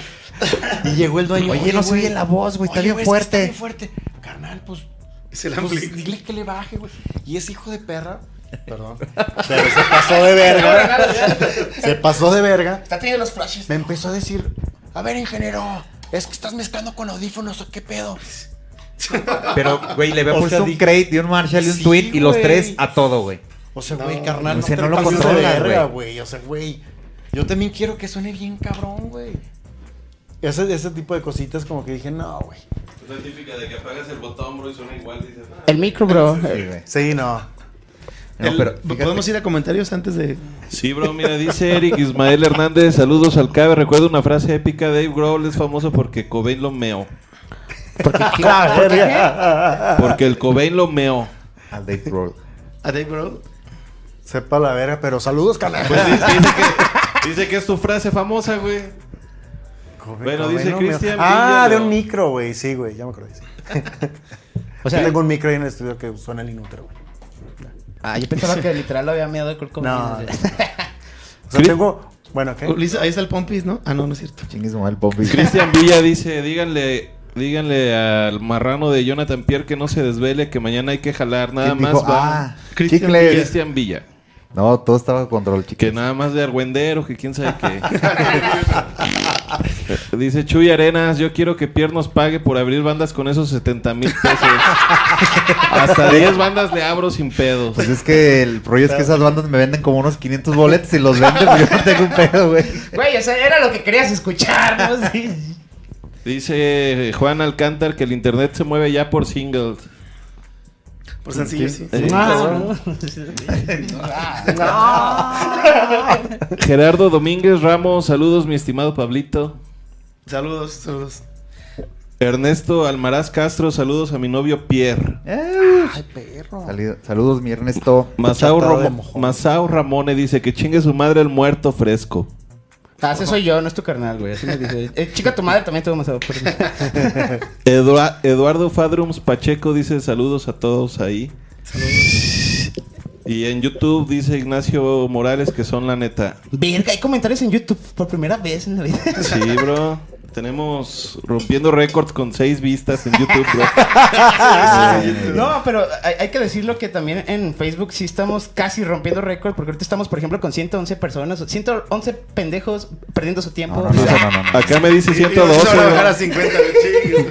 [SPEAKER 4] Y llegó el dueño.
[SPEAKER 3] Oye, no se oye la voz, güey, está
[SPEAKER 4] Oye,
[SPEAKER 3] bien fuerte.
[SPEAKER 4] Está bien fuerte. Carnal, pues,
[SPEAKER 1] Es el
[SPEAKER 4] pues
[SPEAKER 1] ampli.
[SPEAKER 4] dile que le baje, güey. Y ese hijo de perra, perdón, pero se pasó de verga. se pasó de verga.
[SPEAKER 2] Está teniendo los flashes.
[SPEAKER 4] Me empezó a decir, a ver, ingeniero, es que estás mezclando con audífonos o qué pedo.
[SPEAKER 3] Pero, güey, le había
[SPEAKER 4] O
[SPEAKER 3] puesto
[SPEAKER 4] sea,
[SPEAKER 3] un crate y un Marshall y un
[SPEAKER 4] Sí,
[SPEAKER 3] Twin y los tres a todo, güey.
[SPEAKER 4] O sea, güey,
[SPEAKER 1] No,
[SPEAKER 4] carnal,
[SPEAKER 3] o
[SPEAKER 4] no, te
[SPEAKER 3] no lo
[SPEAKER 4] verga,
[SPEAKER 3] güey.
[SPEAKER 4] güey. O sea, güey, yo también quiero que suene bien cabrón, güey. Ese, ese tipo de cositas como que dije, no, güey.
[SPEAKER 5] Es la típica de que apagas el botón, bro, y suena igual. Dices, ah.
[SPEAKER 2] El micro, bro.
[SPEAKER 3] Sí, güey.
[SPEAKER 4] Sí, no.
[SPEAKER 3] No,
[SPEAKER 1] El-
[SPEAKER 3] pero fíjate-
[SPEAKER 1] ¿Podemos ir a comentarios antes de...?
[SPEAKER 5] Sí, bro, mira, dice Eric Ismael Hernández, saludos al Cabe. Recuerdo una frase épica, Dave Grohl es famoso porque Cobain lo meó. Porque el Cobain lo meó.
[SPEAKER 3] Al Dave Grohl.
[SPEAKER 1] ¿A Dave Grohl?
[SPEAKER 4] Sepa la verga, pero saludos, carnal.
[SPEAKER 5] Pues di- dice que, dice que es tu frase famosa, güey. Bueno, dice
[SPEAKER 4] no,
[SPEAKER 5] Cristian
[SPEAKER 4] Ah, de un micro, güey. Sí, güey, ya me acordé. sí.
[SPEAKER 2] O sea,
[SPEAKER 4] Yo tengo un micro ahí en el estudio que suena el inútero, güey.
[SPEAKER 2] Ah, yo pensaba que literal lo había meado de Kurt Cobain.
[SPEAKER 4] No. O sea, tengo. Bueno, ¿qué?
[SPEAKER 1] Ulises, Ahí está el Pompis, ¿no? Ah, no, no es cierto.
[SPEAKER 3] Chingues el Pompis.
[SPEAKER 5] Cristian Villa dice, díganle, díganle al marrano de Jonathan Pierre que no se desvele, que mañana hay que jalar, nada
[SPEAKER 3] ¿Quién
[SPEAKER 5] más
[SPEAKER 3] dijo?
[SPEAKER 5] va.
[SPEAKER 3] Ah,
[SPEAKER 1] Cristian
[SPEAKER 5] Villa.
[SPEAKER 3] No, todo estaba control,
[SPEAKER 5] Que
[SPEAKER 3] chicos.
[SPEAKER 5] nada más de argüendero, que quién sabe qué. Dice Chuy Arenas, yo quiero que Pierre nos pague por abrir bandas con esos 70 mil pesos. Hasta 10 bandas le abro sin pedos.
[SPEAKER 3] Pues es que el rollo es que esas bandas me venden como unos 500 boletos y los venden, pero yo no tengo un pedo, güey.
[SPEAKER 2] Güey, o sea, era lo que querías escuchar, ¿no? Sí.
[SPEAKER 5] Dice Juan Alcántar que el internet se mueve ya por singles.
[SPEAKER 1] Por sencillo, sí.
[SPEAKER 2] Ah.
[SPEAKER 5] Gerardo Domínguez Ramos, saludos mi estimado Pablito.
[SPEAKER 1] Saludos, saludos.
[SPEAKER 5] Ernesto Almaraz Castro, saludos a mi novio Pierre.
[SPEAKER 4] Ay, perro.
[SPEAKER 3] Salido- Saludos, mi Ernesto.
[SPEAKER 5] Masao. Masao Ramone dice que chingue su madre el muerto fresco.
[SPEAKER 2] Ah, ese soy yo, no es tu carnal, güey. Así me dice. Eh, chica, tu madre también tuvo
[SPEAKER 5] Edua- Eduardo Fadrums Pacheco dice saludos a todos ahí. Y en YouTube dice Ignacio Morales que son la neta.
[SPEAKER 2] Verga, hay comentarios en YouTube por primera vez en la vida.
[SPEAKER 5] Sí, bro. Tenemos rompiendo récords con seis vistas en YouTube, bro.
[SPEAKER 2] No, pero hay, hay que decirlo que también en Facebook sí estamos casi rompiendo récord, porque ahorita estamos, por ejemplo, con 111 personas, 111 pendejos perdiendo su tiempo.
[SPEAKER 3] No, no, no, no, no, no.
[SPEAKER 5] Acá me dice
[SPEAKER 1] Y- y vamos
[SPEAKER 5] 112.
[SPEAKER 1] a bajar a
[SPEAKER 5] bro.
[SPEAKER 1] 50, chingues.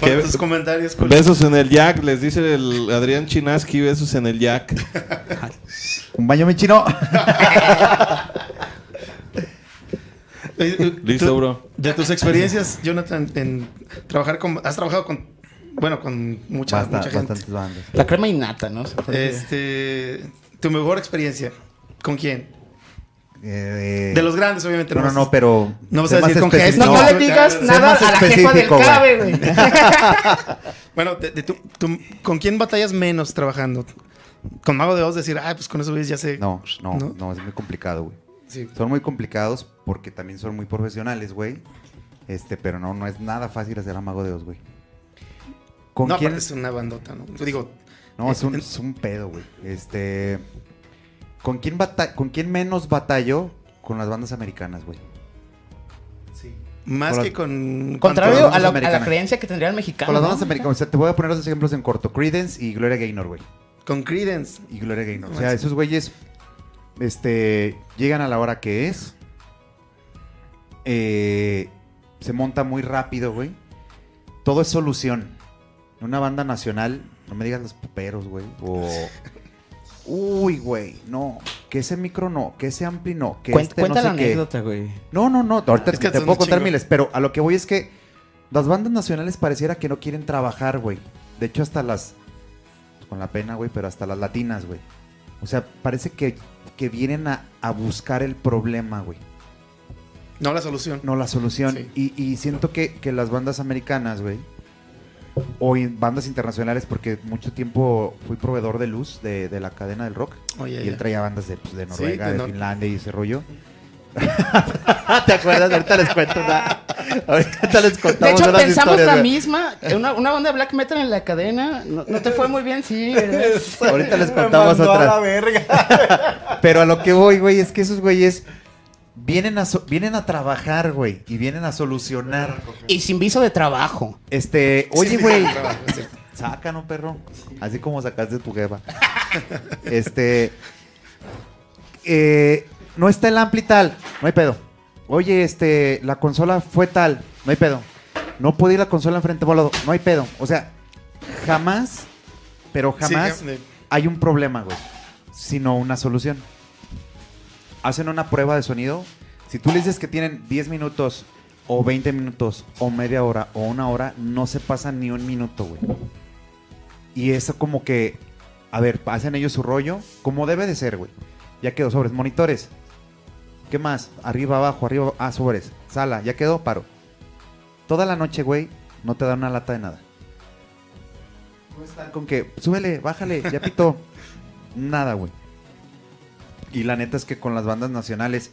[SPEAKER 5] ¿Qué?
[SPEAKER 1] Por tus comentarios.
[SPEAKER 5] Besos en el Jack, les dice el Adrián Chinaski, besos en el Jack.
[SPEAKER 3] Un baño mi chino.
[SPEAKER 1] Eh, eh,
[SPEAKER 5] Listo, bro.
[SPEAKER 1] De tus experiencias, Jonathan, en trabajar con... Has trabajado con... Bueno, con mucha,
[SPEAKER 3] Basta-
[SPEAKER 1] mucha gente.
[SPEAKER 3] bastantes bandas.
[SPEAKER 2] La crema innata, ¿no?
[SPEAKER 1] Este... Tu mejor experiencia. ¿Con quién?
[SPEAKER 3] Eh,
[SPEAKER 1] De los grandes, obviamente.
[SPEAKER 3] No, no, no, pero.
[SPEAKER 1] No vas a decir con qué es,
[SPEAKER 2] No, no le digas nada a la jefa del cabe, güey.
[SPEAKER 1] Bueno, de- de tu- tu- ¿con quién batallas menos trabajando? Con Mago de Oz decir, ah, pues con eso ya sé.
[SPEAKER 3] No, no,
[SPEAKER 1] ¿No?
[SPEAKER 3] no, es muy complicado, güey.
[SPEAKER 1] Sí.
[SPEAKER 3] Son muy complicados porque también son muy profesionales, güey. Este, pero no, no es nada fácil hacer a Mago de Oz, güey. ¿Con
[SPEAKER 1] no,
[SPEAKER 3] quién?
[SPEAKER 1] aparte es una bandota, ¿no? Yo digo,
[SPEAKER 3] No, es un,
[SPEAKER 1] en-
[SPEAKER 3] es un pedo, güey. Este. ¿Con quién, bata ¿Con quién menos batallo? Con las bandas americanas, güey.
[SPEAKER 1] más
[SPEAKER 3] Con
[SPEAKER 1] que con...
[SPEAKER 2] Contrario a, la- a la
[SPEAKER 3] americanas.
[SPEAKER 2] creencia que tendría el mexicano.
[SPEAKER 3] Con las
[SPEAKER 2] ¿no?
[SPEAKER 3] bandas americanas. O sea, te voy a poner dos ejemplos en corto: Credence y Gloria Gaynor, güey.
[SPEAKER 1] Con Credence.
[SPEAKER 3] Y Gloria Gaynor. O sea, esos güeyes. Este. Llegan a la hora que es. eh, se monta muy rápido, güey. Todo es solución. Una banda nacional, no me digas los puperos, güey. O. Uy, güey, no. Que ese micro no, que ese ampli no, que este
[SPEAKER 2] cuenta
[SPEAKER 3] no sé
[SPEAKER 2] la
[SPEAKER 3] qué.
[SPEAKER 2] anécdota, güey.
[SPEAKER 3] No, no, no. Ahorita
[SPEAKER 1] Es que
[SPEAKER 3] te puedo contar
[SPEAKER 1] chingo.
[SPEAKER 3] miles, pero a lo que voy es que las bandas nacionales pareciera que no quieren trabajar, güey. De hecho, hasta las. Con la pena, güey, pero hasta las latinas, güey. O sea, parece que, que vienen a, a buscar el problema, güey.
[SPEAKER 1] No la solución.
[SPEAKER 3] no la solución.
[SPEAKER 1] Sí.
[SPEAKER 3] Y, y siento que, que las bandas americanas, güey, o in- bandas internacionales, porque mucho tiempo fui proveedor de luz de, de la cadena del rock.
[SPEAKER 1] Oye,
[SPEAKER 3] y él traía bandas de, pues, de
[SPEAKER 1] Sí,
[SPEAKER 3] Noruega,
[SPEAKER 1] de
[SPEAKER 3] Finlandia y ese rollo. ¿Te acuerdas? Ahorita les cuento una. Ahorita les
[SPEAKER 2] De
[SPEAKER 3] contamos
[SPEAKER 2] hecho,
[SPEAKER 3] unas
[SPEAKER 2] pensamos
[SPEAKER 3] historias,
[SPEAKER 2] la misma. Una, una banda de black metal en la cadena. No, no te fue muy bien, sí.
[SPEAKER 3] Ahorita les contamos
[SPEAKER 4] mandó a la
[SPEAKER 3] otras.
[SPEAKER 4] verga.
[SPEAKER 3] Pero a lo que voy, güey, es que esos güeyes vienen a, so- vienen a trabajar, güey, y vienen a solucionar.
[SPEAKER 2] Y sin viso de trabajo.
[SPEAKER 3] Este, oye, güey,
[SPEAKER 1] trabajo, es cierto.
[SPEAKER 3] sácano, perro. Así como sacaste tu jefa. Este, eh, no está el ampli tal, no hay pedo. Oye, este, la consola fue tal, no hay pedo. No puede ir la consola enfrente volado, no hay pedo. O sea, jamás, pero
[SPEAKER 1] Sí,
[SPEAKER 3] jamás
[SPEAKER 1] de-
[SPEAKER 3] hay un problema, güey, sino una solución. Hacen una prueba de sonido. Si tú le dices que tienen 10 minutos o 20 minutos o media hora o una hora, no se pasa ni un minuto, güey. Y eso como que, a ver, hacen ellos su rollo, como debe de ser, güey. Ya quedó sobres, monitores. ¿Qué más? Arriba, abajo, arriba, ah, sobres. Sala, ya quedó, paro. Toda la noche, güey, no te dan una lata de nada. No están con que, súbele, bájale, ya pitó. Nada, güey. Y la neta es que con las bandas nacionales,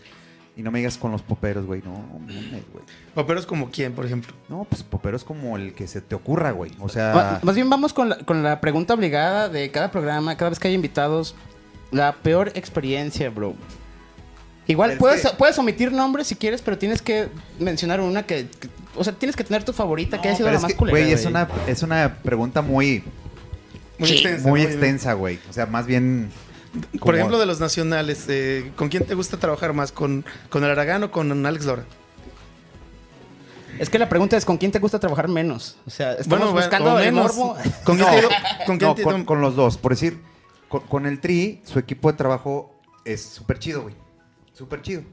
[SPEAKER 3] y no me digas con los poperos, güey, no, mames, güey.
[SPEAKER 1] Poperos como quién, por ejemplo.
[SPEAKER 3] No, pues popero es como el que se te ocurra, güey. O sea,
[SPEAKER 2] Más bien vamos con la, con la pregunta obligada de cada programa, cada vez que hay invitados. La peor experiencia, bro. Igual
[SPEAKER 3] Es
[SPEAKER 2] puedes,
[SPEAKER 3] que-
[SPEAKER 2] puedes omitir nombres si quieres, pero tienes que mencionar una que, que- o sea, tienes que tener tu favorita que haya sido la más culera.
[SPEAKER 3] güey, es una, es una pregunta muy,
[SPEAKER 1] Muy
[SPEAKER 2] Sí,
[SPEAKER 1] extensa.
[SPEAKER 3] muy
[SPEAKER 1] bien.
[SPEAKER 3] extensa, güey. O sea, más bien...
[SPEAKER 1] Por ejemplo, de los nacionales, eh, ¿con quién te gusta trabajar más? ¿Con, con el Aragán o con Alex Lora?
[SPEAKER 2] Es que la pregunta es con quién te gusta trabajar menos. O sea, estamos
[SPEAKER 1] Bueno, bueno,
[SPEAKER 2] buscando el
[SPEAKER 1] menos.
[SPEAKER 2] morbo.
[SPEAKER 1] ¿Con quién
[SPEAKER 3] No,
[SPEAKER 1] ¿Con quién
[SPEAKER 3] no,
[SPEAKER 1] te-
[SPEAKER 3] con, con los dos. Por decir, con, con el Tri, su equipo de trabajo es súper chido, güey. Súper chido.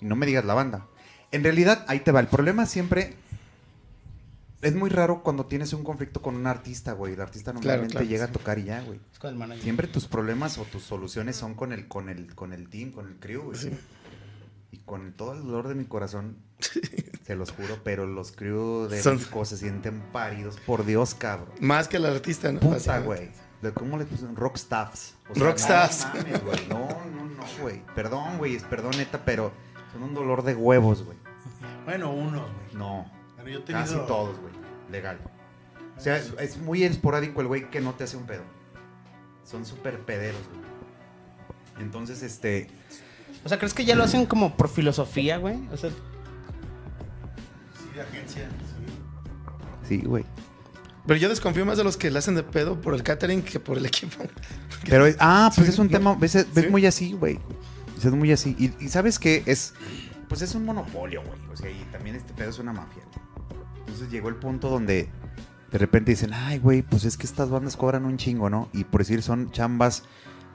[SPEAKER 3] Y no me digas la banda. En realidad, ahí te va. El problema siempre... Es muy raro cuando tienes un conflicto con un artista, güey. El artista normalmente
[SPEAKER 1] claro,
[SPEAKER 3] llega
[SPEAKER 1] sí.
[SPEAKER 3] a tocar y ya, güey.
[SPEAKER 2] Es con el manager.
[SPEAKER 3] Siempre tus problemas o tus soluciones son con el, con el, con el team, con el crew, güey.
[SPEAKER 1] Sí.
[SPEAKER 3] Y con todo el dolor de mi corazón, se los juro, pero los crew de
[SPEAKER 1] Son-
[SPEAKER 3] México se sienten paridos. Por Dios, cabrón.
[SPEAKER 1] Más que el artista, ¿no?
[SPEAKER 3] Puta, güey. De- ¿Cómo le pusieron? Rockstaffs.
[SPEAKER 1] Rockstaffs.
[SPEAKER 3] No, mames, güey. no, no, no, güey. Perdón, güey. Es perdón, neta, pero son un dolor de huevos, güey.
[SPEAKER 4] Bueno, unos, güey.
[SPEAKER 3] No.
[SPEAKER 4] Pero yo he tenido-
[SPEAKER 3] Casi todos, güey. Legal. O sea, es, es muy esporádico el güey que no te hace un pedo. Son súper pederos, güey. Entonces, este.
[SPEAKER 2] O sea, ¿crees que ya lo hacen como por filosofía, güey? O sea,
[SPEAKER 4] Sí, de agencia.
[SPEAKER 3] Sí, güey.
[SPEAKER 1] Pero yo desconfío más de los que le hacen de pedo por el catering que por el equipo.
[SPEAKER 3] Pero, es- ah, pues
[SPEAKER 1] Sí,
[SPEAKER 3] es un
[SPEAKER 1] no.
[SPEAKER 3] tema, ves, ves
[SPEAKER 1] Sí.
[SPEAKER 3] muy así, güey. Es muy así. Y, y sabes qué, es, pues es un monopolio, güey. O sea, y también este pedo es una mafia. Entonces llegó el punto donde de repente dicen, ay, güey, pues es que estas bandas cobran un chingo, ¿no? Y por decir, son chambas.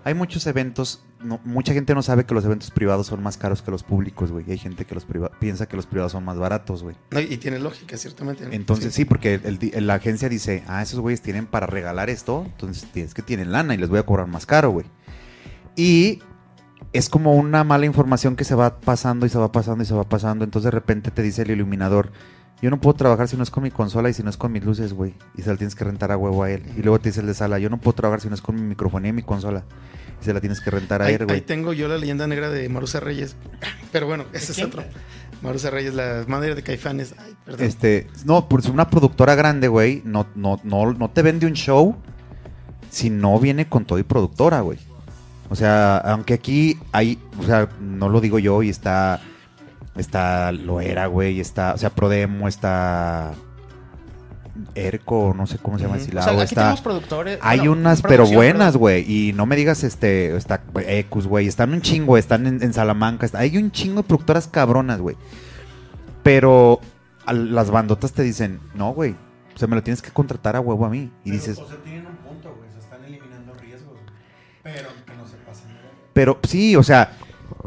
[SPEAKER 3] Hay muchos eventos, no, mucha gente no sabe que los eventos privados son más caros que los públicos, güey. Hay gente que los piensa que los privados son más baratos, güey.
[SPEAKER 1] No, y tiene lógica, ciertamente. ¿no?
[SPEAKER 3] Entonces sí, porque el la agencia dice, ah, esos güeyes tienen para regalar esto, entonces es que tienen lana y les voy a cobrar más caro, güey. Y es como una mala información que se va pasando y se va pasando y se va pasando, entonces de repente te dice el iluminador, yo no puedo trabajar si no es con mi consola y si no es con mis luces, güey. Y se la tienes que rentar a huevo a él. Y luego te dice el de sala, yo no puedo trabajar si no es con mi microfonía y mi consola. Se la tienes que rentar a
[SPEAKER 1] Ahí,
[SPEAKER 3] él,
[SPEAKER 1] ahí
[SPEAKER 3] güey.
[SPEAKER 1] tengo yo la leyenda negra de Marusa Reyes. Pero bueno, ese es
[SPEAKER 2] quién?
[SPEAKER 1] otro. Marusa Reyes, la madre de Caifanes. Ay, perdón.
[SPEAKER 3] Este, no, pues una productora grande, güey, no, no, no, no te vende un show si no viene con todo y productora, güey. O sea, aunque aquí hay, o sea, no lo digo yo y está, está Loera, güey, está, o sea, Prodemo, está Erco, no sé cómo se llama,
[SPEAKER 1] Ujú.
[SPEAKER 2] o
[SPEAKER 3] Silao,
[SPEAKER 2] sea, aquí
[SPEAKER 3] está...
[SPEAKER 2] tenemos productores.
[SPEAKER 3] Hay
[SPEAKER 2] bueno,
[SPEAKER 3] unas, pero buenas, güey. Y no me digas, este, está Ecus, güey. Están un chingo, están en, en Salamanca. está- hay un chingo de productoras cabronas, güey. Pero a las bandotas te dicen, no, güey. O sea, me lo tienes que contratar a huevo a mí. Y
[SPEAKER 4] Pero,
[SPEAKER 3] dices,
[SPEAKER 4] O sea, tienen un punto, güey. Se están eliminando riesgos, güey. Pero que no se pasen
[SPEAKER 3] pero sí, o sea,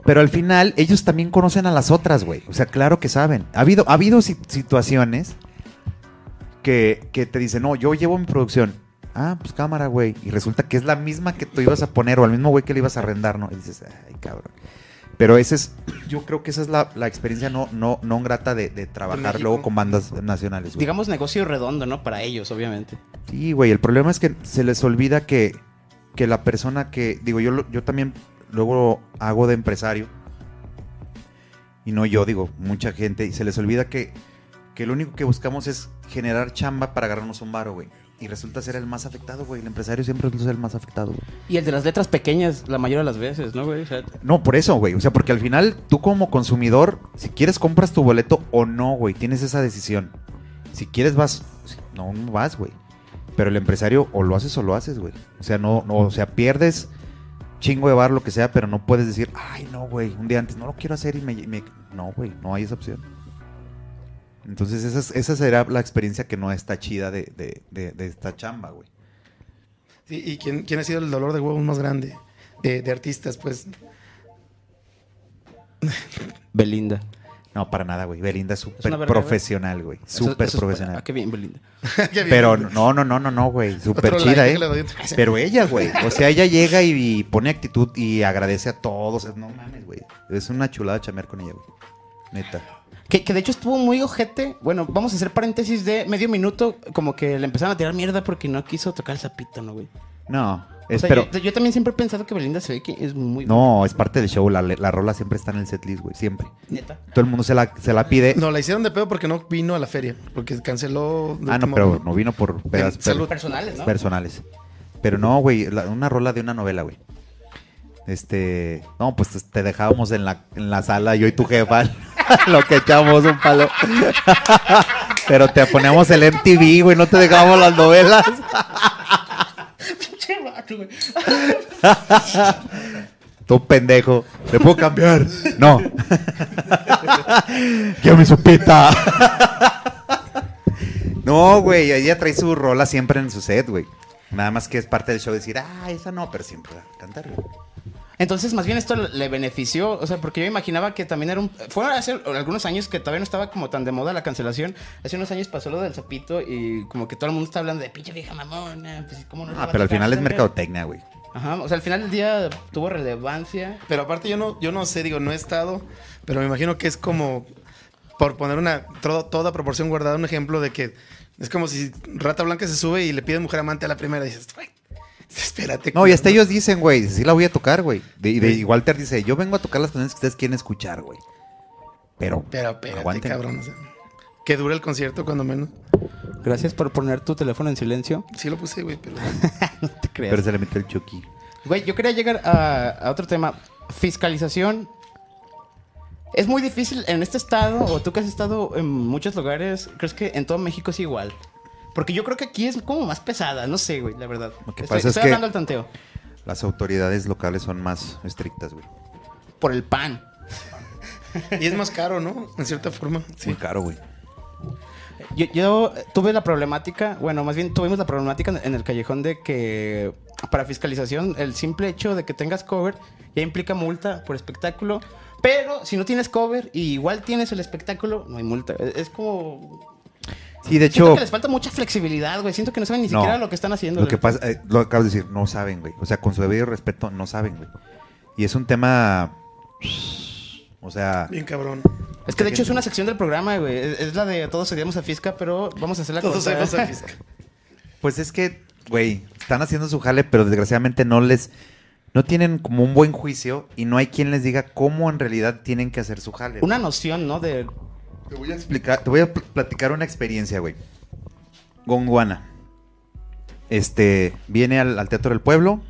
[SPEAKER 3] pero al final ellos también conocen a las otras, güey. O sea, claro que saben. Ha habido, ha habido si- situaciones que, que te dicen, no, yo llevo mi producción. Ah, pues cámara, güey. Y resulta que es la misma que tú ibas a poner o al mismo güey que le ibas a arrendar, ¿no? Y dices, ay, cabrón. Pero ese es, yo creo que esa es la, la experiencia no, no, no grata de, de trabajar luego con bandas nacionales, güey.
[SPEAKER 2] Digamos negocio redondo, ¿no? Para ellos, obviamente.
[SPEAKER 3] Sí, güey, el problema es que se les olvida que, que la persona que, digo, yo, yo también luego hago de empresario, y no yo, digo, mucha gente, y se les olvida que, que lo único que buscamos es generar chamba para agarrarnos un varo, güey. Y resulta ser el más afectado, güey. El empresario siempre resulta ser el más afectado, güey.
[SPEAKER 2] Y el de las letras pequeñas, la mayoría de las veces, ¿no, güey? O sea,
[SPEAKER 3] No, por eso, güey. O sea, porque al final tú como consumidor, si quieres compras tu boleto o no, güey, tienes esa decisión. Si quieres vas, no, no vas, güey. Pero el empresario o lo haces o lo haces, güey. O sea, no, no, o sea, pierdes chingo de bar, lo que sea, pero no puedes decir, ay, no, güey, un día antes no lo quiero hacer y me... me-". No, güey, no hay esa opción. Entonces esa, es- esa será la experiencia que no está chida de, de- de- de esta chamba, güey.
[SPEAKER 1] Sí, ¿Y quién, quién ha sido el dolor de huevos más grande de, de artistas? Pues
[SPEAKER 2] Belinda.
[SPEAKER 3] No, para nada, güey. Belinda es súper profesional, güey. Súper
[SPEAKER 2] es-
[SPEAKER 3] profesional.
[SPEAKER 2] Ah, qué bien, Belinda.
[SPEAKER 1] Qué bien.
[SPEAKER 3] Pero no, no, no, no, no, güey. Súper chida,
[SPEAKER 1] like
[SPEAKER 3] ¿eh? Pero ella, güey. O sea, ella llega y, y pone actitud y agradece a todos. No mames, güey. Es una chulada chamear con ella, güey. Neta.
[SPEAKER 2] Que, que de hecho estuvo muy ojete. Bueno, vamos a hacer paréntesis de medio minuto. Como que le empezaron a tirar mierda porque no quiso tocar el zapito, ¿no, güey?
[SPEAKER 3] No,
[SPEAKER 2] O
[SPEAKER 3] es
[SPEAKER 2] sea,
[SPEAKER 3] pero.
[SPEAKER 2] yo, yo también siempre he pensado que Belinda se ve que es muy.
[SPEAKER 3] No, es parte del show. La, la rola siempre está en el setlist, güey. Siempre.
[SPEAKER 2] Neta.
[SPEAKER 3] Todo el mundo se la, se la pide.
[SPEAKER 1] No, la hicieron de pedo porque no vino a la feria. Porque canceló.
[SPEAKER 3] ah, no, pero
[SPEAKER 1] momento.
[SPEAKER 3] no vino por pedas
[SPEAKER 1] salud.
[SPEAKER 2] Personales, ¿no?
[SPEAKER 3] personales. Pero no, güey. la- Una rola de una novela, güey. Este. No, pues te dejábamos en la, en la sala, yo y tu jefa. lo que echamos un palo. Pero te ponemos el MTV, güey. No te dejábamos las novelas. Tú pendejo. ¿Le puedo cambiar? No. Quiero mi sopita. no, güey. Ella trae su rola siempre en su set, güey. Nada más que es parte del show decir, ah, esa no, pero siempre cantar, güey.
[SPEAKER 2] Entonces, más bien esto le benefició, o sea, porque yo imaginaba que también era un... Fue hace algunos años que todavía no estaba como tan de moda la cancelación. Hace unos años pasó lo del zapito y como que todo el mundo está hablando de pinche vieja mamona. Pues, ¿cómo no
[SPEAKER 3] Ah, pero al final es
[SPEAKER 2] esta verga?"
[SPEAKER 3] mercadotecnia, güey.
[SPEAKER 2] Ajá, o sea, al final del día tuvo relevancia.
[SPEAKER 1] Pero aparte yo no, yo no sé, digo, no he estado, pero me imagino que es como, por poner una, todo- toda proporción guardada, un ejemplo de que es como si Rata Blanca se sube y le pide mujer amante a la primera y dices, "Güey, espérate.
[SPEAKER 3] No, y hasta
[SPEAKER 1] culero".
[SPEAKER 3] ellos dicen, güey, sí la voy a tocar, güey. De- Y de, y Walter dice, yo vengo a tocar las canciones que ustedes quieren escuchar, güey. Pero,
[SPEAKER 1] Pero espérate,
[SPEAKER 3] aguanten.
[SPEAKER 1] cabrón. o sea, que dure el concierto cuando menos.
[SPEAKER 2] Gracias por poner tu teléfono en silencio.
[SPEAKER 1] Sí lo puse, güey, pero...
[SPEAKER 2] No te creas.
[SPEAKER 3] Pero se le metió el Chucky.
[SPEAKER 2] Güey, yo quería llegar a, a otro tema. Fiscalización. Es muy difícil en este estado, o tú que has estado en muchos lugares, ¿crees que en todo México es igual? Porque yo creo que aquí es como más pesada, no sé, güey, la verdad.
[SPEAKER 3] Lo que
[SPEAKER 2] estoy
[SPEAKER 3] pasa es
[SPEAKER 2] estoy
[SPEAKER 3] que-
[SPEAKER 2] hablando al tanteo.
[SPEAKER 3] Las autoridades locales son más estrictas, güey.
[SPEAKER 2] Por el pan.
[SPEAKER 1] Y es más caro, ¿no? En cierta forma. Sí.
[SPEAKER 3] Muy caro, güey.
[SPEAKER 2] Yo, yo tuve la problemática, bueno, más bien tuvimos la problemática en- el callejón de que para fiscalización el simple hecho de que tengas cover ya implica multa por espectáculo, pero si no tienes cover y igual tienes el espectáculo, no hay multa. Es, es como...
[SPEAKER 3] Sí, de
[SPEAKER 2] Siento
[SPEAKER 3] hecho,
[SPEAKER 2] que les falta mucha flexibilidad, güey. Siento que no saben ni
[SPEAKER 3] No.
[SPEAKER 2] siquiera lo que están haciendo.
[SPEAKER 3] lo que pasa, eh, lo acabas de decir, no saben, güey. O sea, con su debido respeto, no saben, güey. Y es un tema, o sea,
[SPEAKER 1] Bien cabrón.
[SPEAKER 2] Es que de hecho es una sección del programa, güey. Es, es la de todos odiamos a Fisca, pero vamos a hacerla
[SPEAKER 1] Todos
[SPEAKER 2] con-
[SPEAKER 1] sabemos a Fisca.
[SPEAKER 3] pues es que, güey, están haciendo su jale, pero desgraciadamente no les, no tienen como un buen juicio y no hay quien les diga cómo en realidad tienen que hacer su jale.
[SPEAKER 2] Una noción, ¿no? De
[SPEAKER 3] Te voy a explicar, te voy a pl- platicar una experiencia, güey. Gondwana. Este, viene al, al Teatro del Pueblo.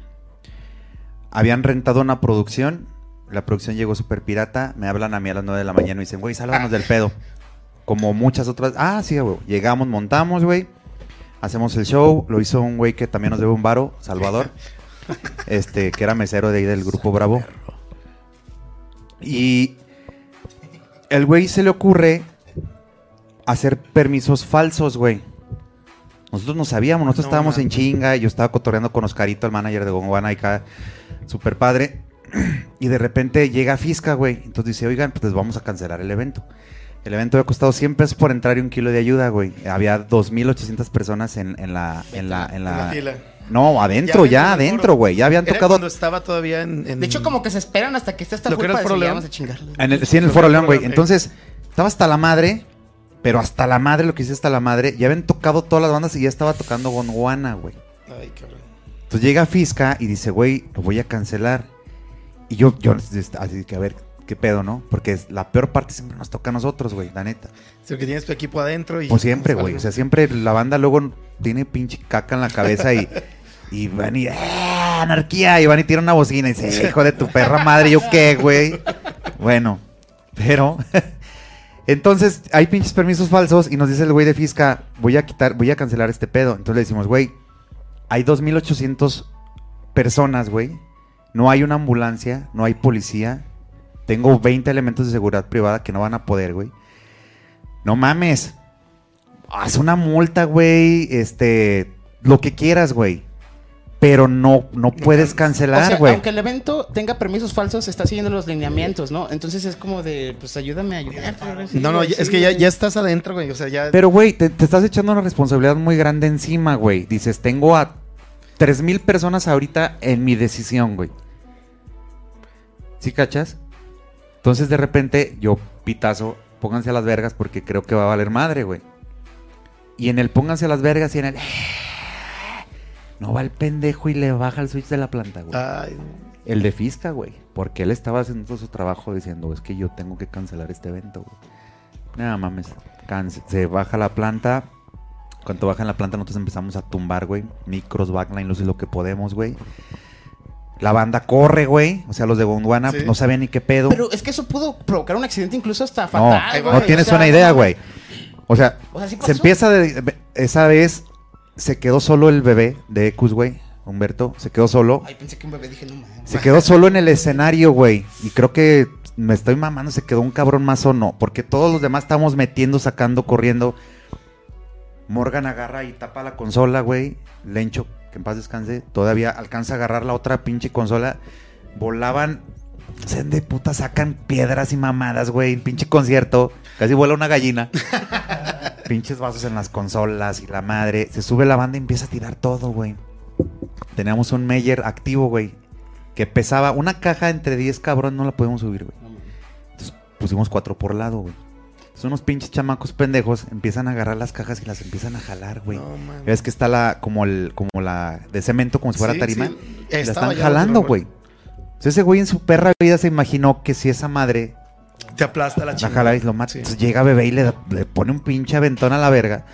[SPEAKER 3] Habían rentado una producción. La producción llegó súper pirata. Me hablan a mí a las 9 de la mañana y dicen, güey, sálvanos del pedo. Como muchas otras. Ah, sí, güey. Llegamos, montamos, güey. Hacemos el show. Lo hizo un güey que también nos debe un varo, Salvador. Este, que era mesero de ahí del grupo Bravo. Y el güey se le ocurre hacer permisos falsos, güey. Nosotros no sabíamos, nosotros
[SPEAKER 1] No
[SPEAKER 3] estábamos en chinga y yo estaba cotorreando con Oscarito, el manager de Gonguana, y super padre. Y de repente llega Fisca, güey. Entonces dice, oigan, pues les vamos a cancelar el evento. El evento había costado 100 pesos por entrar y un kilo de ayuda, güey. Había 2.800 personas en, en la, en, la, en,
[SPEAKER 1] En
[SPEAKER 3] la,
[SPEAKER 1] la fila.
[SPEAKER 3] No, adentro,
[SPEAKER 1] Ya
[SPEAKER 3] adentro, güey. Ya habían
[SPEAKER 1] Era
[SPEAKER 3] tocado
[SPEAKER 1] cuando estaba todavía en... en-
[SPEAKER 2] De hecho, como que se esperan hasta que esté esta
[SPEAKER 1] Lo que era
[SPEAKER 2] culpa
[SPEAKER 1] el Foro
[SPEAKER 2] si
[SPEAKER 1] León.
[SPEAKER 2] vamos a chingar.
[SPEAKER 3] en el, sí, en el Foro León, güey.
[SPEAKER 1] recuerdo,
[SPEAKER 3] Entonces, estaba hasta la madre, pero hasta la madre, lo que hice hasta la madre. Ya habían tocado todas las bandas y ya estaba tocando Gondwana, güey.
[SPEAKER 1] Ay, cabrón.
[SPEAKER 3] Entonces llega Fisca y dice, güey, lo voy a cancelar. Y yo, yo, así que a ver, qué pedo, ¿no? Porque es- la peor parte siempre nos toca a nosotros, güey, la neta.
[SPEAKER 1] Sí, que tienes tu equipo adentro y...
[SPEAKER 3] Pues siempre, güey. O sea, siempre la banda luego tiene pinche caca en la cabeza y, y van y, ¡eh, anarquía! Y van y tiran una bocina y dice, hijo de tu perra madre, ¿yo qué, güey? Bueno, pero... Entonces, hay pinches permisos falsos y nos dice el güey de Fisca, voy a quitar, voy a cancelar este pedo. Entonces le decimos, güey, hay 2.800 personas, güey. No hay una ambulancia, no hay policía. Tengo 20 elementos de seguridad privada que no van a poder, güey. No mames. Haz una multa, güey. Este. Lo que quieras, güey. Pero no, no puedes
[SPEAKER 2] O
[SPEAKER 3] cancelar,
[SPEAKER 2] sea,
[SPEAKER 3] güey.
[SPEAKER 2] aunque el evento tenga permisos falsos, está siguiendo los lineamientos, ¿no? Entonces es como de, pues ayúdame a ayudar. sí,
[SPEAKER 1] No, no, es que ya, ya estás adentro, güey. O sea, ya...
[SPEAKER 3] Pero, güey, te, te estás echando una responsabilidad muy grande encima, güey. Dices, tengo a 3.000 personas ahorita en mi decisión, güey. ¿Sí cachas? Entonces, de repente, yo, pitazo, pónganse a las vergas porque creo que va a valer madre, güey. Y en el pónganse a las vergas y en el... No va el pendejo y le baja el switch de la planta, güey.
[SPEAKER 1] Ay,
[SPEAKER 3] El de Fisca, güey. Porque él estaba haciendo todo su trabajo diciendo, es que yo tengo que cancelar este evento, güey. Nada mames. Cance- se baja la planta. Cuando baja la planta, nosotros empezamos a tumbar, güey. Micros, backline, luces, lo que podemos, güey. La banda corre, güey. O sea, los de Gondwana
[SPEAKER 1] Sí.
[SPEAKER 3] pues, no sabían ni qué pedo.
[SPEAKER 2] Pero es que eso pudo provocar un accidente incluso hasta
[SPEAKER 3] no,
[SPEAKER 2] fatal, güey.
[SPEAKER 3] no
[SPEAKER 2] O
[SPEAKER 3] tienes
[SPEAKER 2] sea,
[SPEAKER 3] una idea, güey. O sea,
[SPEAKER 2] O sea, sí
[SPEAKER 3] se empieza de, esa vez se quedó solo el bebé de Ecus, güey. Humberto, se quedó solo.
[SPEAKER 2] Ay, pensé que un bebé dije, no mames.
[SPEAKER 3] Se quedó solo en el escenario, güey. Y creo que me estoy mamando, se quedó un cabrón más o no. Porque todos los demás estamos metiendo, sacando, corriendo. Morgan agarra y tapa la consola, güey. Lencho, que en paz descanse, todavía alcanza a agarrar la otra pinche consola. Volaban, se de puta, sacan piedras y mamadas, güey. Pinche concierto. Casi vuela una gallina. Pinches vasos en las consolas y la madre. Se sube la banda y empieza a tirar todo, güey. Teníamos un Meyer activo, güey. Que pesaba una caja entre 10 cabrón, no la podemos subir, güey. Entonces pusimos cuatro por lado, güey. Son unos pinches chamacos pendejos, empiezan a agarrar las cajas y las empiezan a jalar, güey.
[SPEAKER 1] no.
[SPEAKER 3] Ves que está la, como el, como la de cemento, como si fuera
[SPEAKER 1] Sí,
[SPEAKER 3] tarima.
[SPEAKER 1] sí.
[SPEAKER 3] la están jalando, güey. Entonces ese güey en su perra vida se imaginó que si esa madre
[SPEAKER 1] Te aplasta la
[SPEAKER 3] la
[SPEAKER 1] chingada.
[SPEAKER 3] jala y lo mata.
[SPEAKER 1] Sí.
[SPEAKER 3] Entonces llega bebé y le, da- le pone un pinche aventón a la verga.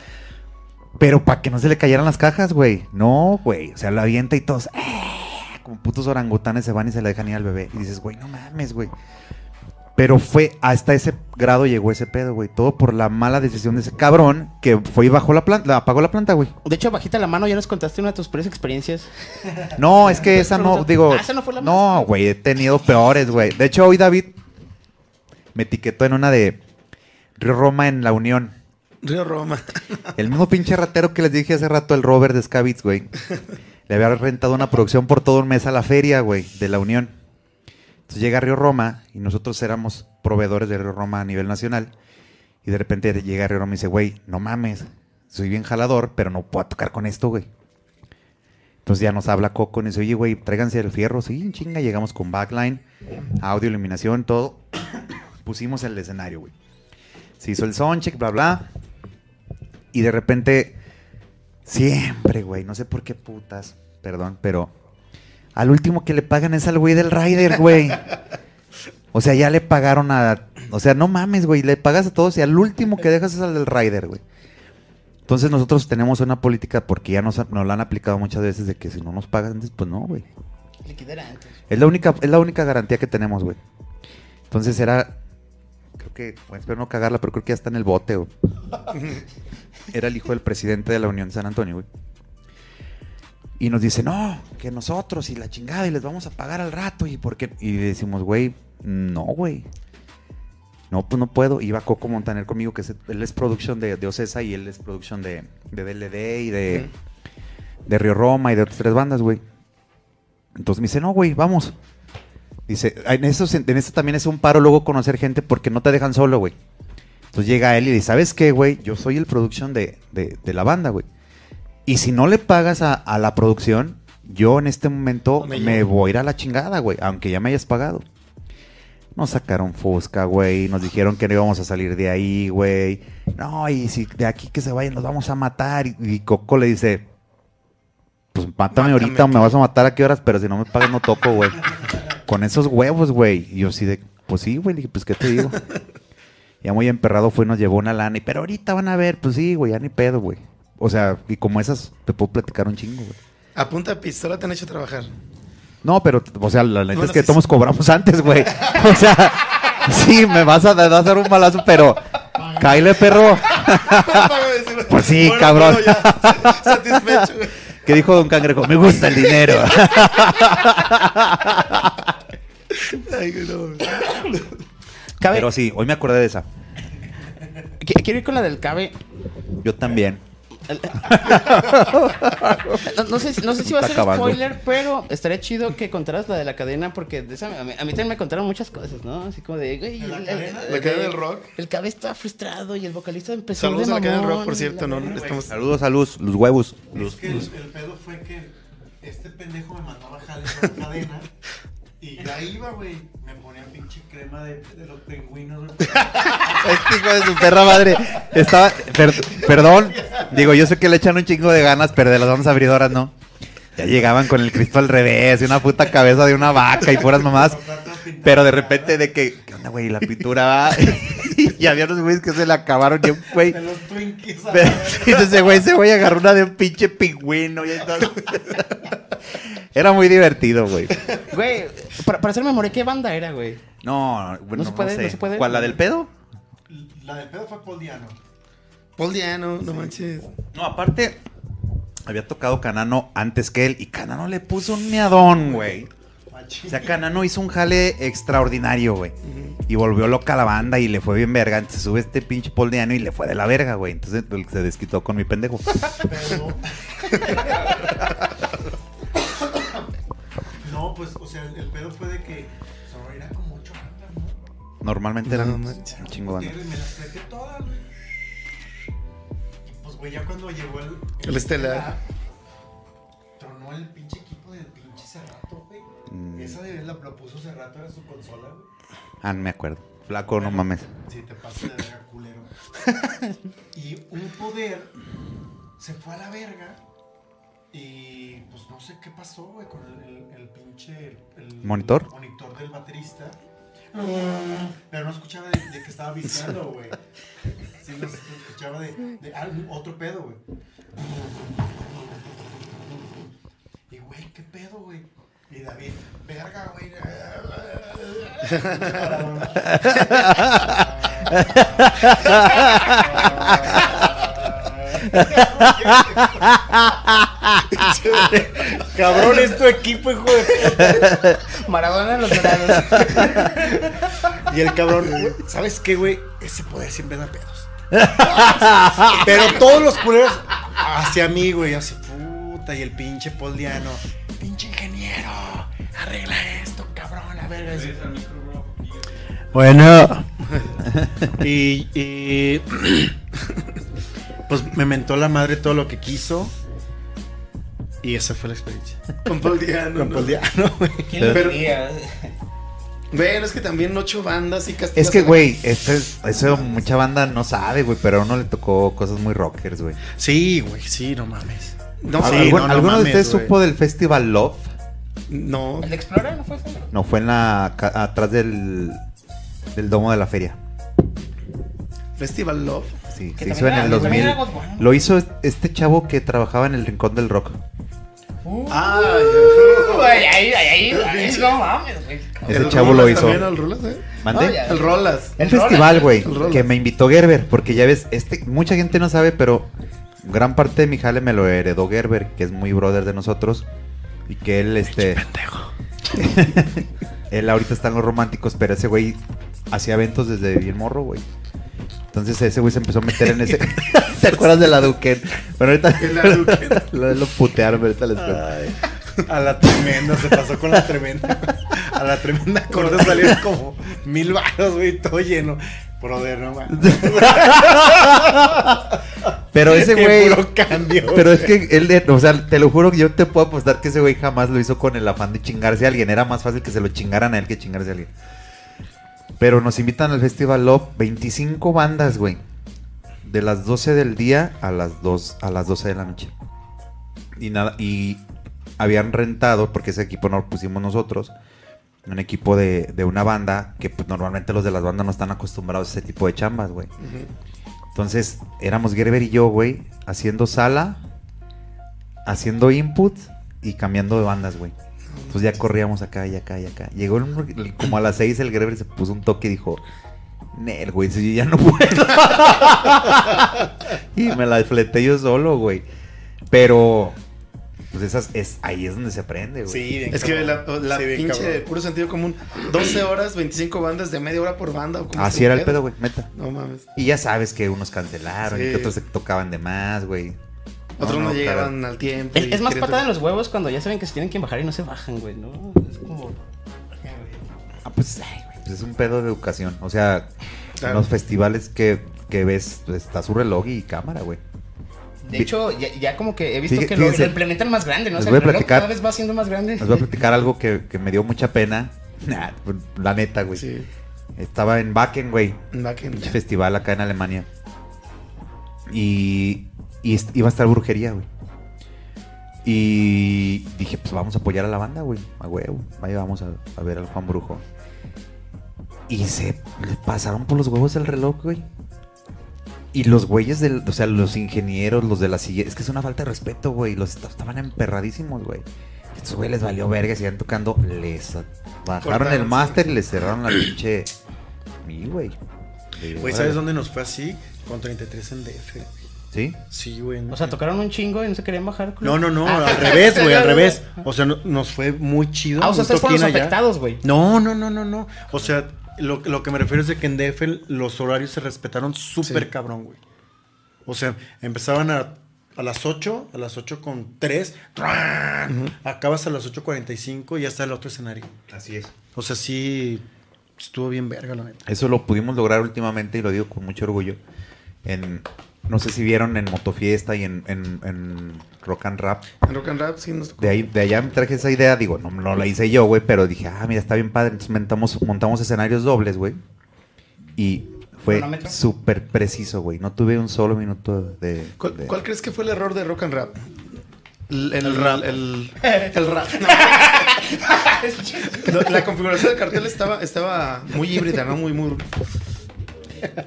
[SPEAKER 3] Pero para que no se le cayeran las cajas, güey. No, güey. O sea, lo avienta y todos. ¡eh! Como putos orangutanes se van y se le dejan ir al bebé. Y dices, güey, no mames, güey. Pero fue hasta ese grado llegó ese pedo, güey. Todo por la mala decisión de ese cabrón que fue y bajó la planta, apagó la planta, güey.
[SPEAKER 2] De hecho, bajita la mano, ya nos contaste una de tus peores experiencias.
[SPEAKER 3] No, es que esa no, digo.
[SPEAKER 2] Ah, esa no fue la
[SPEAKER 3] No, güey, he tenido peores, güey. De hecho, hoy David me etiquetó en una de Río Roma en la Unión.
[SPEAKER 1] Río Roma.
[SPEAKER 3] El mismo pinche ratero que les dije hace rato, el Robert de Scavitz, güey. Le había rentado una producción por todo un mes a la feria, güey, de la Unión. Entonces llega a Río Roma y nosotros éramos proveedores de Río Roma a nivel nacional. Y de repente llega a Río Roma y dice, güey, no mames, soy bien jalador, pero no puedo tocar con esto, güey. Entonces ya nos habla Coco y dice, oye, güey, tráiganse el fierro. Sí, chinga, llegamos con backline, audio, iluminación, todo. Pusimos el escenario, güey. Se hizo el soundcheck, bla, bla. Y de repente, siempre, güey, no sé por qué putas, perdón, pero al último que le pagan es al güey del rider, güey. O sea, ya le pagaron a... O sea, no mames, güey, le pagas a todos y al último que dejas es al del rider, güey. Entonces nosotros tenemos una política porque ya nos, nos la han aplicado muchas veces de que si no nos pagan antes, pues no, güey.
[SPEAKER 2] Antes.
[SPEAKER 3] Es la única, es la única garantía que tenemos, güey. Entonces era. Que. Bueno, espero no cagarla, pero creo que ya está en el bote, güey. Era el hijo del presidente de la Unión de San Antonio, güey. Y nos dice, no, que nosotros y la chingada, y les vamos a pagar al rato, y por qué. Y decimos, güey, no, güey. No, pues no puedo. Iba Coco Montaner conmigo, que es- él es production de, de Ocesa y él es production de, de DLD y de, de Río Roma y de otras tres bandas, güey. Entonces me dice, no, güey, vamos. Dice, en eso, en eso también es un paro luego conocer gente porque no te dejan solo, güey. Entonces llega él y dice, ¿sabes qué, güey? Yo soy el production de, de, de la banda, güey. Y si no le pagas a, a la producción, yo en este momento
[SPEAKER 1] Me
[SPEAKER 3] me, voy a ir a la chingada, güey, aunque ya me hayas pagado. Nos sacaron Fusca, güey. Nos dijeron que no íbamos a salir de ahí, güey. No, y si de aquí que se vayan, nos vamos a matar. Y, y Coco le dice: Pues mátame,
[SPEAKER 1] Mátame
[SPEAKER 3] ahorita, me
[SPEAKER 1] tú.
[SPEAKER 3] vas a matar a qué horas, pero si no me pagas, no toco, güey. Con esos huevos, güey. Y yo así de: Pues sí, güey. Dije: Pues qué te digo. Ya muy emperrado fue y nos llevó una lana. Y, pero ahorita van a ver, pues sí, güey, ya ni pedo, güey. O sea, y como esas, te puedo platicar un chingo, güey.
[SPEAKER 1] A punta de pistola te han hecho trabajar.
[SPEAKER 3] No, pero, o sea, la neta
[SPEAKER 1] Bueno,
[SPEAKER 3] es que
[SPEAKER 1] sí,
[SPEAKER 3] todos cobramos antes, güey. O sea, sí, me vas a, me vas a dar un balazo, pero. Cáile, perro. Pues sí,
[SPEAKER 1] Bueno,
[SPEAKER 3] cabrón.
[SPEAKER 1] bueno, ya. Satisfecho, güey.
[SPEAKER 3] ¿Qué dijo Don Cangrejo? Me gusta el dinero.
[SPEAKER 1] Ay, güey, no.
[SPEAKER 2] Cabe-
[SPEAKER 3] Pero sí, hoy me acordé de esa.
[SPEAKER 2] Qu- Quiero ir con la del Cabe.
[SPEAKER 3] Yo también.
[SPEAKER 2] No, no sé, si- no sé si va a ser
[SPEAKER 3] acabando.
[SPEAKER 2] spoiler, pero estaría chido que contaras la de la cadena porque de esa- a, mí, a mí también me contaron muchas cosas, ¿no? Así como de, güey,
[SPEAKER 1] ¿La
[SPEAKER 2] el-
[SPEAKER 1] cadena?
[SPEAKER 2] el-
[SPEAKER 1] ¿La cadena
[SPEAKER 2] de-
[SPEAKER 1] del rock?
[SPEAKER 2] El Cabe estaba frustrado y el vocalista empezó
[SPEAKER 1] Saludos
[SPEAKER 2] de
[SPEAKER 1] a la cadena del rock, por cierto.
[SPEAKER 2] la
[SPEAKER 1] No, estamos...
[SPEAKER 3] Saludos a Luz, los huevos.
[SPEAKER 4] Es que el, el pedo fue que este pendejo me mandaba jales a la cadena y ya iba, güey. Me ponía pinche crema de, de los pingüinos.
[SPEAKER 3] Este hijo de su perra madre. Estaba. per- perdón. Digo, yo sé que le echan un chingo de ganas, pero de las ondas abridoras no. Ya llegaban con el Cristo al revés y una puta cabeza de una vaca y puras mamás. Pero de repente de que, ¿qué onda, güey? La pintura va. y había unos güeyes que se le acabaron y un güey.
[SPEAKER 4] De los Twinkies. la
[SPEAKER 3] Pero- ese güey, ese güey agarró una de un pinche pingüino. Y entonces- Era muy divertido, güey.
[SPEAKER 2] Güey, para, para hacer memoria, ¿qué banda era, güey?
[SPEAKER 3] No, bueno,
[SPEAKER 2] No se puede,
[SPEAKER 3] sé.
[SPEAKER 2] no se puede.
[SPEAKER 3] ¿Cuál, la del pedo?
[SPEAKER 4] La del pedo fue Paul Diano.
[SPEAKER 1] Paul Diano, no manches.
[SPEAKER 3] No, aparte, había tocado Canano antes que él y Canano le puso un miadón, güey. O sea, Canano hizo un jale extraordinario, güey. Y volvió loca la banda y le fue bien verga. Entonces sube este pinche Paul Diano y le fue de la verga, güey. Entonces se desquitó con mi pendejo.
[SPEAKER 4] Pero. no, pues, o sea, el, el pedo fue de que. Solo era como ocho bandas, ¿no?
[SPEAKER 3] Normalmente
[SPEAKER 1] No
[SPEAKER 3] eran
[SPEAKER 1] manches.
[SPEAKER 3] un chingo de
[SPEAKER 4] Y
[SPEAKER 3] banda.
[SPEAKER 4] me las traje todas, güey. Y pues, güey, ya cuando llegó el.
[SPEAKER 1] El estelar.
[SPEAKER 4] Tronó el pinche equipo del pinche Cerrato, güey.
[SPEAKER 3] Mm.
[SPEAKER 4] Esa de la lo puso Cerrato, era su consola, güey.
[SPEAKER 3] Ah, no me acuerdo. Flaco, no mames.
[SPEAKER 4] Sí, te pasas de verga, culero. y un poder se fue a la verga. Y pues no sé qué pasó, güey, con el, el, el pinche. El,
[SPEAKER 3] ¿Monitor?
[SPEAKER 4] monitor del baterista. Pero no escuchaba de, de que estaba viciando, güey. Sí, no escuchaba de, de ah, otro pedo, güey. Y, güey, ¿qué pedo, güey? Y David, verga, güey. Cabrón, es tu equipo, hijo de
[SPEAKER 2] Maradona en los dorados.
[SPEAKER 4] Y el cabrón, ¿sabes qué, güey? Ese poder siempre da pedos. Pero todos los culeros hacia mí, güey, así, puta, y el pinche Paul Diano, pinche ingeniero, arregla esto, cabrón, a ver. así. Bueno. y, y pues me mentó la madre todo lo que quiso. Y esa fue la experiencia.
[SPEAKER 1] Con Paul Diano.
[SPEAKER 4] Con
[SPEAKER 1] ¿no?
[SPEAKER 4] Paul Diano, güey.
[SPEAKER 2] ¿Quién lo diría?
[SPEAKER 1] Bueno, es que también ocho bandas y castigas
[SPEAKER 3] Es que,
[SPEAKER 1] la-
[SPEAKER 3] güey, esto es- eso mucha banda no sabe, güey, pero a uno le tocó cosas muy rockers, güey.
[SPEAKER 4] Sí, güey, sí, no mames.
[SPEAKER 1] No,
[SPEAKER 4] Sí,
[SPEAKER 3] ¿Algún-
[SPEAKER 4] no, no
[SPEAKER 3] ¿Alguno de ustedes supo del Festival Love?
[SPEAKER 1] no.
[SPEAKER 2] ¿El Explorer no fue eso?
[SPEAKER 3] No, fue en la atrás del, del domo de la feria.
[SPEAKER 1] Festival Love.
[SPEAKER 3] Sí,
[SPEAKER 2] Que
[SPEAKER 3] se hizo en el
[SPEAKER 2] era- también
[SPEAKER 3] 2000.
[SPEAKER 2] era God One.
[SPEAKER 3] Lo hizo es- este chavo que trabajaba en el Rincón del Rock.
[SPEAKER 1] Ah,
[SPEAKER 2] Güey, ahí, ahí, ahí, ahí, no mames, güey.
[SPEAKER 3] Ese
[SPEAKER 1] El
[SPEAKER 3] chavo
[SPEAKER 1] Rolas
[SPEAKER 3] lo hizo.
[SPEAKER 1] También, el Rolas, ¿eh?
[SPEAKER 3] ¿Mande?
[SPEAKER 2] No, ya.
[SPEAKER 1] El Rolas.
[SPEAKER 3] Un
[SPEAKER 2] El
[SPEAKER 3] festival, güey, que me invitó Gerber, porque ya ves, este, mucha gente no sabe, pero gran parte de mi jale me lo heredó Gerber, que es muy brother de nosotros, y que él, este... él ahorita está en los románticos, pero ese güey hacía eventos desde bien morro, güey. Entonces ese güey se empezó a meter en ese... ¿Te acuerdas de la Duquet? Pero ahorita
[SPEAKER 1] La
[SPEAKER 3] lo, lo putearon, pero ahorita les cuento.
[SPEAKER 4] Ay, a la tremenda, se pasó con la tremenda. A la tremenda corte salieron como mil baros, güey, todo lleno. Brother, no mames.
[SPEAKER 3] Pero ese güey.
[SPEAKER 4] cambio.
[SPEAKER 3] Pero es que él, de- o sea, te lo juro que yo te puedo apostar que ese güey jamás lo hizo con el afán de chingarse a alguien. Era más fácil que se lo chingaran a él que chingarse a alguien. Pero nos invitan al Festival Love 25 bandas, güey. De las 12 del día a las 2 a las 12 de la noche. Y nada, y habían rentado, porque ese equipo no lo pusimos nosotros, un equipo de, de una banda que pues, normalmente los de las bandas no están acostumbrados a ese tipo de chambas, güey. Entonces, éramos Gerber y yo, güey, haciendo sala, haciendo input y cambiando de bandas, güey. Entonces ya corríamos acá y acá y acá. Llegó un- como a las 6 el Gerber se puso un toque y dijo, Nel, güey, si yo ya no puedo. y me la fleté yo solo, güey. Pero, pues esas, es, ahí es donde se aprende, güey.
[SPEAKER 4] Sí, bien
[SPEAKER 1] Es que la,
[SPEAKER 4] cabrón.
[SPEAKER 1] la
[SPEAKER 4] Sí, bien
[SPEAKER 1] pinche
[SPEAKER 4] cabrón.
[SPEAKER 1] puro sentido común. 12 horas, 25 bandas de media hora por banda. ¿o
[SPEAKER 3] Así
[SPEAKER 1] se
[SPEAKER 3] era el pedo, güey, neta.
[SPEAKER 1] No mames.
[SPEAKER 3] Y ya sabes que unos cancelaron y que otros se tocaban de más, güey.
[SPEAKER 1] Otros no,
[SPEAKER 3] no,
[SPEAKER 1] llegaban
[SPEAKER 3] caray.
[SPEAKER 1] al tiempo.
[SPEAKER 2] Es, más patada en los huevos cuando ya saben que se tienen que bajar y no se bajan, güey, ¿no? Es como...
[SPEAKER 3] Ah, pues, ay, güey, pues es un pedo de educación. O sea,
[SPEAKER 1] Claro.
[SPEAKER 3] en los festivales que, que ves, pues, está su reloj y cámara, güey.
[SPEAKER 2] De hecho, ya, ya como que he visto que lo,
[SPEAKER 3] fíjense.
[SPEAKER 2] lo implementan más grande, ¿no? O sea,
[SPEAKER 3] voy a
[SPEAKER 2] el reloj
[SPEAKER 3] platicar.
[SPEAKER 2] cada vez va siendo más grande.
[SPEAKER 3] Les voy a platicar algo que, que me dio mucha pena. Nah, pues, la neta, güey.
[SPEAKER 1] Sí,
[SPEAKER 3] Estaba en Wacken, güey.
[SPEAKER 1] in-
[SPEAKER 3] Un festival acá en Alemania. Y, y iba a estar brujería, güey. Y dije, pues vamos a apoyar a la banda, güey. A huevo. Vaya, vamos a, a ver al Juan Brujo. Y se le pasaron por los huevos el reloj, güey. Y los güeyes del, o sea, los ingenieros, los de la silla, es que es una falta de respeto, güey. Los est- estaban emperradísimos, güey. Estos güeyes les valió verga, siguen tocando, les bajaron el máster y les cerraron la pinche. Mi, güey.
[SPEAKER 4] Güey. ¿sabes dónde nos fue así? Con 33 en DF.
[SPEAKER 3] ¿Sí?
[SPEAKER 4] Sí, güey.
[SPEAKER 2] O sea, tocaron un chingo y no se querían bajar. culo.
[SPEAKER 4] No, no, no,
[SPEAKER 2] Ah.
[SPEAKER 4] al revés, güey, al revés. O sea, no- nos fue muy chido.
[SPEAKER 2] Ah, o sea, ustedes fueron los afectados, güey.
[SPEAKER 4] No, no, no, no, no. O sea, lo, lo que me refiero es de que en DF los horarios se respetaron súper
[SPEAKER 1] Sí.
[SPEAKER 4] cabrón, güey. O sea, empezaban a, a las 8, a las 8 con 3, acabas a las 8.45 y ya está el otro escenario.
[SPEAKER 3] Así es.
[SPEAKER 4] O sea, sí, estuvo bien verga, la neta.
[SPEAKER 3] Eso lo pudimos lograr últimamente y lo digo con mucho orgullo. En, no sé si vieron en Motofiesta y en, en- en Rock and Rap.
[SPEAKER 1] En Rock and Rap sí nos tocó.
[SPEAKER 3] De, ahí, de allá me traje esa idea, digo, no, no la hice yo, güey, pero dije, ah, mira, está bien padre. Entonces montamos, montamos escenarios dobles, güey. Y fue súper preciso, güey. No tuve un solo minuto de...
[SPEAKER 1] ¿Cuál,
[SPEAKER 3] de-
[SPEAKER 1] cuál crees que fue el error de Rock and Rap? El, el-
[SPEAKER 4] El rap.
[SPEAKER 1] El, el rap. No, la configuración del cartel estaba, estaba muy híbrida, ¿no? Muy, muy.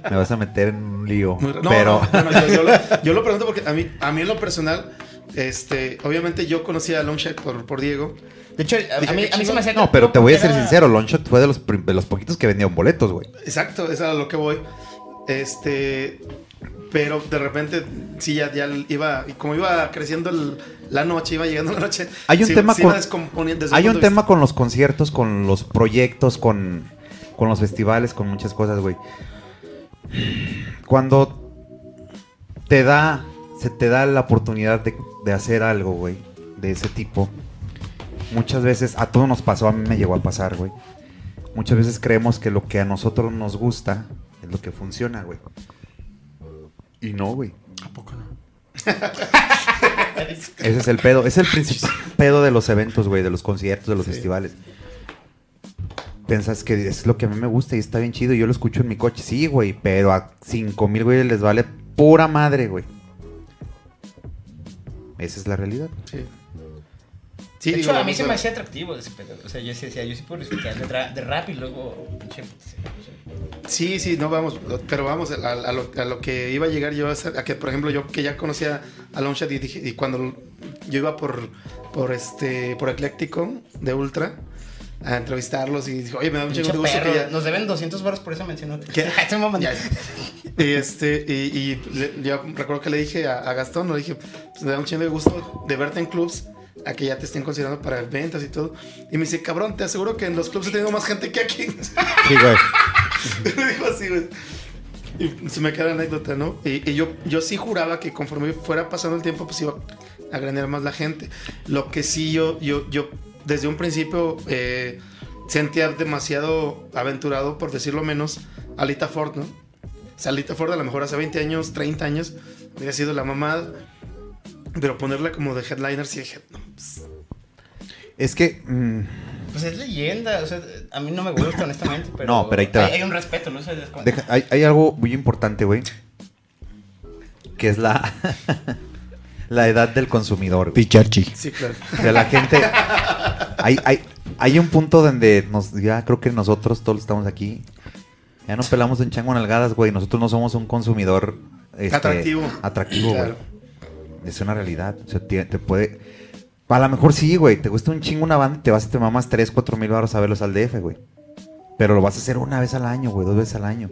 [SPEAKER 3] Me vas a meter en un lío.
[SPEAKER 1] no,
[SPEAKER 3] pero...
[SPEAKER 1] no, no, yo, yo lo, yo lo pregunto porque a mí, a mí en lo personal, este, obviamente yo conocía a Longshot por, por Diego.
[SPEAKER 2] De hecho, a,
[SPEAKER 1] Dije,
[SPEAKER 2] a mí, a mí se me hacía
[SPEAKER 3] No, pero te voy a ser
[SPEAKER 2] era-
[SPEAKER 3] sincero, Longshot fue de los, de los poquitos que vendían boletos, güey.
[SPEAKER 1] Exacto, es a lo que voy. Este, pero de repente, sí, ya, ya iba, y como iba creciendo el- la noche, iba llegando la noche.
[SPEAKER 3] Hay un
[SPEAKER 1] sí-
[SPEAKER 3] tema
[SPEAKER 1] sí
[SPEAKER 3] con-
[SPEAKER 1] iba descomponiendo desde
[SPEAKER 3] Hay un tema con los conciertos, con los proyectos, con, con los festivales, con muchas cosas, güey. Cuando te da, se te da la oportunidad de, de hacer algo, güey, de ese tipo. Muchas veces, a todos nos pasó, a mí me llegó a pasar, güey. Muchas veces creemos que lo que a nosotros nos gusta es lo que funciona, güey. Y no, güey.
[SPEAKER 4] ¿A poco no?
[SPEAKER 3] Ese es el pedo. Es el principal pedo de los eventos, güey, de los conciertos, de los
[SPEAKER 1] Sí.
[SPEAKER 3] festivales. Piensas que es lo que a mí me gusta y está bien chido. y Yo lo escucho en mi coche, sí, güey. Pero a 5 mil, güey, les vale pura madre, güey. Esa es la realidad.
[SPEAKER 1] Sí. Sí,
[SPEAKER 2] de
[SPEAKER 1] digo,
[SPEAKER 2] hecho, a mí se me hacía atractivo ese pedo. O sea, yo sí decía, yo sí puedo disfrutar de, ra- de rap y luego. pinche,
[SPEAKER 1] Sí, sí, no vamos, pero vamos a, a lo, a lo que iba a llegar yo a, ser- a que, por ejemplo, yo que ya conocía a Longshot y dije, y cuando yo iba por, por este, por Ecléctico de Ultra a entrevistarlos y dije, oye, me da un chingo
[SPEAKER 2] pinche
[SPEAKER 1] de gusto que ya.
[SPEAKER 2] Nos deben 200 baros por esa mención.
[SPEAKER 1] Y este, y, y le- yo recuerdo que le dije a, a Gastón, le dije, pues me da un chingo de gusto de verte en clubs, a que ya te estén considerando para ventas y todo. Y me dice, cabrón, te aseguro que en los clubs he tenido más gente que aquí.
[SPEAKER 3] Sí, güey.
[SPEAKER 1] Me dijo así, güey. Y se me queda la anécdota, ¿no? Y, y yo, yo sí juraba que conforme fuera pasando el tiempo, pues iba a granear más la gente. Lo que sí yo, yo, yo desde un principio eh, sentía demasiado aventurado, por decirlo menos, a Lita Ford, ¿no? Salita Ford a lo mejor hace 20 años, 30 años, hubiera sido la mamada. Pero ponerla como de headliner, sí dije, no, pues,
[SPEAKER 3] Es que. mm,
[SPEAKER 2] Pues es leyenda, o sea, a mí no me gusta honestamente, pero...
[SPEAKER 3] No, pero ahí te va.
[SPEAKER 2] hay, hay un respeto, ¿no? O sea,
[SPEAKER 3] deja- hay algo muy importante, güey. Que es la. la edad del consumidor. güey.
[SPEAKER 6] Picharchi.
[SPEAKER 1] sí, claro.
[SPEAKER 3] O sea, la gente. Hay, hay, hay un punto donde nos, ya creo que nosotros todos estamos aquí. Ya no pelamos un chango en algadas, güey. Nosotros no somos un consumidor este,
[SPEAKER 1] Atractivo.
[SPEAKER 3] Atractivo, güey.
[SPEAKER 1] Claro.
[SPEAKER 3] Es una realidad. O sea, te, te puede. A lo mejor sí, güey. Te gusta un chingo una banda y te vas y te mamas 3, 4 mil baros a verlos al DF, güey. Pero lo vas a hacer una vez al año, güey. Dos veces al año.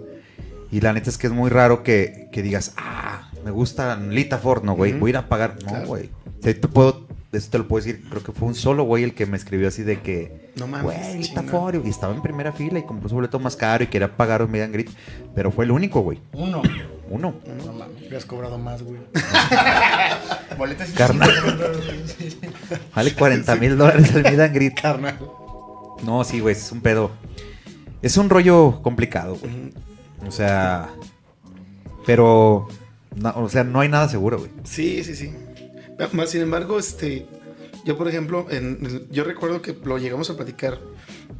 [SPEAKER 3] Y la neta es que es muy raro que, que digas, ah, me gusta Lita Ford, no, güey. Voy a ir a pagar. No,
[SPEAKER 1] Claro.
[SPEAKER 3] güey. Sea, te puedo. Eso te lo puedo decir. Creo que fue un solo güey el que me escribió así de que.
[SPEAKER 1] No mames,
[SPEAKER 3] Güey, Lita. Ford. Y estaba en primera fila y compró su boleto más caro y quería pagar un meet and greet. Pero fue el único, güey.
[SPEAKER 2] Uno.
[SPEAKER 3] Uno.
[SPEAKER 2] No mames.
[SPEAKER 4] Hubieras cobrado más, güey.
[SPEAKER 2] Boletos y
[SPEAKER 3] Carnal. Vale 40 mil dólares el meet and greet.
[SPEAKER 4] Carnal.
[SPEAKER 3] No, sí, güey, es un pedo. Es un rollo complicado, güey. O sea. Pero. No, o sea, no hay nada seguro, güey.
[SPEAKER 1] Sí, sí, sí. Más sin embargo, este, yo por ejemplo, en- yo recuerdo que lo llegamos a platicar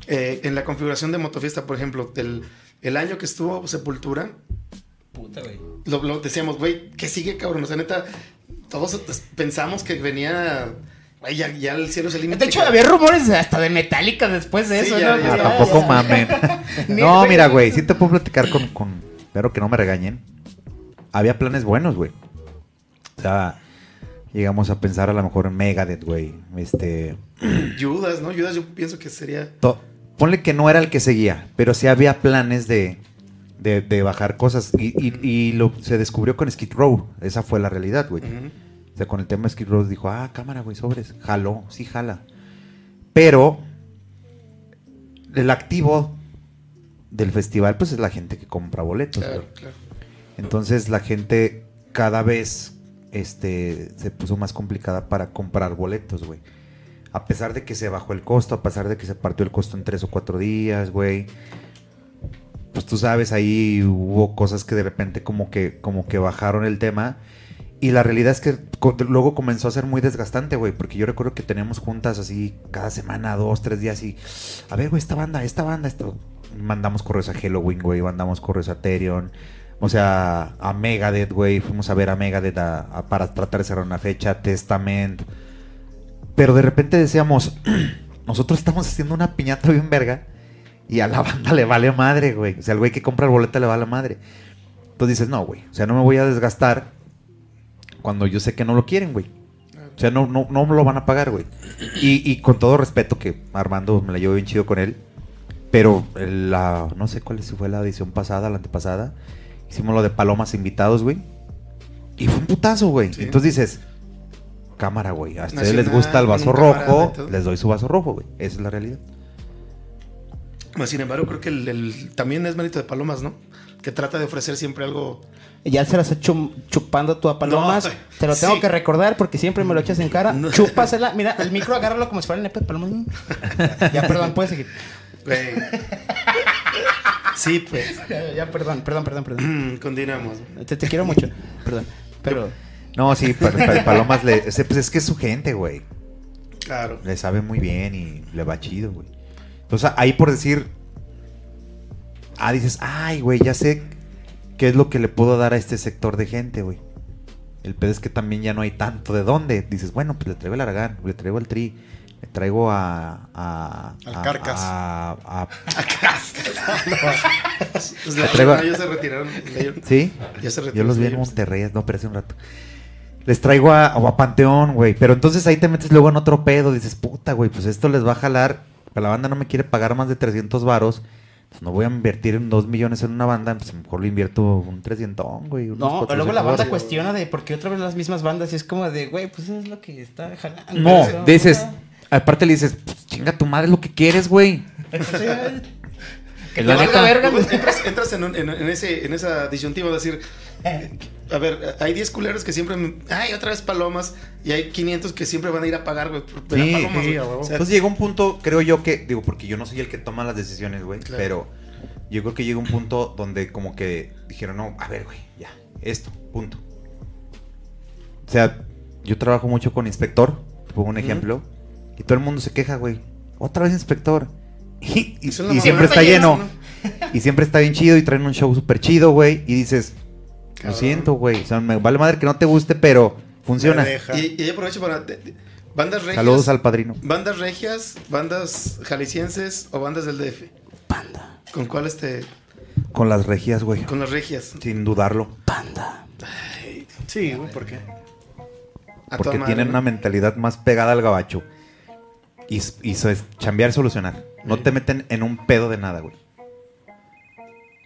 [SPEAKER 1] eh, en la configuración de Motofiesta, por ejemplo, el, el año que estuvo Sepultura,
[SPEAKER 2] Puta, güey.
[SPEAKER 1] lo, lo decíamos, güey, ¿qué sigue, cabrón? O sea, neta, todos pues, pensamos que venía, ya, ya el cielo es el límite.
[SPEAKER 2] De hecho, había rumores hasta de Metallica después de
[SPEAKER 1] Sí,
[SPEAKER 2] eso,
[SPEAKER 1] ya,
[SPEAKER 2] ¿no?
[SPEAKER 1] ya,
[SPEAKER 3] Ah,
[SPEAKER 1] ya,
[SPEAKER 3] tampoco
[SPEAKER 2] ya.
[SPEAKER 3] mamen. No, mira, güey, sí te puedo platicar con, con. Espero que no me regañen. Había planes buenos, güey. O sea, llegamos a pensar a lo mejor en Megadeth, güey. Este.
[SPEAKER 1] Judas, ¿no? Judas yo pienso que sería...
[SPEAKER 3] to- Ponle que no era el que seguía, pero sí había planes de, de, de bajar cosas. Y, y- y lo, se descubrió con Skid Row. Esa fue la realidad, güey. O sea, con el tema de Skid Row dijo, ah, cámara, güey, sobres. Jaló, sí jala. Pero el activo del festival, pues es la gente que compra boletos.
[SPEAKER 1] Claro, claro.
[SPEAKER 3] Entonces la gente cada vez este, se puso más complicada para comprar boletos, güey. A pesar de que se bajó el costo, a pesar de que se partió el costo en tres o cuatro días, güey. Pues tú sabes, ahí hubo cosas que de repente como que, como que bajaron el tema. Y la realidad es que luego comenzó a ser muy desgastante, güey. Porque yo recuerdo que teníamos juntas así cada semana, dos, tres días y... A ver, güey, esta banda, esta banda, esto... Mandamos correos a Halloween, güey. Mandamos correos a Therion. O sea, a Megadeth, güey. Fuimos a ver a Megadeth a- para tratar de cerrar una fecha. Testament. Pero de repente decíamos... Nosotros estamos haciendo una piñata bien verga. Y a la banda le vale madre, güey. O sea, al güey que compra el boleto le vale madre. Entonces dices, no, güey. O sea, no me voy a desgastar cuando yo sé que no lo quieren, güey. O sea, no, no, no lo van a pagar, güey. Y, y con todo respeto, que Armando me la llevo bien chido con él. Pero la, no sé cuál fue la edición pasada, la antepasada. Hicimos lo de palomas invitados, güey. Y fue un putazo, güey.
[SPEAKER 1] Sí.
[SPEAKER 3] Entonces dices, cámara, güey. A ustedes les gusta el vaso rojo, les doy su vaso rojo, güey. Esa es la realidad.
[SPEAKER 1] Sin embargo, creo que el, el- también es manito de palomas, ¿no? Que trata de ofrecer siempre algo.
[SPEAKER 2] Ya se las chum- chupando tú a palomas.
[SPEAKER 1] No,
[SPEAKER 2] Te lo tengo
[SPEAKER 1] sí.
[SPEAKER 2] que recordar porque siempre me lo echas en cara.
[SPEAKER 1] No.
[SPEAKER 2] Chúpasela. Mira, el micro agárralo como si fuera el nepe de palomas. ya, perdón, puedes seguir.
[SPEAKER 1] Güey. Sí, pues.
[SPEAKER 2] Ya, ya, perdón, perdón, perdón, perdón.
[SPEAKER 1] Continuamos.
[SPEAKER 2] Te, te quiero mucho. Perdón. Pero.
[SPEAKER 3] No, sí, pa- pa- Palomas le, pues es que es su gente, güey.
[SPEAKER 1] Claro.
[SPEAKER 3] Le sabe muy bien y le va chido, güey. Entonces, ahí por decir. Ah, dices, ay, güey, ya sé qué es lo que le puedo dar a este sector de gente, güey. El pedo es que también ya no hay tanto de dónde. Dices, bueno, pues le traigo el Aragán, le traigo al Tri, traigo a. a
[SPEAKER 4] Al
[SPEAKER 3] a-
[SPEAKER 4] Carcas.
[SPEAKER 3] a- a- traigo-
[SPEAKER 1] no, ellos se retiraron. Ellos-
[SPEAKER 3] ¿Sí?
[SPEAKER 1] Ya se
[SPEAKER 3] Yo
[SPEAKER 1] retiraron.
[SPEAKER 3] los vi en. Monterrey, no, pero hace un rato. Les traigo a, a Panteón, güey. Pero entonces ahí te metes luego en otro pedo. Dices, puta, güey, pues esto les va a jalar. Pero la banda no me quiere pagar más de 300 varos. Pues no voy a invertir en 2 millones en una banda. Pues mejor lo invierto un 300, güey. unos
[SPEAKER 2] No,
[SPEAKER 3] 400
[SPEAKER 2] luego la banda cuestiona de por qué otra vez las mismas bandas y es como de, güey, pues eso es lo que está jalando.
[SPEAKER 3] No, dices, aparte le dices, pues, chinga tu madre lo que quieres, güey.
[SPEAKER 2] Que
[SPEAKER 3] La
[SPEAKER 2] te
[SPEAKER 3] neta.
[SPEAKER 2] verga.
[SPEAKER 1] Entras, entras en, un- en- en ese, en esa disyuntiva de decir, a ver, hay 10 culeros que siempre, ay, otra vez palomas, y hay 500 que siempre van a ir a pagar, güey, por
[SPEAKER 3] Sí,
[SPEAKER 1] palomas,
[SPEAKER 4] sí.
[SPEAKER 1] O sea,
[SPEAKER 3] Entonces llegó un punto, creo yo que, digo, porque yo no soy el que toma las decisiones, güey,
[SPEAKER 1] Claro.
[SPEAKER 3] pero yo creo que llega un punto donde como que dijeron, no, a ver, güey, ya, esto, punto. O sea, yo trabajo mucho con inspector, te pongo un ejemplo, y todo el mundo se queja, güey. Otra vez inspector. Y,
[SPEAKER 1] es
[SPEAKER 3] siempre está lleno.
[SPEAKER 1] lleno,
[SPEAKER 3] Y siempre está bien chido y traen un show súper chido, güey. Y dices, lo siento, güey. O sea, me vale madre que no te guste, pero funciona.
[SPEAKER 1] Y, y aprovecho para. bandas regias.
[SPEAKER 3] Saludos al padrino.
[SPEAKER 1] Bandas regias, bandas jaliscienses o bandas del DF.
[SPEAKER 2] Panda,
[SPEAKER 1] ¿Con cuáles te.?
[SPEAKER 3] Con las regías, güey.
[SPEAKER 1] Con las regias.
[SPEAKER 3] Sin dudarlo.
[SPEAKER 2] panda.
[SPEAKER 4] Sí, güey, ¿por qué?
[SPEAKER 1] A
[SPEAKER 3] Porque
[SPEAKER 1] madre,
[SPEAKER 3] tienen
[SPEAKER 1] ¿no?
[SPEAKER 3] una mentalidad más pegada al gabacho. Y, y eso es chambear, solucionar. No te meten en un pedo de nada, güey.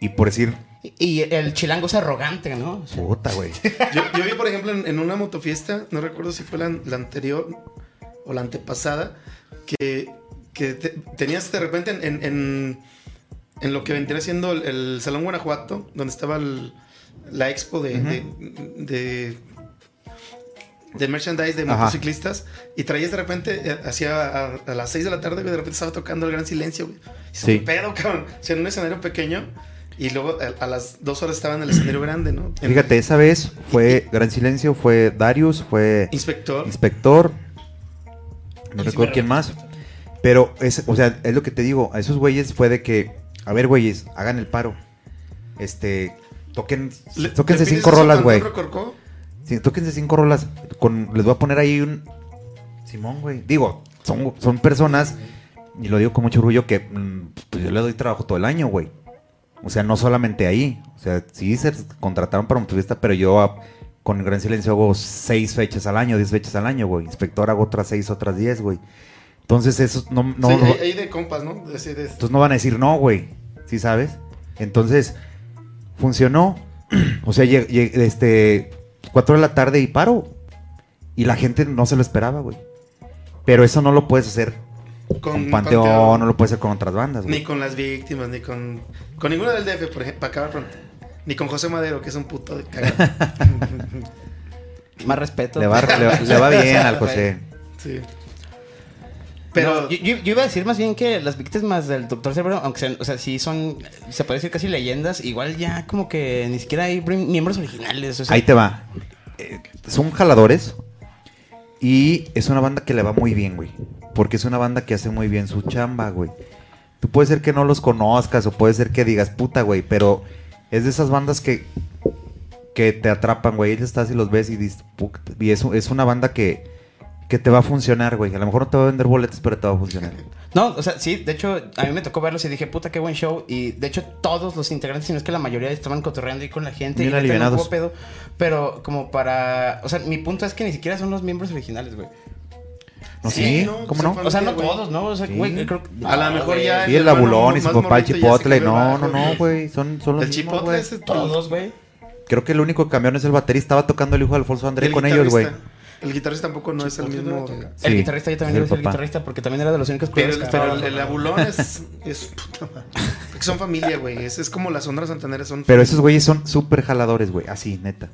[SPEAKER 3] Y por decir,
[SPEAKER 2] Y- Y el chilango es arrogante, ¿no?
[SPEAKER 3] Puta, güey.
[SPEAKER 1] Yo, yo vi, por ejemplo, en, en una motofiesta, no recuerdo si fue la, la anterior o la antepasada, que, que te- tenías de repente en, en, en- en lo que vendría siendo el, el Salón Guanajuato, donde estaba el- la expo de, de, de, de merchandise de
[SPEAKER 3] Ajá.
[SPEAKER 1] motociclistas, y traías de repente, eh, hacia a, a las 6 de la tarde, güey, de repente estaba tocando el gran silencio, güey. Y
[SPEAKER 3] Sí.
[SPEAKER 1] "¿Qué pedo, cabrón? O sea, en un escenario pequeño. Y luego a, a las dos horas estaba en el escenario grande, ¿no? En-
[SPEAKER 3] Fíjate, esa vez fue Gran Silencio, fue Darius, fue
[SPEAKER 1] Inspector.
[SPEAKER 3] Inspector. No
[SPEAKER 2] sí
[SPEAKER 3] recuerdo quién más. Pero, es, o sea, es lo que te digo. A esos güeyes fue de que, a ver, güeyes, hagan el paro. Este, toquen, tóquense cinco rolas, güey. Sí, tóquense cinco rolas. Con, les voy a poner ahí un. Simón, güey. Digo, son, son personas, y lo digo con mucho orgullo, que mm, pues yo le doy trabajo todo el año, güey. O sea, no solamente ahí. O sea, sí se contrataron para un turista, pero yo a- con Gran Silencio hago seis fechas al año, diez fechas al año, güey. Inspector hago otras seis, otras diez, güey. Entonces, eso no. no
[SPEAKER 1] sí,
[SPEAKER 3] no-
[SPEAKER 1] ahí, ahí de compas, ¿no? De-
[SPEAKER 3] entonces no van a decir no, güey. ¿Sí sabes? Entonces, funcionó. O sea, este, cuatro de la tarde y paro. Y la gente no se lo esperaba, güey. Pero eso no lo puedes hacer con, Panteón, no lo puedes hacer con otras bandas,
[SPEAKER 1] Ni
[SPEAKER 3] güey.
[SPEAKER 1] con las víctimas, ni con. Con ninguna del DF, por ejemplo, para acabar pronto. Ni con José Madero, que es un puto de cagado.
[SPEAKER 2] Más respeto.
[SPEAKER 3] Le va, le va- le va bien al José.
[SPEAKER 1] sí. Pero.
[SPEAKER 2] No, yo, yo- yo iba a decir más bien que las víctimas del Doctor Cerebro, aunque sean, o sea, sí son, se puede decir casi leyendas, igual ya como que ni siquiera hay miembros originales. O sea,
[SPEAKER 3] Ahí te va. Eh, son jaladores. Y es una banda que le va muy bien, güey. Porque es una banda que hace muy bien su chamba, güey. Tú puede ser que no los conozcas o puede ser que digas puta, güey. Pero es de esas bandas que, que te atrapan, güey. Y estás y los ves y dices, y es, es una banda que, que te va a funcionar, güey. A lo mejor no te va a vender boletos, pero te va a funcionar.
[SPEAKER 2] No, o sea, sí, de hecho, a mí me tocó verlos y dije, puta, qué buen show. Y de hecho, todos los integrantes, si no es que la mayoría estaban cotorreando ahí con la gente.
[SPEAKER 3] Bien
[SPEAKER 2] y no
[SPEAKER 3] alivianados.
[SPEAKER 2] hubo pedo. Pero como para. O sea, mi punto es que ni siquiera son los miembros originales, güey.
[SPEAKER 3] ¿No
[SPEAKER 1] Sí,
[SPEAKER 3] sí?
[SPEAKER 1] no,
[SPEAKER 3] ¿Cómo no?
[SPEAKER 2] O sea, no todos, ¿no? O sea,
[SPEAKER 3] Sí.
[SPEAKER 2] güey, creo que-
[SPEAKER 1] A lo
[SPEAKER 2] no,
[SPEAKER 1] mejor ya-
[SPEAKER 3] Sí, el abulón y su papá, el chipotle. No, no, no,
[SPEAKER 1] güey.
[SPEAKER 3] Son, son los
[SPEAKER 1] El
[SPEAKER 3] mismos,
[SPEAKER 1] chipotle
[SPEAKER 3] güey.
[SPEAKER 1] ese
[SPEAKER 2] Todos, güey.
[SPEAKER 3] Creo que el único que cambió no es el baterista. Estaba tocando el hijo de Alfonso André
[SPEAKER 1] El
[SPEAKER 3] con ellos, güey.
[SPEAKER 1] El guitarrista tampoco no es el mismo.
[SPEAKER 2] El guitarrista, yo
[SPEAKER 3] es
[SPEAKER 2] también
[SPEAKER 3] el
[SPEAKER 2] a ser
[SPEAKER 3] papá.
[SPEAKER 2] guitarrista porque también era de los únicos
[SPEAKER 1] Pero, el,
[SPEAKER 2] que
[SPEAKER 1] pero el, el abulón es, es puta madre. Porque son familia, güey. Es, es como las ondas santaneras son.
[SPEAKER 3] Pero esos güeyes son súper jaladores, güey. Así, neta.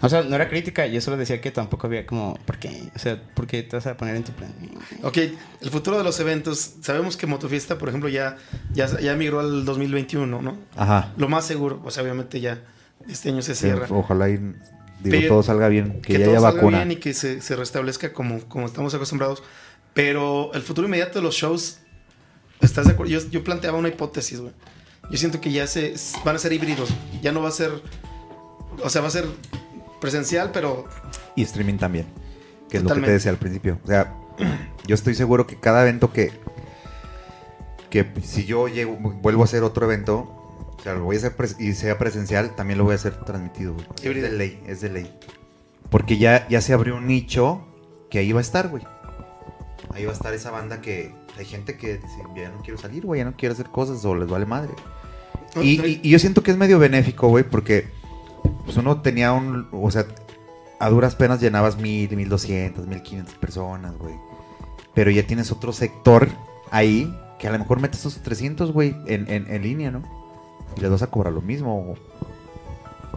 [SPEAKER 2] O sea, no era crítica, yo solo decía que tampoco había como, ¿por qué? O sea, ¿por qué te vas a poner en tu plan?
[SPEAKER 1] Ok, el futuro de los eventos. Sabemos que Motofiesta, por ejemplo, ya, ya, ya migró al 2021, ¿no?
[SPEAKER 3] Ajá.
[SPEAKER 1] Lo más seguro, o sea, obviamente ya este año se
[SPEAKER 3] Sí,
[SPEAKER 1] cierra.
[SPEAKER 3] ojalá y digo,
[SPEAKER 1] Pero-
[SPEAKER 3] todo salga bien. Que, ya
[SPEAKER 1] todo
[SPEAKER 3] haya
[SPEAKER 1] salga
[SPEAKER 3] vacuna.
[SPEAKER 1] bien y que se, se restablezca como, como estamos acostumbrados. Pero el futuro inmediato de los shows, ¿estás de acuerdo? Yo, yo planteaba una hipótesis, güey. Yo siento que ya se van a ser híbridos. Ya no va a ser, o sea, va a ser presencial, pero
[SPEAKER 3] Y streaming también. Que es lo que
[SPEAKER 1] Totalmente.
[SPEAKER 3] te decía al principio. O sea, yo estoy seguro que cada evento que. Que si yo llego, vuelvo a hacer otro evento, o sea, lo voy a hacer y sea presencial, también lo voy a hacer transmitido, güey. Es de ley, es de ley. Porque ya, ya se abrió un nicho que ahí va a estar, güey. Ahí va a estar esa banda que hay gente que dice, ya no quiero salir, güey, ya no quiero hacer cosas o les vale madre. Y, y- y yo siento que es medio benéfico, güey, porque pues uno tenía un, o sea, a duras penas llenabas mil, mil doscientas, mil quinientas personas, güey. Pero ya tienes otro sector ahí que a lo mejor metes esos 300, güey, en, en, en línea, ¿no? Les vas a cobrar lo mismo.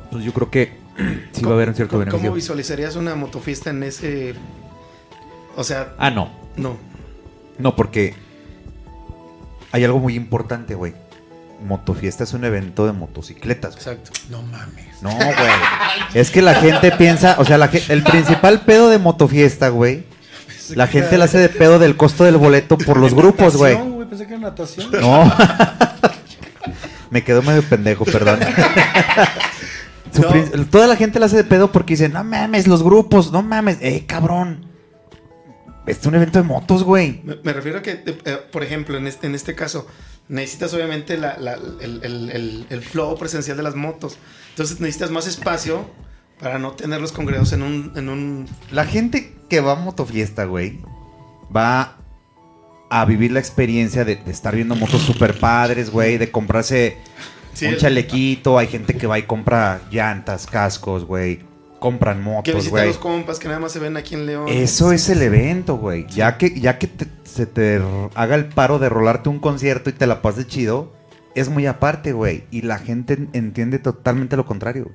[SPEAKER 3] Entonces yo creo que sí va a haber un cierto
[SPEAKER 1] ¿cómo,
[SPEAKER 3] beneficio.
[SPEAKER 1] ¿Cómo visualizarías una motofiesta en ese... O sea,
[SPEAKER 3] Ah, no.
[SPEAKER 1] no.
[SPEAKER 3] No, porque hay algo muy importante, güey. Motofiesta es un evento de motocicletas. güey.
[SPEAKER 1] Exacto.
[SPEAKER 4] No mames.
[SPEAKER 3] No, güey. es que la gente piensa, o sea, la el principal pedo de Motofiesta, güey. La gente le hace de pedo del costo del boleto por los grupos, güey.
[SPEAKER 4] Pensé que era natación.
[SPEAKER 3] No. Me quedó medio pendejo, perdón.
[SPEAKER 1] No.
[SPEAKER 3] Toda la gente le hace de pedo porque dice, no mames, los grupos, no mames, eh, cabrón. Este es un evento de motos, güey.
[SPEAKER 1] Me, me refiero a que, eh, eh, por ejemplo, en este, en este caso, necesitas obviamente la- la- el, el- el- el flow presencial de las motos. Entonces necesitas más espacio para no tener los congresos en un... En un
[SPEAKER 3] La gente que va a motofiesta, güey, va a vivir la experiencia de, de estar viendo motos super padres, güey, de comprarse
[SPEAKER 1] Sí,
[SPEAKER 3] un
[SPEAKER 1] el-
[SPEAKER 3] chalequito. Hay gente que va y compra llantas, cascos, güey. Compran
[SPEAKER 1] que
[SPEAKER 3] motos, güey.
[SPEAKER 1] los compas que nada más se ven aquí en León.
[SPEAKER 3] Eso es el evento, güey. Ya que, ya que te- se te haga el paro de rolarte un concierto y te la pases chido, es muy aparte, güey. Y la gente en- entiende totalmente lo contrario.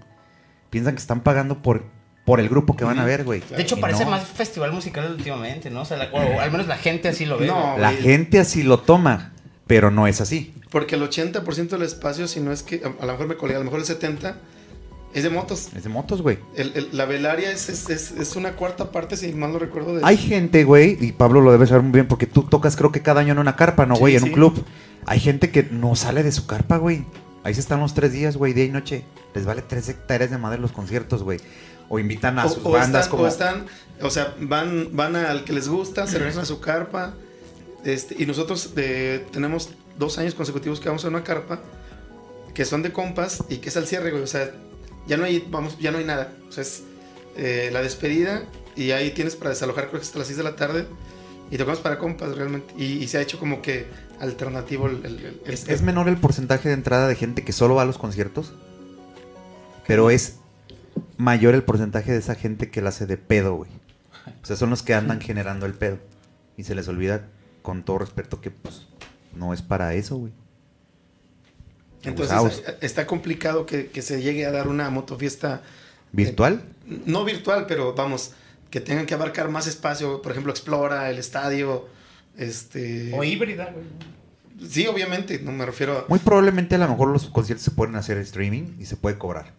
[SPEAKER 3] Piensan que están pagando por, por el grupo que van a ver, güey.
[SPEAKER 2] De hecho,
[SPEAKER 3] Y
[SPEAKER 2] parece
[SPEAKER 3] no.
[SPEAKER 2] más festival musical últimamente, ¿no? O sea, la- o al menos la gente así lo ve.
[SPEAKER 1] No.
[SPEAKER 3] La
[SPEAKER 1] güey.
[SPEAKER 3] gente así lo toma, pero no es así.
[SPEAKER 1] Porque el 80% del espacio, si no es que, a, a lo mejor me colgué, a lo mejor el 70% es de motos.
[SPEAKER 3] Es de motos, güey.
[SPEAKER 1] El- el- la velaria es, es, es- es una cuarta parte, si mal no recuerdo. De,
[SPEAKER 3] Hay gente, güey, y Pablo lo debe saber muy bien porque tú tocas creo que cada año en una carpa, ¿no,
[SPEAKER 1] Sí,
[SPEAKER 3] güey? en
[SPEAKER 1] sí.
[SPEAKER 3] un club. Hay gente que no sale de su carpa, güey. Ahí se están los tres días, güey, día y noche. Les vale tres hectáreas de madre los conciertos, güey. O invitan a
[SPEAKER 1] o,
[SPEAKER 3] sus
[SPEAKER 1] o
[SPEAKER 3] bandas
[SPEAKER 1] están,
[SPEAKER 3] como...
[SPEAKER 1] o están, o sea, van, van al que les gusta, se regresan a su carpa. Este, y nosotros eh, tenemos dos años consecutivos que vamos a una carpa que son de compas y que es al cierre, güey. O sea, ya no hay, vamos, ya no hay nada. O sea, es eh, la despedida y ahí tienes para desalojar, creo que hasta las 6 de la tarde. Y tocamos para compas realmente. Y, y se ha hecho como que alternativo el. el- el-
[SPEAKER 3] ¿Es, es menor el porcentaje de entrada de gente que solo va a los conciertos, pero es mayor el porcentaje de esa gente que la hace de pedo, güey. O sea, son los que andan generando el pedo. Y se les olvida, con todo respeto, que pues no es para eso, güey.
[SPEAKER 1] Entonces eh, está complicado que, que se llegue a dar una motofiesta
[SPEAKER 3] ¿Virtual?
[SPEAKER 1] no virtual, pero vamos, que tengan que abarcar más espacio, por ejemplo, Explora, el estadio, este...
[SPEAKER 2] O híbrida, güey.
[SPEAKER 1] Sí, obviamente, no me refiero a...
[SPEAKER 3] Muy probablemente a lo mejor los conciertos se pueden hacer streaming y se puede cobrar.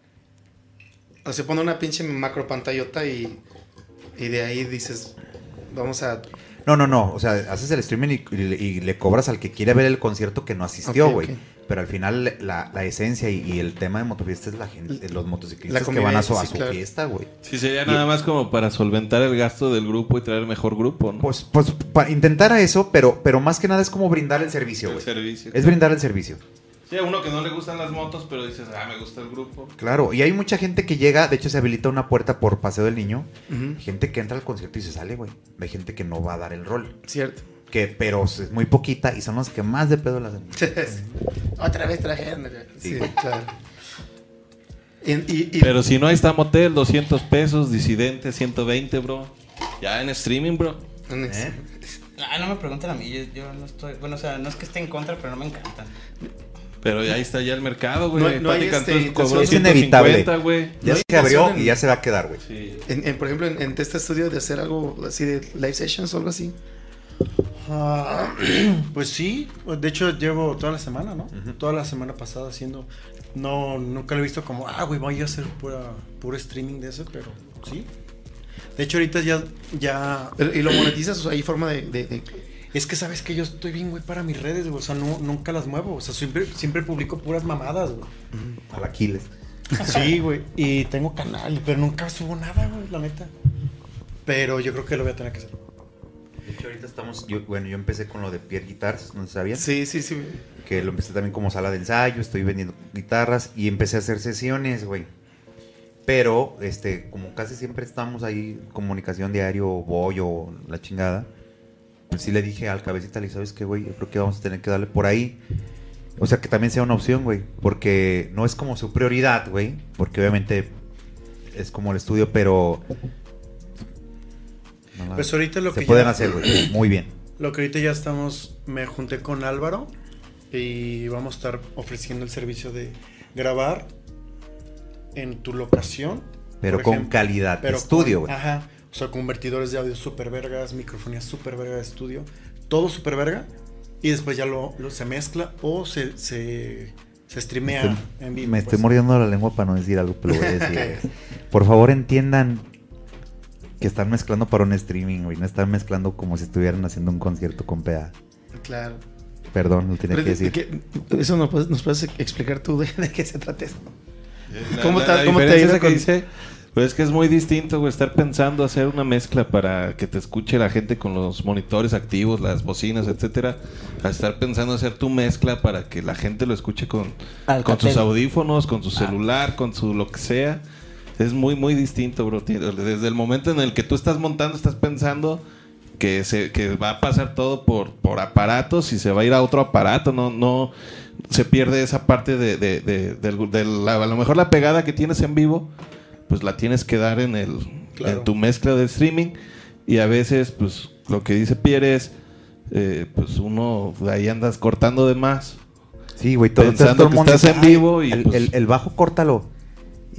[SPEAKER 1] O Se pone una pinche macro pantallota y, y de ahí dices, vamos a...
[SPEAKER 3] No, no, no. O sea, haces el streaming y, y le- y le cobras al que quiere ver el concierto que no asistió, güey. Pero al final la, la esencia y, y el tema de motofiesta es la gente, los motociclistas
[SPEAKER 1] La
[SPEAKER 3] que van a su, a su
[SPEAKER 1] sí, claro.
[SPEAKER 3] fiesta, güey.
[SPEAKER 5] Sí, sería nada más como para solventar el gasto del grupo y traer mejor grupo, ¿no?
[SPEAKER 3] Pues, pues para intentar a eso, pero, pero más que nada es como brindar el servicio,
[SPEAKER 5] el
[SPEAKER 3] güey.
[SPEAKER 5] servicio.
[SPEAKER 3] Es brindar el servicio.
[SPEAKER 5] Sí, a uno que no le gustan las motos, pero dices, ah, me gusta el grupo.
[SPEAKER 3] Claro, y hay mucha gente que llega, de hecho se habilita una puerta por Paseo del Niño. Gente que entra al concierto y se sale, güey. Hay gente que no va a dar el rol.
[SPEAKER 1] Cierto.
[SPEAKER 3] Que, pero es muy poquita y son los que más de pedo las hacen.
[SPEAKER 1] Otra vez trajeron. Sí,
[SPEAKER 3] Sí.
[SPEAKER 1] claro. Y, y- y-
[SPEAKER 5] Pero si no, ahí está Motel, 200 pesos, Disidente, 120, bro. Ya en streaming, bro.
[SPEAKER 3] ¿Eh?
[SPEAKER 2] Ah, no me pregunten a mí, yo, yo no estoy... Bueno, o sea, no es que esté en contra, pero no me encantan.
[SPEAKER 5] Pero ahí está ya el mercado, güey.
[SPEAKER 1] No hay- no este,
[SPEAKER 5] cobró
[SPEAKER 3] es inevitable.
[SPEAKER 5] 150, güey.
[SPEAKER 3] Ya
[SPEAKER 1] No
[SPEAKER 3] se abrió
[SPEAKER 1] en-
[SPEAKER 3] y ya se va a quedar, güey.
[SPEAKER 5] Sí.
[SPEAKER 1] en, en, por ejemplo, en, en este estudio de hacer algo así de live sessions o algo así.
[SPEAKER 4] Ah, pues sí, de hecho llevo toda la semana, ¿no? Toda la semana pasada haciendo. No, nunca lo he visto como, ah, güey, voy a hacer pura, puro streaming de eso, pero sí. De hecho, ahorita ya. ya
[SPEAKER 1] Pero- ¿Y lo monetizas? O sea, hay forma de... de- de-
[SPEAKER 4] es que sabes que yo estoy bien, güey, para mis redes, güey. O sea, no, nunca las muevo. O sea, siempre, siempre publico puras mamadas, güey.
[SPEAKER 3] Al Aquiles.
[SPEAKER 4] Sí, güey. Y tengo canal, pero nunca subo nada, güey, la neta. Pero yo creo que lo voy a tener que hacer.
[SPEAKER 3] De hecho, ahorita estamos. Yo, bueno, yo empecé con lo de Pierre Guitars, no sabías.
[SPEAKER 1] Sí, sí, sí.
[SPEAKER 3] Que lo empecé también como sala de ensayo, estoy vendiendo guitarras y empecé a hacer sesiones, güey. Pero, este, como casi siempre estamos ahí, comunicación diario, voy o la chingada, pues sí le dije al cabecita, le dije, ¿sabes qué, güey? Yo creo que vamos a tener que darle por ahí. O sea, que también sea una opción, güey. Porque no es como su prioridad, güey. Porque obviamente es como el estudio, pero... no la-
[SPEAKER 4] Pues ahorita lo
[SPEAKER 3] se
[SPEAKER 4] que
[SPEAKER 3] pueden
[SPEAKER 4] ya-
[SPEAKER 3] hacer, güey. Muy bien.
[SPEAKER 4] Lo que ahorita ya estamos, me junté con Álvaro y vamos a estar ofreciendo el servicio de grabar en tu locación.
[SPEAKER 3] Pero con
[SPEAKER 4] ejemplo,
[SPEAKER 3] calidad
[SPEAKER 4] pero
[SPEAKER 3] estudio, güey.
[SPEAKER 4] Ajá. O sea, convertidores de audio super vergas, microfonía super verga de estudio. Todo super verga. y después ya lo, lo- se mezcla o se, se, se streamea
[SPEAKER 3] Estoy-
[SPEAKER 4] en vivo.
[SPEAKER 3] me estoy
[SPEAKER 4] pues.
[SPEAKER 3] mordiendo la lengua para no decir algo, pero voy a decir. Por favor, entiendan que están mezclando para un streaming, güey. No están mezclando como si estuvieran haciendo un concierto con PA.
[SPEAKER 1] Claro.
[SPEAKER 3] Perdón, lo tenía
[SPEAKER 1] Pero
[SPEAKER 3] que decir.
[SPEAKER 1] que- eso nos puedes, nos puedes explicar tú de, de qué se trata eso.
[SPEAKER 5] La-
[SPEAKER 1] ¿Cómo
[SPEAKER 5] la-
[SPEAKER 1] te-
[SPEAKER 5] la
[SPEAKER 1] cómo te
[SPEAKER 5] que
[SPEAKER 1] con-
[SPEAKER 5] dice, pues es que es muy distinto, güey, estar pensando hacer una mezcla para que te escuche la gente con los monitores activos, las bocinas, etcétera, a estar pensando hacer tu mezcla para que la gente lo escuche con, sus audífonos, con su celular, con su lo que sea. Es muy, muy distinto, bro. Desde el momento en el que tú estás montando, estás pensando que se que va a pasar todo por, por aparatos y se va a ir a otro aparato. No, no se pierde esa parte de, de, la- a lo mejor la pegada que tienes en vivo, pues la tienes que dar en el
[SPEAKER 4] Claro.
[SPEAKER 5] en tu mezcla de streaming. Y a veces, pues, lo que dice Pierre es, eh, pues uno de ahí andas cortando de más.
[SPEAKER 3] Sí, güey, todo,
[SPEAKER 5] Pensando
[SPEAKER 3] todo el
[SPEAKER 5] que
[SPEAKER 3] mundo
[SPEAKER 5] estás
[SPEAKER 3] dice,
[SPEAKER 5] en vivo
[SPEAKER 3] "Ay,
[SPEAKER 5] y,
[SPEAKER 3] el,
[SPEAKER 5] pues-
[SPEAKER 3] el- el bajo córtalo.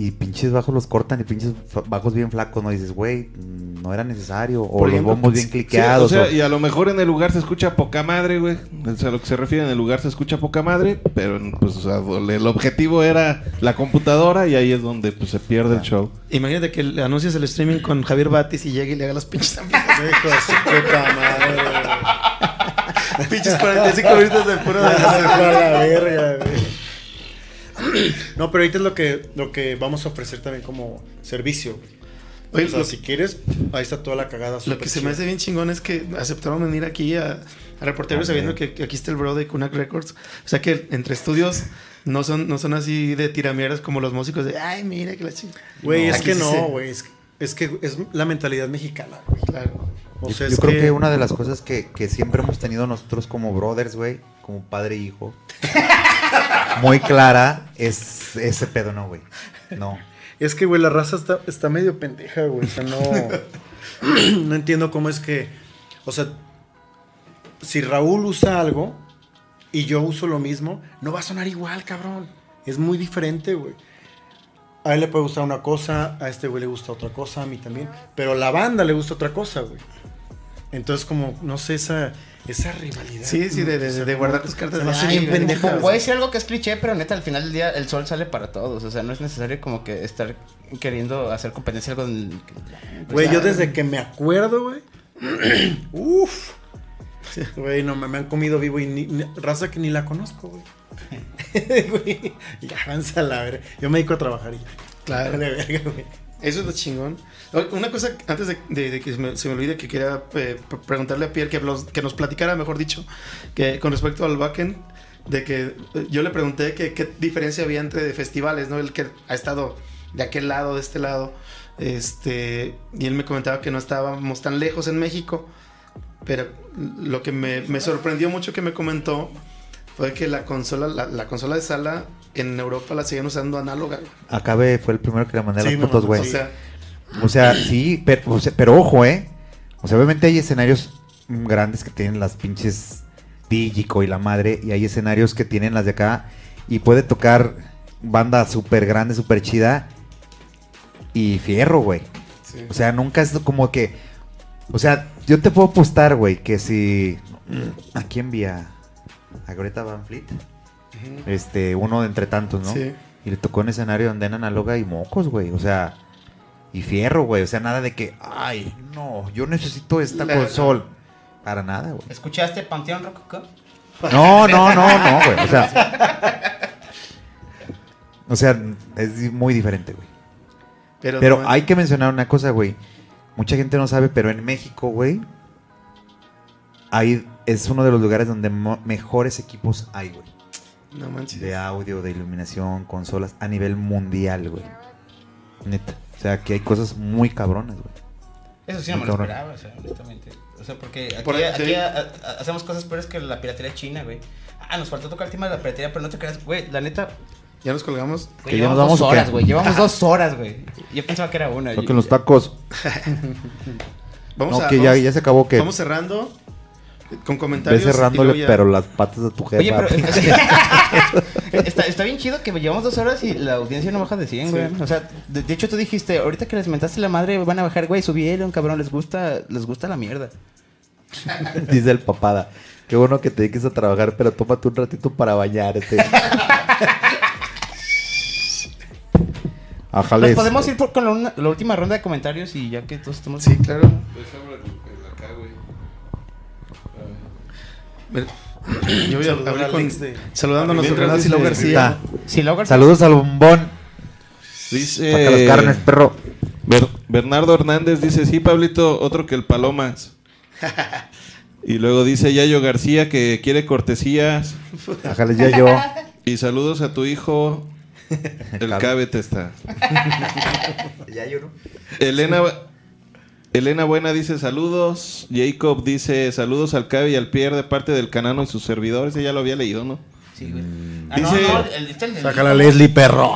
[SPEAKER 3] Y pinches bajos los cortan y pinches bajos bien flacos, ¿no? dices, güey, mm, no era necesario. O
[SPEAKER 1] Por
[SPEAKER 3] los
[SPEAKER 1] ejemplo,
[SPEAKER 3] bombos bien cliqueados.
[SPEAKER 5] Sí, o sea,
[SPEAKER 3] o-
[SPEAKER 5] y a lo mejor en el lugar se escucha poca madre, güey. O sea, a lo que se refiere en el lugar se escucha poca madre, pero pues o sea, el objetivo era la computadora y ahí es donde pues se pierde el show.
[SPEAKER 1] Imagínate que le anuncias el streaming con Javier Batis y llegue y le haga las pinches
[SPEAKER 4] de madre,
[SPEAKER 1] pinches 45 minutos de puro
[SPEAKER 4] a la verga, güey. No, pero ahorita es lo que, lo que vamos a ofrecer también como servicio.
[SPEAKER 1] Oye,
[SPEAKER 4] o sea,
[SPEAKER 1] lo-
[SPEAKER 4] si quieres, ahí está toda la cagada.
[SPEAKER 1] Lo que se me hace bien chingón es que aceptaron venir aquí a, a reporteros
[SPEAKER 3] Ok.
[SPEAKER 1] sabiendo que, que aquí está el bro de Kunak Records. O sea que entre estudios no son, no son así de tiramieras como los músicos de ay, mira que la chingada.
[SPEAKER 4] Güey,
[SPEAKER 1] No,
[SPEAKER 4] es que
[SPEAKER 1] sí
[SPEAKER 4] no, güey. Es, es que es la mentalidad mexicana, güey.
[SPEAKER 1] Claro.
[SPEAKER 4] O
[SPEAKER 3] yo
[SPEAKER 4] sea,
[SPEAKER 3] yo
[SPEAKER 4] es
[SPEAKER 3] creo que... una de las cosas que, que siempre hemos tenido nosotros como brothers, güey, como padre e hijo, muy clara, es ese pedo, ¿no, güey? No.
[SPEAKER 4] Es que, güey, la raza está, está medio pendeja, güey. O sea, no. no entiendo cómo es que. O sea, si Raúl usa algo y yo uso lo mismo, no va a sonar igual, cabrón. Es muy diferente, güey. A él le puede gustar una cosa, a este güey le gusta otra cosa, a mí también. Pero a la banda le gusta otra cosa, güey. Entonces, como, no sé, esa, esa rivalidad.
[SPEAKER 1] Sí, sí, de- de- de guardar tus cartas de,
[SPEAKER 4] hace
[SPEAKER 1] "Ay,
[SPEAKER 4] bien
[SPEAKER 1] güey,
[SPEAKER 4] pendejo.
[SPEAKER 1] güey".
[SPEAKER 2] Voy a decir algo que es cliché, pero neta, al final del día el sol sale para todos. O sea, no es necesario como que estar queriendo hacer competencia algo. en-
[SPEAKER 4] Güey,
[SPEAKER 2] pues,
[SPEAKER 4] yo desde que me acuerdo, güey. Uf. Güey, no, me, me han comido vivo y ni, ni- raza que ni la conozco, güey. Güey, ya avanza la verga. Yo me dedico a trabajar y ya.
[SPEAKER 1] Claro.
[SPEAKER 4] Vale, verga, güey.
[SPEAKER 1] Eso es lo chingón. Una cosa, antes de, que se me, olvide, que quería eh, pre- preguntarle a Pierre que, nos platicara, mejor dicho, que con respecto al backend, de que eh, yo le pregunté qué diferencia había entre festivales, ¿no? El que ha estado de aquel lado, de este lado, este, y él me comentaba que no estábamos tan lejos en México, pero lo que me, me sorprendió mucho que me comentó fue que la consola, la, la consola de sala en Europa la siguen usando análoga.
[SPEAKER 3] Acabe fue el primero que le mandé
[SPEAKER 4] Sí,
[SPEAKER 3] las fotos, güey.
[SPEAKER 1] O sea,
[SPEAKER 3] O sea, sí, pero, o sea, pero ojo, ¿eh? O sea, obviamente hay escenarios grandes que tienen las pinches Digico y la madre, y hay escenarios que tienen las de acá, y puede tocar banda súper grande, súper chida, y fierro, güey.
[SPEAKER 1] sí.
[SPEAKER 3] O sea, nunca es como que... O sea, yo te puedo apostar, güey, que si... ¿A quién envía? A Greta Van Fleet. Este, uno de entre tantos, ¿no?
[SPEAKER 1] Sí.
[SPEAKER 3] Y le tocó un escenario donde en análoga y mocos, güey. O sea, y fierro, güey. O sea, nada de que, ay, no, yo necesito esta
[SPEAKER 1] La-
[SPEAKER 3] consola. Para nada, güey.
[SPEAKER 2] ¿Escuchaste Panteón Rococó?
[SPEAKER 3] No, no, no, no, güey. O sea, o sea, es muy diferente, güey.
[SPEAKER 1] Pero,
[SPEAKER 3] Pero
[SPEAKER 1] no-
[SPEAKER 3] hay que mencionar una cosa, güey. Mucha gente no sabe, pero en México, güey, ahí es uno de los lugares donde mejores equipos hay, güey.
[SPEAKER 1] No manches.
[SPEAKER 3] De audio, de iluminación, consolas, a nivel mundial, güey. Neta. O sea, que hay cosas muy cabronas, güey.
[SPEAKER 2] Eso sí no me lo esperaba, o sea, honestamente. O sea, porque aquí,
[SPEAKER 1] Por ahí,
[SPEAKER 2] aquí
[SPEAKER 1] sí.
[SPEAKER 2] a- a- hacemos cosas peores que la piratería china, güey. Ah, nos faltó tocar el tema de la piratería, pero no te creas, güey, la neta,
[SPEAKER 1] Ya nos colgamos.
[SPEAKER 2] güey,
[SPEAKER 3] ¿Que ya nos
[SPEAKER 2] llevamos
[SPEAKER 3] vamos
[SPEAKER 2] dos horas, güey. Llevamos dos horas, güey. Yo pensaba que era una.
[SPEAKER 3] Creo
[SPEAKER 2] y-
[SPEAKER 3] que los tacos.
[SPEAKER 1] Vamos
[SPEAKER 3] no,
[SPEAKER 1] a,
[SPEAKER 3] que
[SPEAKER 1] vamos,
[SPEAKER 3] ya, ya se acabó que.
[SPEAKER 1] vamos cerrando con comentarios.
[SPEAKER 3] cerrándole, pero las patas de tu jefa.
[SPEAKER 2] Oye, pero está, está bien chido que llevamos dos horas y la audiencia no baja de 100, güey. O sea, de, de hecho tú dijiste, ahorita que les mentaste la madre van a bajar, güey, subieron, cabrón, les gusta, les gusta la mierda.
[SPEAKER 3] Dice el papada. Qué bueno que te dediques a trabajar, pero tómate un ratito para bañarte. Ajales.
[SPEAKER 2] Nos podemos ir por- con la, una- la última ronda de comentarios y ya que todos estamos.
[SPEAKER 1] Sí, claro. Yo voy a
[SPEAKER 4] a
[SPEAKER 1] con-
[SPEAKER 4] de-
[SPEAKER 1] saludando a nuestro canal Silo
[SPEAKER 5] dice-
[SPEAKER 1] García.
[SPEAKER 3] Saludos al bombón.
[SPEAKER 5] Dice.
[SPEAKER 3] Saca las carnes, perro.
[SPEAKER 5] Ber- Bernardo Hernández dice: Sí, Pablito, otro que el Palomas. y luego dice Yayo García que quiere cortesías.
[SPEAKER 3] Ajales ya yo.
[SPEAKER 5] Y saludos a tu hijo. El
[SPEAKER 3] Cabe.
[SPEAKER 5] Te está.
[SPEAKER 3] Ya yo no.
[SPEAKER 5] Elena, Elena Buena dice saludos. Jacob dice saludos al Cabe y al Pierre de parte del Canano y sus servidores. Ya lo había leído, ¿no?
[SPEAKER 2] Sí, güey.
[SPEAKER 3] Mm.
[SPEAKER 2] Ah, no,
[SPEAKER 5] Dice-
[SPEAKER 2] no, el- el
[SPEAKER 4] Leslie, perro.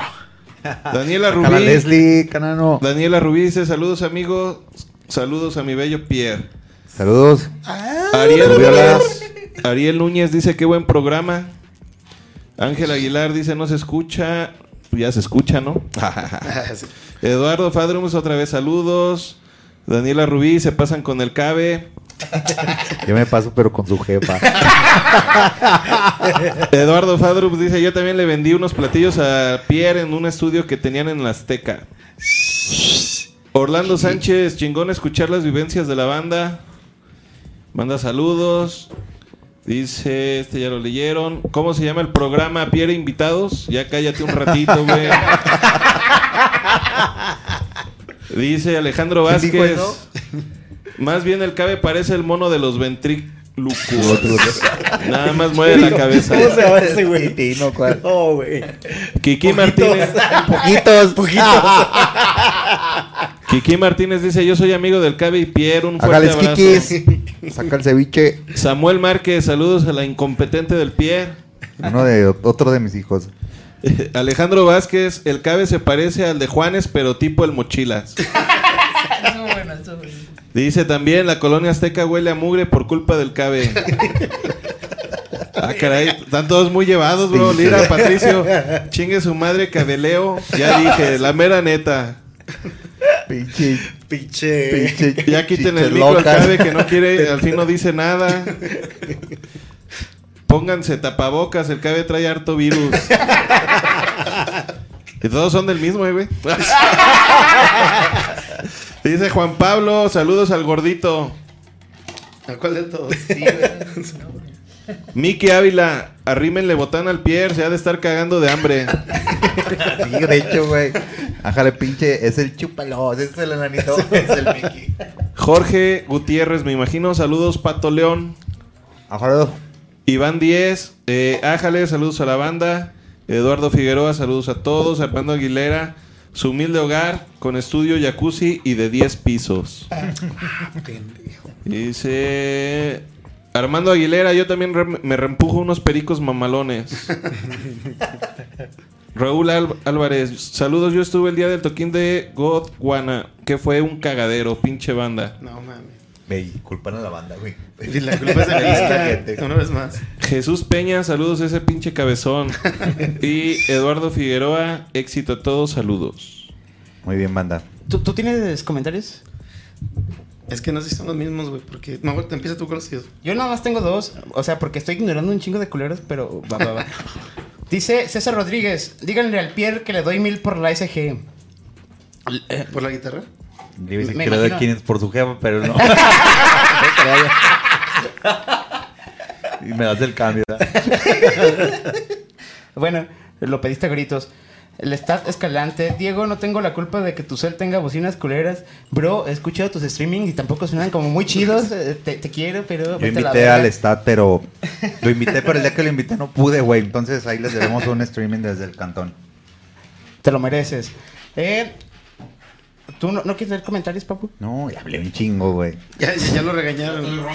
[SPEAKER 5] Daniela
[SPEAKER 3] Saca la
[SPEAKER 5] Rubí.
[SPEAKER 3] Leslie, canano.
[SPEAKER 5] Daniela Rubí dice saludos amigos. Saludos a mi bello Pierre.
[SPEAKER 3] Saludos.
[SPEAKER 5] Ariel. Núñez, Ariel Núñez dice qué buen programa. Ángel Aguilar dice no se escucha. Ya se escucha, ¿no? Eduardo Fadrums otra vez saludos. Daniela Rubí se pasan con el Cabe.
[SPEAKER 3] Yo me paso, pero con su jefa.
[SPEAKER 5] Eduardo Fadrums dice yo también le vendí unos platillos a Pierre en un estudio que tenían en la Azteca. Orlando Sánchez, chingón escuchar las vivencias de la banda. Manda saludos. Dice, este ya lo leyeron. ¿Cómo se llama el programa? Pierre Invitados. Ya cállate un ratito, güey. Dice Alejandro
[SPEAKER 3] ¿Quién dijo
[SPEAKER 5] Vázquez. Más bien el cabe parece el mono de los ventrículos. Nada más mueve la cabeza.
[SPEAKER 4] ¿Cómo se llama ese güey?
[SPEAKER 3] Tino, ¿cuál?
[SPEAKER 4] No, güey.
[SPEAKER 5] Kiki Martínez.
[SPEAKER 3] Poquitos, poquitos.
[SPEAKER 5] Kiki Martínez dice, yo soy amigo del Cabe y Pierre, un fuerte
[SPEAKER 3] Hágales
[SPEAKER 5] abrazo.
[SPEAKER 3] kikis. Saca el ceviche.
[SPEAKER 5] Samuel Márquez, saludos a la incompetente del Pierre.
[SPEAKER 3] Uno de otro de mis hijos.
[SPEAKER 5] Alejandro Vázquez, el Cabe se parece al de Juanes, pero tipo el Mochilas.
[SPEAKER 2] Bueno.
[SPEAKER 5] Dice también, la colonia azteca huele a mugre por culpa del Cabe. Ah, caray, están todos muy llevados, bro. Lira, Patricio, chingue su madre, cabeleo. Ya dije, la mera neta.
[SPEAKER 3] Pinche.
[SPEAKER 4] Pinche.
[SPEAKER 5] Ya quiten el micro al. Cabe que no quiere, al fin no dice nada. Pónganse tapabocas, el Cabe trae harto virus. Y todos son del mismo, eh, güey. Dice Juan Pablo, saludos al gordito.
[SPEAKER 1] ¿A cuál de todos?
[SPEAKER 5] Miki Ávila, arrímenle botán al Pierre, se ha de estar cagando de hambre.
[SPEAKER 3] Sí, de hecho, güey. Ájale, pinche. Es el chúpalo. Ese es el enanito. es el Mickey.
[SPEAKER 5] Jorge Gutiérrez, me imagino, saludos Pato León.
[SPEAKER 3] Ájale.
[SPEAKER 5] Iván Díez, eh, Ájale, saludos a la banda. Eduardo Figueroa, saludos a todos. Armando Aguilera, su humilde hogar con estudio jacuzzi y de 10 pisos. Dice Armando Aguilera, yo también re- me reempujo unos pericos mamalones. Raúl Al- Álvarez, saludos, yo estuve el día del toquín de Godwana, que fue un cagadero, pinche banda.
[SPEAKER 1] No, mames.
[SPEAKER 3] Culpan a la banda, güey.
[SPEAKER 1] Y la culpa es de la lista. Una vez más.
[SPEAKER 5] Jesús Peña, saludos a ese pinche cabezón. y Eduardo Figueroa, éxito a todos, saludos.
[SPEAKER 3] Muy bien, banda.
[SPEAKER 2] ¿Tú, tú tienes comentarios?
[SPEAKER 1] Es que no sé si son los mismos, güey. Porque. No, te empieza tú con los tíos.
[SPEAKER 2] Yo nada más tengo dos. O sea, porque estoy ignorando un chingo de culeros, pero va, va, va. Dice César Rodríguez, díganle al Pierre que le doy mil por la SG.
[SPEAKER 1] ¿Por la guitarra?
[SPEAKER 3] Le dicen
[SPEAKER 2] Me imagino.
[SPEAKER 3] 500 por su jefa, pero no. y me das el cambio.
[SPEAKER 2] Bueno, lo pediste a gritos. El Stat Escalante. Diego, no tengo la culpa de que tu cel tenga bocinas culeras. Bro, he escuchado tus streaming y tampoco suenan como muy chidos. Eh, Te, te quiero, pero.
[SPEAKER 3] Yo
[SPEAKER 2] vete a la
[SPEAKER 3] invité
[SPEAKER 2] verga.
[SPEAKER 3] al stat, pero lo invité, pero el día que lo invité no pude, güey. Entonces ahí les debemos un streaming desde el cantón.
[SPEAKER 2] Te lo mereces. Eh, ¿Tú no, no quieres leer comentarios, papu?
[SPEAKER 3] No, ya hablé un chingo, güey.
[SPEAKER 1] Ya, ya lo regañaron.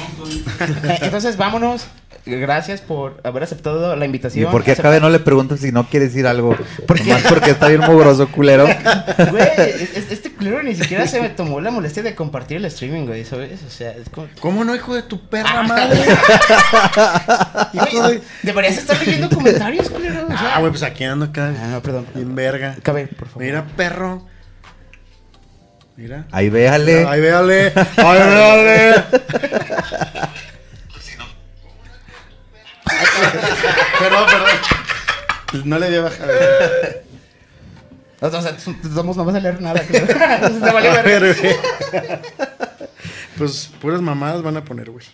[SPEAKER 2] Eh, Entonces, vámonos. Gracias por haber aceptado la
[SPEAKER 3] ¿Y
[SPEAKER 2] invitación.
[SPEAKER 3] por qué acabe no le pregunto si no quiere decir algo?
[SPEAKER 2] ¿Por qué?
[SPEAKER 3] Nomás porque está bien mugroso, culero.
[SPEAKER 2] Güey, es- es- este culero ni siquiera se me tomó la molestia de compartir el streaming, güey, ¿sabes? O sea, es como...
[SPEAKER 4] ¿Cómo no, hijo de tu perra madre?
[SPEAKER 2] Güey, deberías estar leyendo comentarios, culero. o sea.
[SPEAKER 4] Ah, güey, pues aquí ando acá.
[SPEAKER 2] Ah, no, perdón.
[SPEAKER 4] Bien verga.
[SPEAKER 2] Cabe, por favor.
[SPEAKER 4] Mira, perro. Mira.
[SPEAKER 3] Ahí véale.
[SPEAKER 4] Ahí véale. Ahí véale.
[SPEAKER 1] perdón, perdón. Pues
[SPEAKER 2] no le dio bajar. Nosotros no vamos a leer nada.
[SPEAKER 4] a ver, pues puras mamadas van a poner, güey.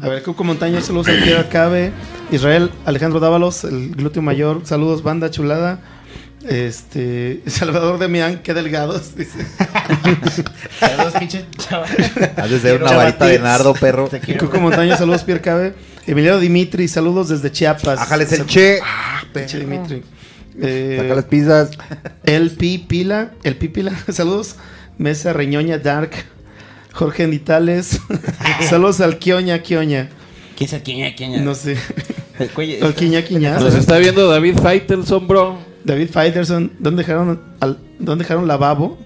[SPEAKER 1] A ver, Cuco Montaño, saludos al que acabe. Israel, Alejandro Dávalos, el glúteo mayor, saludos, banda chulada. Este. Salvador Demián, qué delgados. Dice.
[SPEAKER 2] Saludos, pinche chaval.
[SPEAKER 3] Has de ser una varita de nardo, perro.
[SPEAKER 2] Te quiero.
[SPEAKER 1] Cuco Montaño, saludos, Pierre Cabe. Emiliano Dimitri, saludos desde Chiapas.
[SPEAKER 3] Ájales el che.
[SPEAKER 1] Pinche Dimitri. Eh,
[SPEAKER 3] Saca las pizzas.
[SPEAKER 1] El Pipila, el Pipila, saludos. Mesa Reñoña Dark, Jorge Nitales, saludos al Quioña Quioña,
[SPEAKER 2] ¿Quién es el quiña, quiña?
[SPEAKER 1] no sé,
[SPEAKER 2] El cuello-
[SPEAKER 1] al Quiña Quiña.
[SPEAKER 5] Nos está viendo David Faitelson, bro.
[SPEAKER 1] David Fighterson, ¿dónde dejaron, al, ¿dónde dejaron lavabo?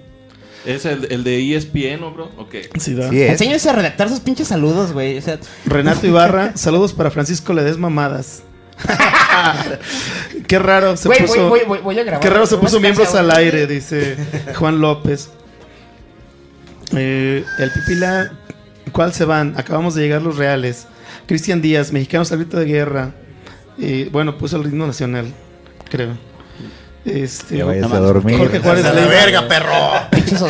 [SPEAKER 5] Es el, el de ESPN, ¿no, bro? Ok.
[SPEAKER 1] Sí.
[SPEAKER 3] Sí.
[SPEAKER 2] Enséñense a redactar sus pinches saludos, güey. O sea,
[SPEAKER 1] Renato Ibarra, saludos para Francisco Ledes Mamadas. Qué raro se puso.
[SPEAKER 2] voy, voy, a grabar.
[SPEAKER 1] Qué raro se puso miembros al aire, dice Juan López. Eh, el Pipila, ¿cuál se van? Acabamos de llegar los reales. Cristian Díaz, mexicanos al grito de guerra. Eh, bueno, puso el ritmo nacional, creo. Este,
[SPEAKER 3] Ya vayas
[SPEAKER 2] No
[SPEAKER 3] a dormir.
[SPEAKER 1] Jorge Juárez
[SPEAKER 4] A la verga, perro.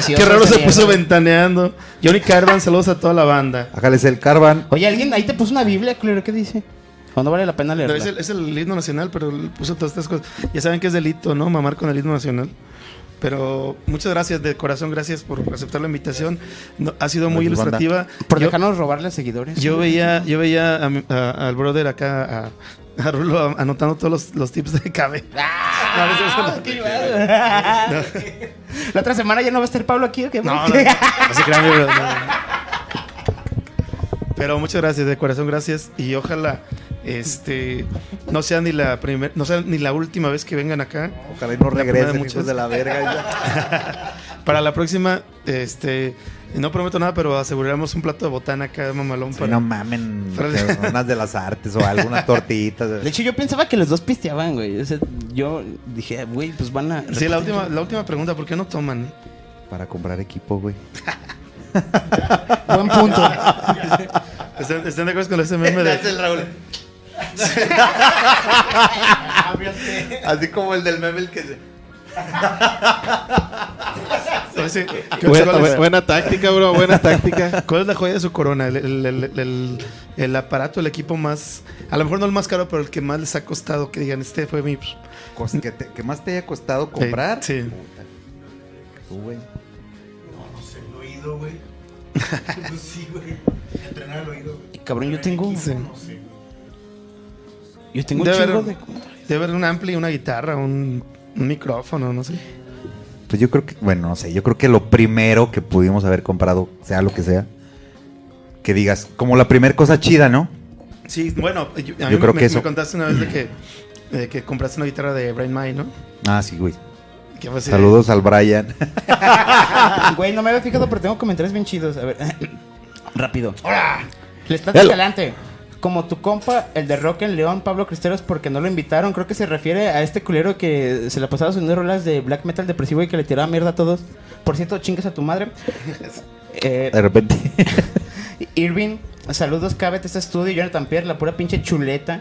[SPEAKER 1] Qué raro se puso ventaneando. Johnny Carvan, saludos a toda la banda.
[SPEAKER 3] Ájales el carvan.
[SPEAKER 2] Oye, alguien ahí te puso una Biblia, culero. ¿Qué dice? ¿O no vale la pena
[SPEAKER 1] No,
[SPEAKER 2] leerla?
[SPEAKER 1] es, el, es el himno nacional, pero puso todas estas cosas. Ya saben que es delito, ¿no? Mamar con el himno nacional. Pero muchas gracias de corazón, gracias por aceptar la invitación. No, ha sido muy
[SPEAKER 3] banda.
[SPEAKER 1] ilustrativa.
[SPEAKER 2] Por
[SPEAKER 1] yo,
[SPEAKER 2] dejarnos robarle seguidores.
[SPEAKER 1] yo veía, yo veía a mi- a- al brother acá, a, a Rulo, anotando todos los, los tips de Cabe.
[SPEAKER 2] ¡Ah! La otra semana ya no va a estar Pablo aquí, ¿o qué?
[SPEAKER 1] No, no, no se crean, no. Pero muchas gracias, de corazón, gracias. Y ojalá este no sea ni la primer, no sea ni la última vez que vengan acá.
[SPEAKER 3] Ojalá y no regresen,
[SPEAKER 1] muchos.
[SPEAKER 3] de la verga.
[SPEAKER 1] Para la próxima, este, no prometo nada, pero aseguraremos un plato de botana acá, mamalón.
[SPEAKER 3] Sí,
[SPEAKER 1] para-
[SPEAKER 3] no mamen.
[SPEAKER 1] para-
[SPEAKER 3] unas de las artes o algunas tortitas.
[SPEAKER 2] De hecho, yo pensaba que los dos pisteaban, güey. O sea, yo dije, güey, pues van a.
[SPEAKER 1] Sí, la última, la última pregunta, ¿por qué no toman?
[SPEAKER 3] Para comprar equipo, güey.
[SPEAKER 2] Buen punto.
[SPEAKER 1] ¿Están, están de acuerdo con ese meme de...
[SPEAKER 3] Raúl. Así como el del meme el que se...
[SPEAKER 1] Oye, sí, ¿qué-
[SPEAKER 5] Buena, táctica, bro. Buena táctica.
[SPEAKER 1] cuál es la joya de su corona? El, el- el- el- el aparato, el equipo más... A lo mejor no el más caro, pero el que más les ha costado que digan, este fue mi...
[SPEAKER 3] Que, te- que más te haya costado comprar.
[SPEAKER 1] Sí.
[SPEAKER 3] Tú, güey.
[SPEAKER 4] El oído, güey. sí, güey. Entrenar el oído, güey.
[SPEAKER 2] Cabrón, yo tengo.
[SPEAKER 1] Sí.
[SPEAKER 4] No sé.
[SPEAKER 2] Yo tengo un
[SPEAKER 1] Debe
[SPEAKER 2] chingo
[SPEAKER 1] haber,
[SPEAKER 2] de.
[SPEAKER 1] debe haber un ampli, una guitarra, un, un micrófono, no sé.
[SPEAKER 3] Pues yo creo que, bueno, no sé, yo creo que lo primero que pudimos haber comprado, sea lo que sea, que digas, como la primera cosa chida, ¿no?
[SPEAKER 1] Sí, bueno, yo, a
[SPEAKER 3] Yo
[SPEAKER 1] mí
[SPEAKER 3] creo
[SPEAKER 1] me,
[SPEAKER 3] que
[SPEAKER 1] me
[SPEAKER 3] eso-
[SPEAKER 1] contaste una vez de que, de que compraste una guitarra de Brain Mind, ¿no?
[SPEAKER 3] Ah, sí, güey.
[SPEAKER 1] De-
[SPEAKER 3] Saludos al Brian.
[SPEAKER 2] Güey, no me había fijado, pero tengo comentarios bien chidos. A ver, rápido. Les está
[SPEAKER 3] Hello.
[SPEAKER 2] adelante. Como tu compa, el de Rock en León, Pablo Cristeros, porque no lo invitaron. Creo que se refiere a este culero que se la pasaba subiendo rolas de black metal depresivo y que le tiraba mierda a todos. Por cierto, chingas a tu madre. Eh,
[SPEAKER 3] De repente.
[SPEAKER 2] Irving, saludos, Cabet, este estudio. Jonathan Pierre, la pura pinche chuleta.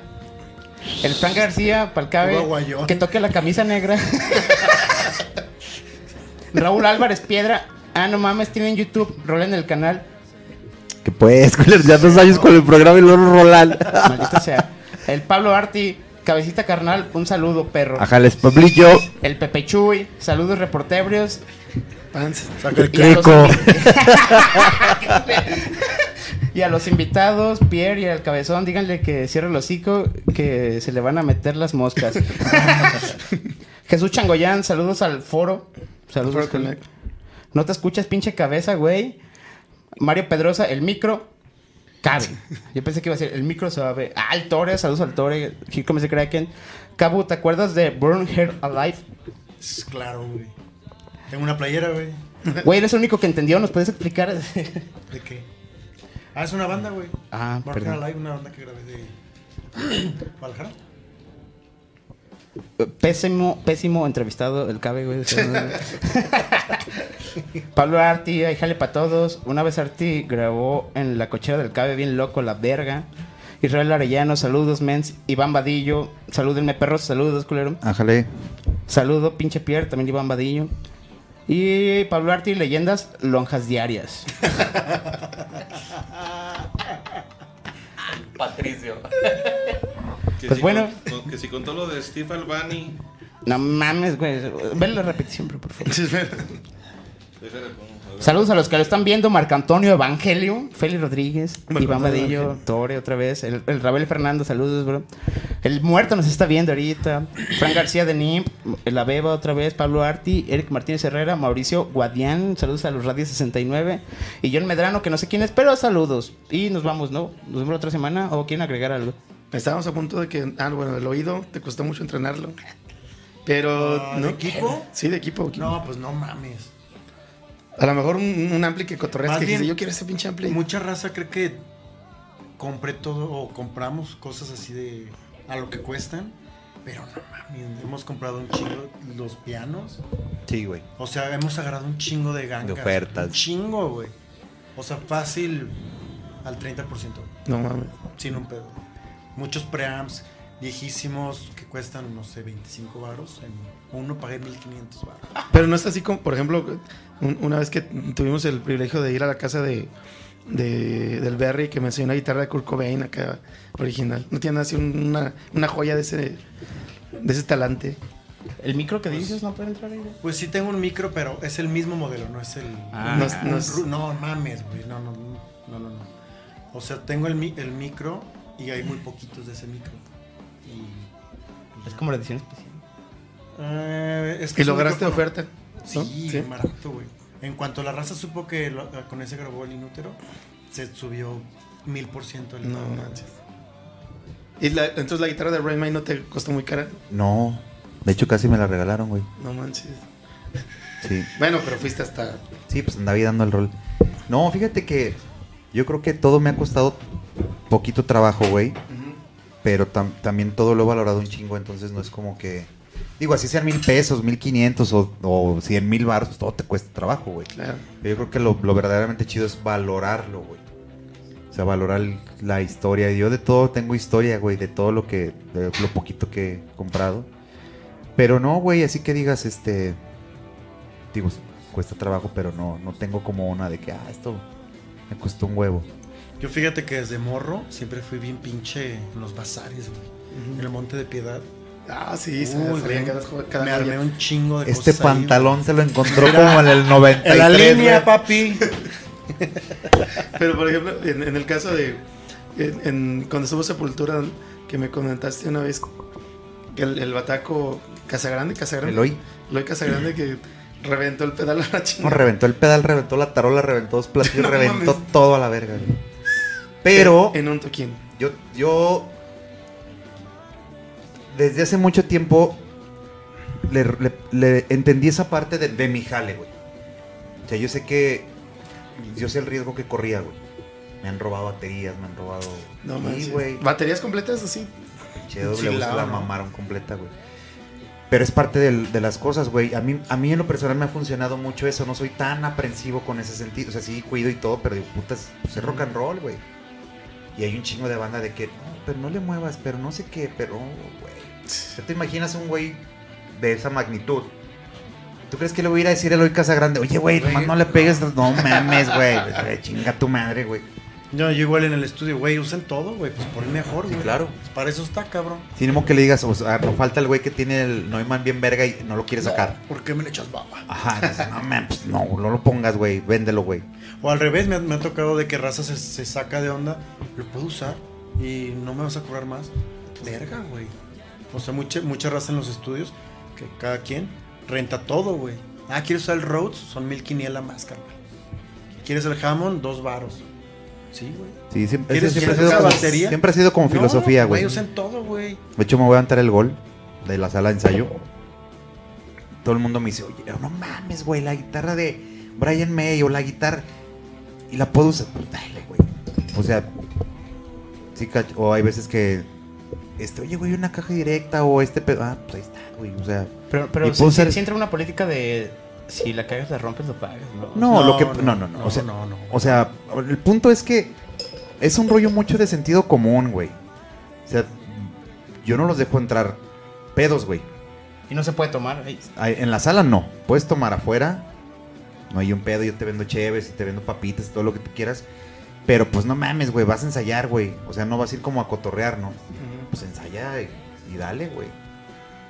[SPEAKER 2] El Frank García, pa'l Cabe,
[SPEAKER 4] Puro guayón.
[SPEAKER 2] que toque la camisa negra. Raúl Álvarez Piedra. Ah, no mames, tienen YouTube, rolen el canal.
[SPEAKER 3] Que pues, culeros, ya dos años con el programa y luego rolan.
[SPEAKER 2] Maldita sea. El Pablo Arti, cabecita carnal, un saludo, perro.
[SPEAKER 3] Ajales Pablillo.
[SPEAKER 2] El Pepe Chuy, saludos reportebrios.
[SPEAKER 1] Pants.
[SPEAKER 4] Saca el
[SPEAKER 2] Y a, los
[SPEAKER 3] Crico.
[SPEAKER 2] y a los invitados, Pierre y al cabezón, díganle que cierre el hocico, que se le van a meter las moscas. Jesús Changoyán, saludos al foro. Saludos.
[SPEAKER 1] Foro Connect.
[SPEAKER 2] No te escuchas, pinche cabeza, güey. Mario Pedrosa, el micro. Cabe. Yo pensé que iba a ser el micro suave. Ah, el Tore, saludos al Tore. Comes the Kraken. Cabu, ¿te acuerdas de Burn Her Alive?
[SPEAKER 4] Claro, güey. Tengo una playera, güey.
[SPEAKER 2] Güey, eres el único que entendió. ¿Nos puedes explicar?
[SPEAKER 4] ¿De qué? Ah, es una banda, güey.
[SPEAKER 2] ah,
[SPEAKER 4] Marca
[SPEAKER 2] perdón.
[SPEAKER 4] Live, una banda que grabé de. Guadalajara.
[SPEAKER 2] Pésimo, pésimo entrevistado el Cabe, güey. Pablo Arti, ahí jale para todos. Una vez Arti grabó en la cochera del Cabe bien loco, la verga. Israel Arellano, saludos, mens. Iván Vadillo, salúdenme, perros, saludos, culero.
[SPEAKER 3] Ájale.
[SPEAKER 2] Saludo, pinche Pierre, también Iván Vadillo. Y Pablo Arti, leyendas, lonjas diarias.
[SPEAKER 6] Patricio.
[SPEAKER 5] Que
[SPEAKER 2] Pues
[SPEAKER 5] si
[SPEAKER 2] bueno.
[SPEAKER 5] con- con- que si contó lo de Steve Albani.
[SPEAKER 2] No mames, güey. Ven la repetición, pero por favor. Saludos a los que lo están viendo, Marco Antonio Evangelio, Félix Rodríguez,
[SPEAKER 1] Marco
[SPEAKER 2] Iván
[SPEAKER 1] Evangelio.
[SPEAKER 2] Tore otra vez, el, el Rabel Fernando, saludos, bro. El muerto nos está viendo ahorita, Fran García de NIMP, La Beba otra vez, Pablo Arti, Eric Martínez Herrera, Mauricio Guadián, saludos a los Radio 69, y John Medrano, que no sé quién es, pero saludos. Y nos vamos, ¿no? Nos vemos la otra semana, o quieren agregar algo.
[SPEAKER 1] Estábamos a punto de que, ah, bueno, el oído te costó mucho entrenarlo. Pero,
[SPEAKER 4] Ah, ¿de
[SPEAKER 1] ¿no?
[SPEAKER 4] equipo?
[SPEAKER 1] Sí, de equipo. equipo.
[SPEAKER 4] No, pues no mames.
[SPEAKER 1] A lo mejor un, un ampli que cotorreas
[SPEAKER 4] Más
[SPEAKER 1] que dice, yo quiero ese pinche ampli.
[SPEAKER 4] Mucha raza cree que compré todo o compramos cosas así de a lo que cuestan. Pero no mames, hemos comprado un chingo los pianos.
[SPEAKER 3] Sí, güey.
[SPEAKER 4] O sea, hemos agarrado un chingo de gangas.
[SPEAKER 3] De ofertas.
[SPEAKER 4] Un chingo, güey. O sea, fácil al 30%.
[SPEAKER 1] No mames.
[SPEAKER 4] Sin un pedo. Muchos preamps viejísimos que cuestan, no sé, 25 varos. En uno pagué 1500 varos.
[SPEAKER 1] Pero no es así como, por ejemplo, un- una vez que tuvimos el privilegio de ir a la casa de, de- del Berry que me enseñó una guitarra de Kurt Cobain acá original. No tiene así un- una, una joya de ese de ese talante.
[SPEAKER 2] El micro que dices no puede entrar ahí.
[SPEAKER 4] Pues sí tengo un micro, pero es el mismo modelo, no es el...
[SPEAKER 2] Ah.
[SPEAKER 1] No es- no es-
[SPEAKER 4] Ru- No, mames, güey. No, no, no, no, no. O sea, tengo el, el micro y hay muy poquitos de ese micro. Y,
[SPEAKER 2] Es como la edición especial.
[SPEAKER 4] Eh, es que
[SPEAKER 1] Y lograste oferta.
[SPEAKER 4] Sí, bien barato, güey. En cuanto la raza supo que lo- con ese grabó el inútero, se subió mil por ciento el
[SPEAKER 1] No manches. Y la- entonces la guitarra de Rain Man no te costó muy cara.
[SPEAKER 3] No. De hecho, casi me la regalaron, güey.
[SPEAKER 1] No manches.
[SPEAKER 3] Sí.
[SPEAKER 1] Bueno, pero fuiste hasta.
[SPEAKER 3] Sí, pues andaba ahí dando el rol. No, fíjate que yo creo que todo me ha costado poquito trabajo, güey. Pero tam- también todo lo he valorado un chingo, entonces no es como que... Digo, así sean mil pesos, mil quinientos o, o cien mil baros, pues todo te cuesta trabajo, güey.
[SPEAKER 1] Claro.
[SPEAKER 3] Yo creo que lo, lo verdaderamente chido es valorarlo, güey. O sea, valorar la historia. Yo de todo tengo historia, güey, de todo lo que, de lo poquito que he comprado. Pero no, güey, así que digas, este, digo, cuesta trabajo, pero no, no tengo como una de que, ah, esto me costó un huevo.
[SPEAKER 4] Yo fíjate que desde morro siempre fui bien pinche en los bazares, güey. En el Monte de Piedad.
[SPEAKER 1] Ah, sí, se
[SPEAKER 4] Uy,
[SPEAKER 1] salían
[SPEAKER 4] güey,
[SPEAKER 1] cada, cada
[SPEAKER 4] me armé un chingo de
[SPEAKER 3] Este
[SPEAKER 4] cosas ahí,
[SPEAKER 3] pantalón se lo encontró como en el 93.
[SPEAKER 4] En la línea,
[SPEAKER 3] güey.
[SPEAKER 4] papi.
[SPEAKER 1] Pero por ejemplo, en, en el caso de. en- en- cuando estuvo Sepultura, que me comentaste una vez que el, el bataco Casagrande, Casagrande.
[SPEAKER 3] Eloy.
[SPEAKER 1] Eloy Casagrande que reventó el pedal a la
[SPEAKER 3] No,
[SPEAKER 1] chingada.
[SPEAKER 3] reventó el pedal, reventó la tarola, reventó dos platillos,
[SPEAKER 1] No
[SPEAKER 3] reventó
[SPEAKER 1] mames.
[SPEAKER 3] todo a la verga, güey. Pero...
[SPEAKER 1] En un toquín.
[SPEAKER 3] Yo, yo desde hace mucho tiempo le, le- le entendí esa parte de, de mi jale, güey. O sea, yo sé que yo sé el riesgo que corría, güey. Me han robado baterías, me han robado.
[SPEAKER 1] No
[SPEAKER 3] Sí, güey.
[SPEAKER 1] ¿Baterías completas así?
[SPEAKER 3] Che,
[SPEAKER 4] la-
[SPEAKER 3] mamaron completa, güey. Pero es parte del- de las cosas, güey. A mí, a mí en lo personal me ha funcionado mucho eso. No soy tan aprensivo con ese sentido. O sea, sí cuido y todo, pero digo, putas, pues es rock and roll, güey. Y hay un chingo de banda de que, no, pero no le muevas, pero no sé qué, pero, güey. O sea, te imaginas un güey de esa magnitud. ¿Tú crees que le voy a ir a decir a Eloy Casagrande? Oye, güey, nomás no le pegues. No mames, güey. Chinga tu madre, güey.
[SPEAKER 4] No, yo igual en el estudio, güey, usen todo, güey, pues por el mejor,
[SPEAKER 3] Sí,
[SPEAKER 4] güey.
[SPEAKER 3] claro.
[SPEAKER 4] Pues para eso está, cabrón.
[SPEAKER 3] Sin que le digas, o sea, no falta el güey que tiene el Neumann bien verga y no lo quiere sacar.
[SPEAKER 4] ¿Por qué me le echas baba?
[SPEAKER 3] Ajá, no, man, pues no, no lo pongas, güey, véndelo, güey.
[SPEAKER 4] O al revés, me ha, me ha tocado de que raza se, se saca de onda, lo puedo usar y no me vas a cobrar más. Verga, güey. O sea, mucha, mucha raza en los estudios, que cada quien renta todo, güey. Ah, ¿quieres usar el Rhodes? Son mil quiniela más, carnal. ¿Quieres el Hammond? Dos varos. Sí, güey.
[SPEAKER 3] Sí, siempre,
[SPEAKER 4] ¿Quieres-
[SPEAKER 3] siempre, ha sido como,
[SPEAKER 4] batería?
[SPEAKER 3] siempre ha sido como
[SPEAKER 4] No,
[SPEAKER 3] filosofía, güey.
[SPEAKER 4] usen todo, güey.
[SPEAKER 3] De hecho, me voy a levantar el gol de la sala de ensayo. Todo el mundo me dice, oye, no mames, güey, la guitarra de Brian May o la guitarra. Y la puedo usar. Pues dale, güey. O sea, sí, cach- o hay veces que. Este, oye, güey, una caja directa o este pedo. Ah, pues ahí está, güey. O sea,
[SPEAKER 2] Pero,
[SPEAKER 3] Y
[SPEAKER 2] pero si,
[SPEAKER 3] puedo
[SPEAKER 2] si-
[SPEAKER 3] ser-
[SPEAKER 2] si entra una política de si la cagas, la rompes, lo pagas, ¿no?
[SPEAKER 3] no,
[SPEAKER 4] No,
[SPEAKER 3] lo que.
[SPEAKER 4] no,
[SPEAKER 3] No, no, no.
[SPEAKER 4] no,
[SPEAKER 3] o sea,
[SPEAKER 4] no, no.
[SPEAKER 3] O sea, el punto es que es un rollo mucho de sentido común, güey. O sea, yo no los dejo entrar pedos, güey.
[SPEAKER 2] Y no se puede tomar. Ay,
[SPEAKER 3] En la sala no. Puedes tomar afuera. No hay un pedo. Yo te vendo cheves y te vendo papitas y todo lo que tú quieras. Pero pues no mames, güey. Vas a ensayar, güey. O sea, no vas a ir como a cotorrear, ¿no? Pues ensaya y, y dale, güey.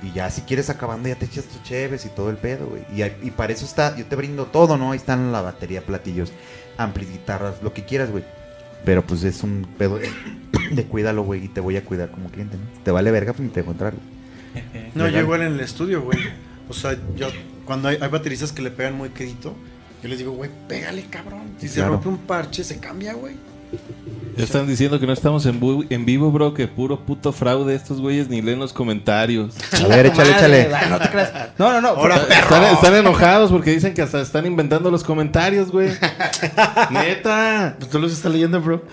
[SPEAKER 3] Y ya si quieres acabando ya te echas tus cheves y todo el pedo, güey. Y, para eso está, yo te brindo todo, ¿no? Ahí están la batería, platillos, amplis, guitarras, lo que quieras, güey. Pero pues es un pedo de, de cuídalo, güey, y te voy a cuidar como cliente, ¿no? Te vale verga, pues ni te encontrar, güey.
[SPEAKER 4] No, yo
[SPEAKER 3] Legal.
[SPEAKER 4] igual en el estudio, güey. O sea, yo cuando hay, hay bateristas que le pegan muy quedito, yo les digo, güey, pégale, cabrón. Si se rompe un parche, se cambia, güey.
[SPEAKER 5] Ya están diciendo que no estamos en, vivo, bro, que puro puto fraude estos güeyes ni leen los comentarios.
[SPEAKER 3] A ver, échale, échale.
[SPEAKER 2] No te creas. No, no, no.
[SPEAKER 5] Están, están enojados porque dicen que hasta están inventando los comentarios, güey. Neta.
[SPEAKER 1] Pues tú los estás leyendo, bro.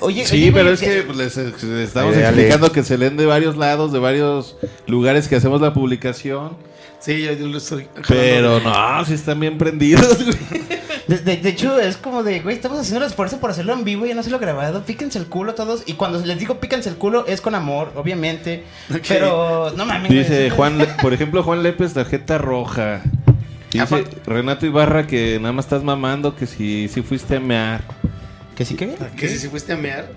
[SPEAKER 2] Oye,
[SPEAKER 5] Sí,
[SPEAKER 2] oye,
[SPEAKER 5] pero
[SPEAKER 2] güey,
[SPEAKER 5] es que pues, les, les estamos explicando que se leen de varios lados, de varios lugares que hacemos la publicación.
[SPEAKER 1] Sí, yo, yo lo estoy.
[SPEAKER 5] Pero no, si están bien prendidos, güey.
[SPEAKER 2] De, de- de hecho, es como de, güey, estamos haciendo el esfuerzo por hacerlo en vivo y no hacerlo grabado. Píquense el culo todos. Y cuando les digo píquense el culo, es con amor, obviamente. Pero, no mames.
[SPEAKER 5] Dice Juan, Le- por ejemplo, Juan Lepes, tarjeta roja. Dice Renato Ibarra que nada más estás mamando que si, si fuiste a mear.
[SPEAKER 2] ¿Que sí que?
[SPEAKER 1] Que si, fuiste a mear.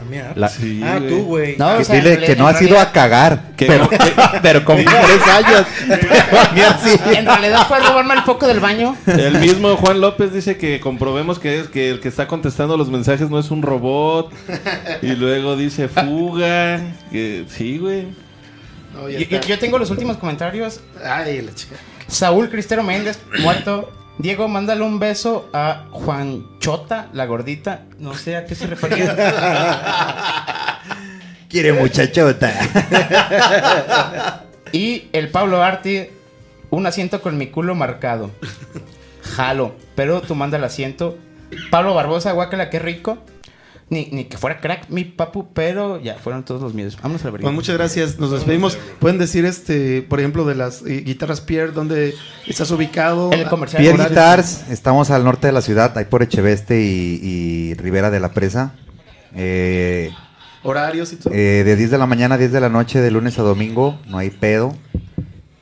[SPEAKER 4] A mí, ¿ah?
[SPEAKER 3] La-
[SPEAKER 5] Sí,
[SPEAKER 4] ah,
[SPEAKER 5] güey.
[SPEAKER 4] tú, güey.
[SPEAKER 2] No,
[SPEAKER 3] Que
[SPEAKER 2] o sea,
[SPEAKER 3] dile que no
[SPEAKER 2] realidad-
[SPEAKER 3] has ido a cagar.
[SPEAKER 5] Que
[SPEAKER 3] pero,
[SPEAKER 5] no- que-
[SPEAKER 3] pero como tres años.
[SPEAKER 2] En realidad fue a robarme el foco del baño.
[SPEAKER 5] El mismo Juan López dice que comprobemos que es que el que está contestando los mensajes no es un robot. Y luego dice fuga. Que sí, güey.
[SPEAKER 1] No,
[SPEAKER 2] Yo, yo tengo los últimos comentarios.
[SPEAKER 1] Ay, la chica.
[SPEAKER 2] Saúl Cristero Méndez, muerto. Diego, mándale un beso a Juan Chota, la gordita. No sé a qué se refería.
[SPEAKER 3] Quiere muchachota.
[SPEAKER 2] Y el Pablo Arti, un asiento con mi culo marcado. Jalo, pero tú manda el asiento. Pablo Barbosa, guácala, qué rico. Ni, ni que fuera crack mi papu, pero ya, fueron todos los míos. Vámonos a la
[SPEAKER 1] Pues
[SPEAKER 2] verga.
[SPEAKER 1] muchas gracias. Nos despedimos. Pueden decir, este, por ejemplo, de las eh, guitarras Pierre, ¿dónde estás ubicado?
[SPEAKER 2] El comercial.
[SPEAKER 3] Pierre. Guitars, estamos al norte de la ciudad, ahí por Echeveste y, y Ribera de la Presa. Eh,
[SPEAKER 1] Horarios y todo.
[SPEAKER 3] eh, de 10 de la mañana a 10 de la noche, de lunes a domingo, no hay pedo.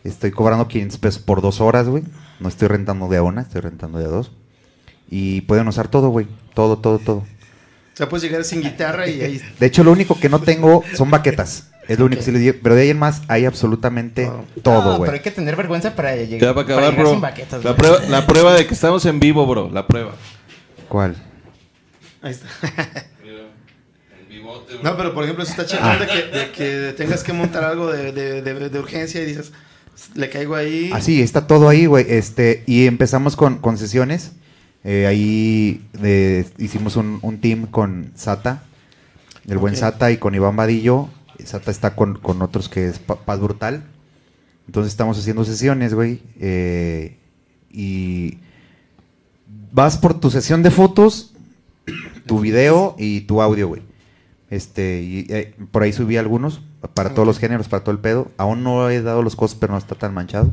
[SPEAKER 3] Estoy cobrando 500 pesos por dos horas, güey. No estoy rentando de a una, estoy rentando de a dos. Y pueden usar todo, güey. Todo, todo, todo.
[SPEAKER 1] O sea, puedes llegar sin guitarra y ahí.
[SPEAKER 3] De hecho, lo único que no tengo son baquetas. Es lo único que sí les digo. Pero de ahí en más hay absolutamente todo,
[SPEAKER 2] No,
[SPEAKER 3] güey.
[SPEAKER 2] pero hay que tener vergüenza para llegar,
[SPEAKER 5] Ya para acabar,
[SPEAKER 2] llegar
[SPEAKER 5] bro.
[SPEAKER 2] sin baquetas,
[SPEAKER 5] La prueba, la prueba de que estamos en vivo, bro. La prueba.
[SPEAKER 3] ¿Cuál?
[SPEAKER 1] Ahí está. No, pero por ejemplo, eso está chingón de, que, de que tengas que montar algo de, de- de- de urgencia y dices, le caigo ahí.
[SPEAKER 3] Así, está todo ahí, güey. Este, y empezamos con, con sesiones. Eh, ahí de- hicimos un, un team con Sata, el buen. Sata y con Iván Vadillo. Sata está con, con otros que es Pa- Paz Brutal. Entonces estamos haciendo sesiones, güey. eh, y vas por tu sesión de fotos, tu video y tu audio, güey. Este, y eh, por ahí subí algunos para todos los géneros, para todo el pedo. Aún no he dado los costos, pero no está tan manchado.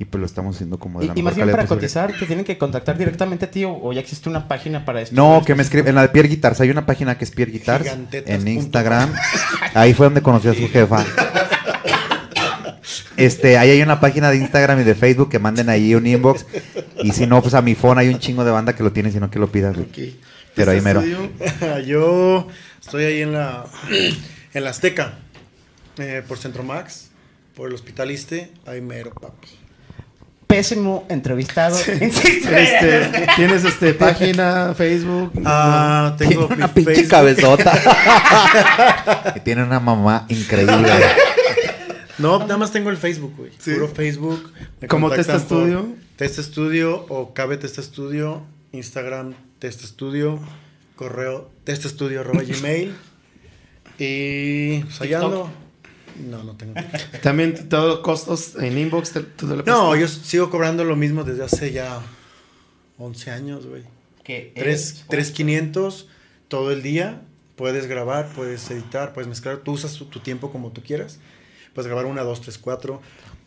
[SPEAKER 3] Y pues lo estamos haciendo como de
[SPEAKER 2] Y,
[SPEAKER 3] la
[SPEAKER 2] y más
[SPEAKER 3] mejor
[SPEAKER 2] bien para
[SPEAKER 3] posible.
[SPEAKER 2] cotizar, ¿te tienen que contactar directamente a ti o, o ya existe una página para esto?
[SPEAKER 3] No, que me escriben en la de Pierre Guitars. Hay una página que es Pierre Guitars
[SPEAKER 4] Gigantetas
[SPEAKER 3] en Instagram. Ahí fue donde conocí a su jefa. Este, ahí hay una página de Instagram y de Facebook que manden ahí un inbox. Y si no, pues a mi phone hay un chingo de banda que lo tiene, sino que lo.
[SPEAKER 1] Ok.
[SPEAKER 3] Pero ahí
[SPEAKER 1] ¿Este
[SPEAKER 3] mero.
[SPEAKER 4] Yo estoy ahí en la, en la Azteca, eh, por Centro Max, por el Hospital Iste, ahí mero, papi.
[SPEAKER 2] Pésimo entrevistado.
[SPEAKER 1] Este, ¿Tienes este, página, Facebook?
[SPEAKER 4] Ah, tengo mi
[SPEAKER 3] Una pinche
[SPEAKER 4] Facebook.
[SPEAKER 3] cabezota. y tiene una mamá increíble.
[SPEAKER 4] No, nada más tengo el Facebook, güey.
[SPEAKER 1] Sí.
[SPEAKER 4] Puro Facebook. Me
[SPEAKER 1] ¿Como
[SPEAKER 4] contactan
[SPEAKER 1] Testa
[SPEAKER 4] por
[SPEAKER 1] Studio?
[SPEAKER 4] Testa Studio o Cabe Testa Studio, Instagram Testa Studio, correo testastudio arroba gmail. Y pues allá ando. No, no tengo.
[SPEAKER 1] También todos los costos en inbox. te- te lo
[SPEAKER 4] No, yo sigo cobrando lo mismo desde hace ya 11 años, güey.
[SPEAKER 2] Que
[SPEAKER 4] Tres-
[SPEAKER 2] es-
[SPEAKER 4] 3,500 todo el día. Puedes grabar, puedes editar, puedes mezclar. Tú usas tu, tu tiempo como tú quieras. Puedes grabar una, dos, tres, cuatro.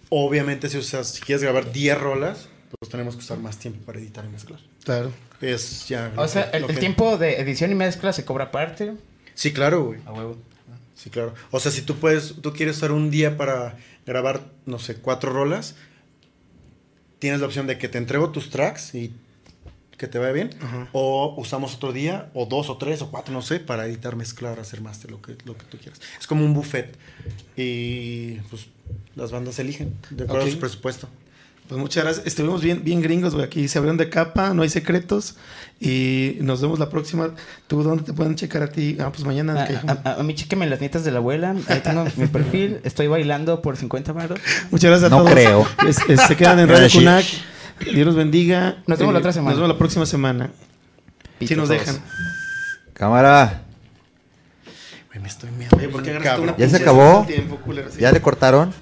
[SPEAKER 4] Obviamente, si usas, si quieres grabar 10 rolas, pues tenemos que usar más tiempo para editar y mezclar.
[SPEAKER 1] Claro.
[SPEAKER 4] Es ya.
[SPEAKER 2] O
[SPEAKER 4] lo
[SPEAKER 2] sea,
[SPEAKER 4] que-
[SPEAKER 2] el,
[SPEAKER 4] lo
[SPEAKER 2] el
[SPEAKER 4] que-
[SPEAKER 2] tiempo de edición y mezcla se cobra aparte.
[SPEAKER 4] Sí, claro, güey.
[SPEAKER 2] A huevo.
[SPEAKER 4] Sí, claro. O sea, si tú puedes, tú quieres usar un día para grabar, no sé, cuatro rolas, tienes la opción de que te entrego tus tracks y que te vaya bien,
[SPEAKER 1] Ajá.
[SPEAKER 4] o usamos otro día, o dos, o tres, o cuatro, no sé, para editar, mezclar, hacer máster, lo que, lo que tú quieras. Es como un buffet. Y pues las bandas eligen de acuerdo a su presupuesto.
[SPEAKER 1] Pues muchas gracias. Estuvimos bien, bien gringos, güey. Aquí se abrieron de capa, no hay secretos. Y nos vemos la próxima. ¿Tú dónde te pueden checar a ti? Ah, pues mañana.
[SPEAKER 2] A, a- a- a mí chéqueme las nietas de la abuela. Ahí tengo mi perfil. Estoy bailando por 50 baros.
[SPEAKER 1] Muchas gracias a
[SPEAKER 3] No
[SPEAKER 1] todos.
[SPEAKER 3] creo.
[SPEAKER 1] Es- es- se quedan en Radio. Cunac. Dios los bendiga. Eh,
[SPEAKER 2] Nos vemos la otra semana.
[SPEAKER 1] Nos vemos la próxima semana. Si nos
[SPEAKER 2] todos.
[SPEAKER 1] dejan.
[SPEAKER 3] Cámara.
[SPEAKER 4] Güey, me estoy meando.
[SPEAKER 1] Oye, ¿por qué una.
[SPEAKER 3] ¿Ya se acabó?
[SPEAKER 1] hace tiempo, culero? Sí.
[SPEAKER 3] ¿Ya le cortaron?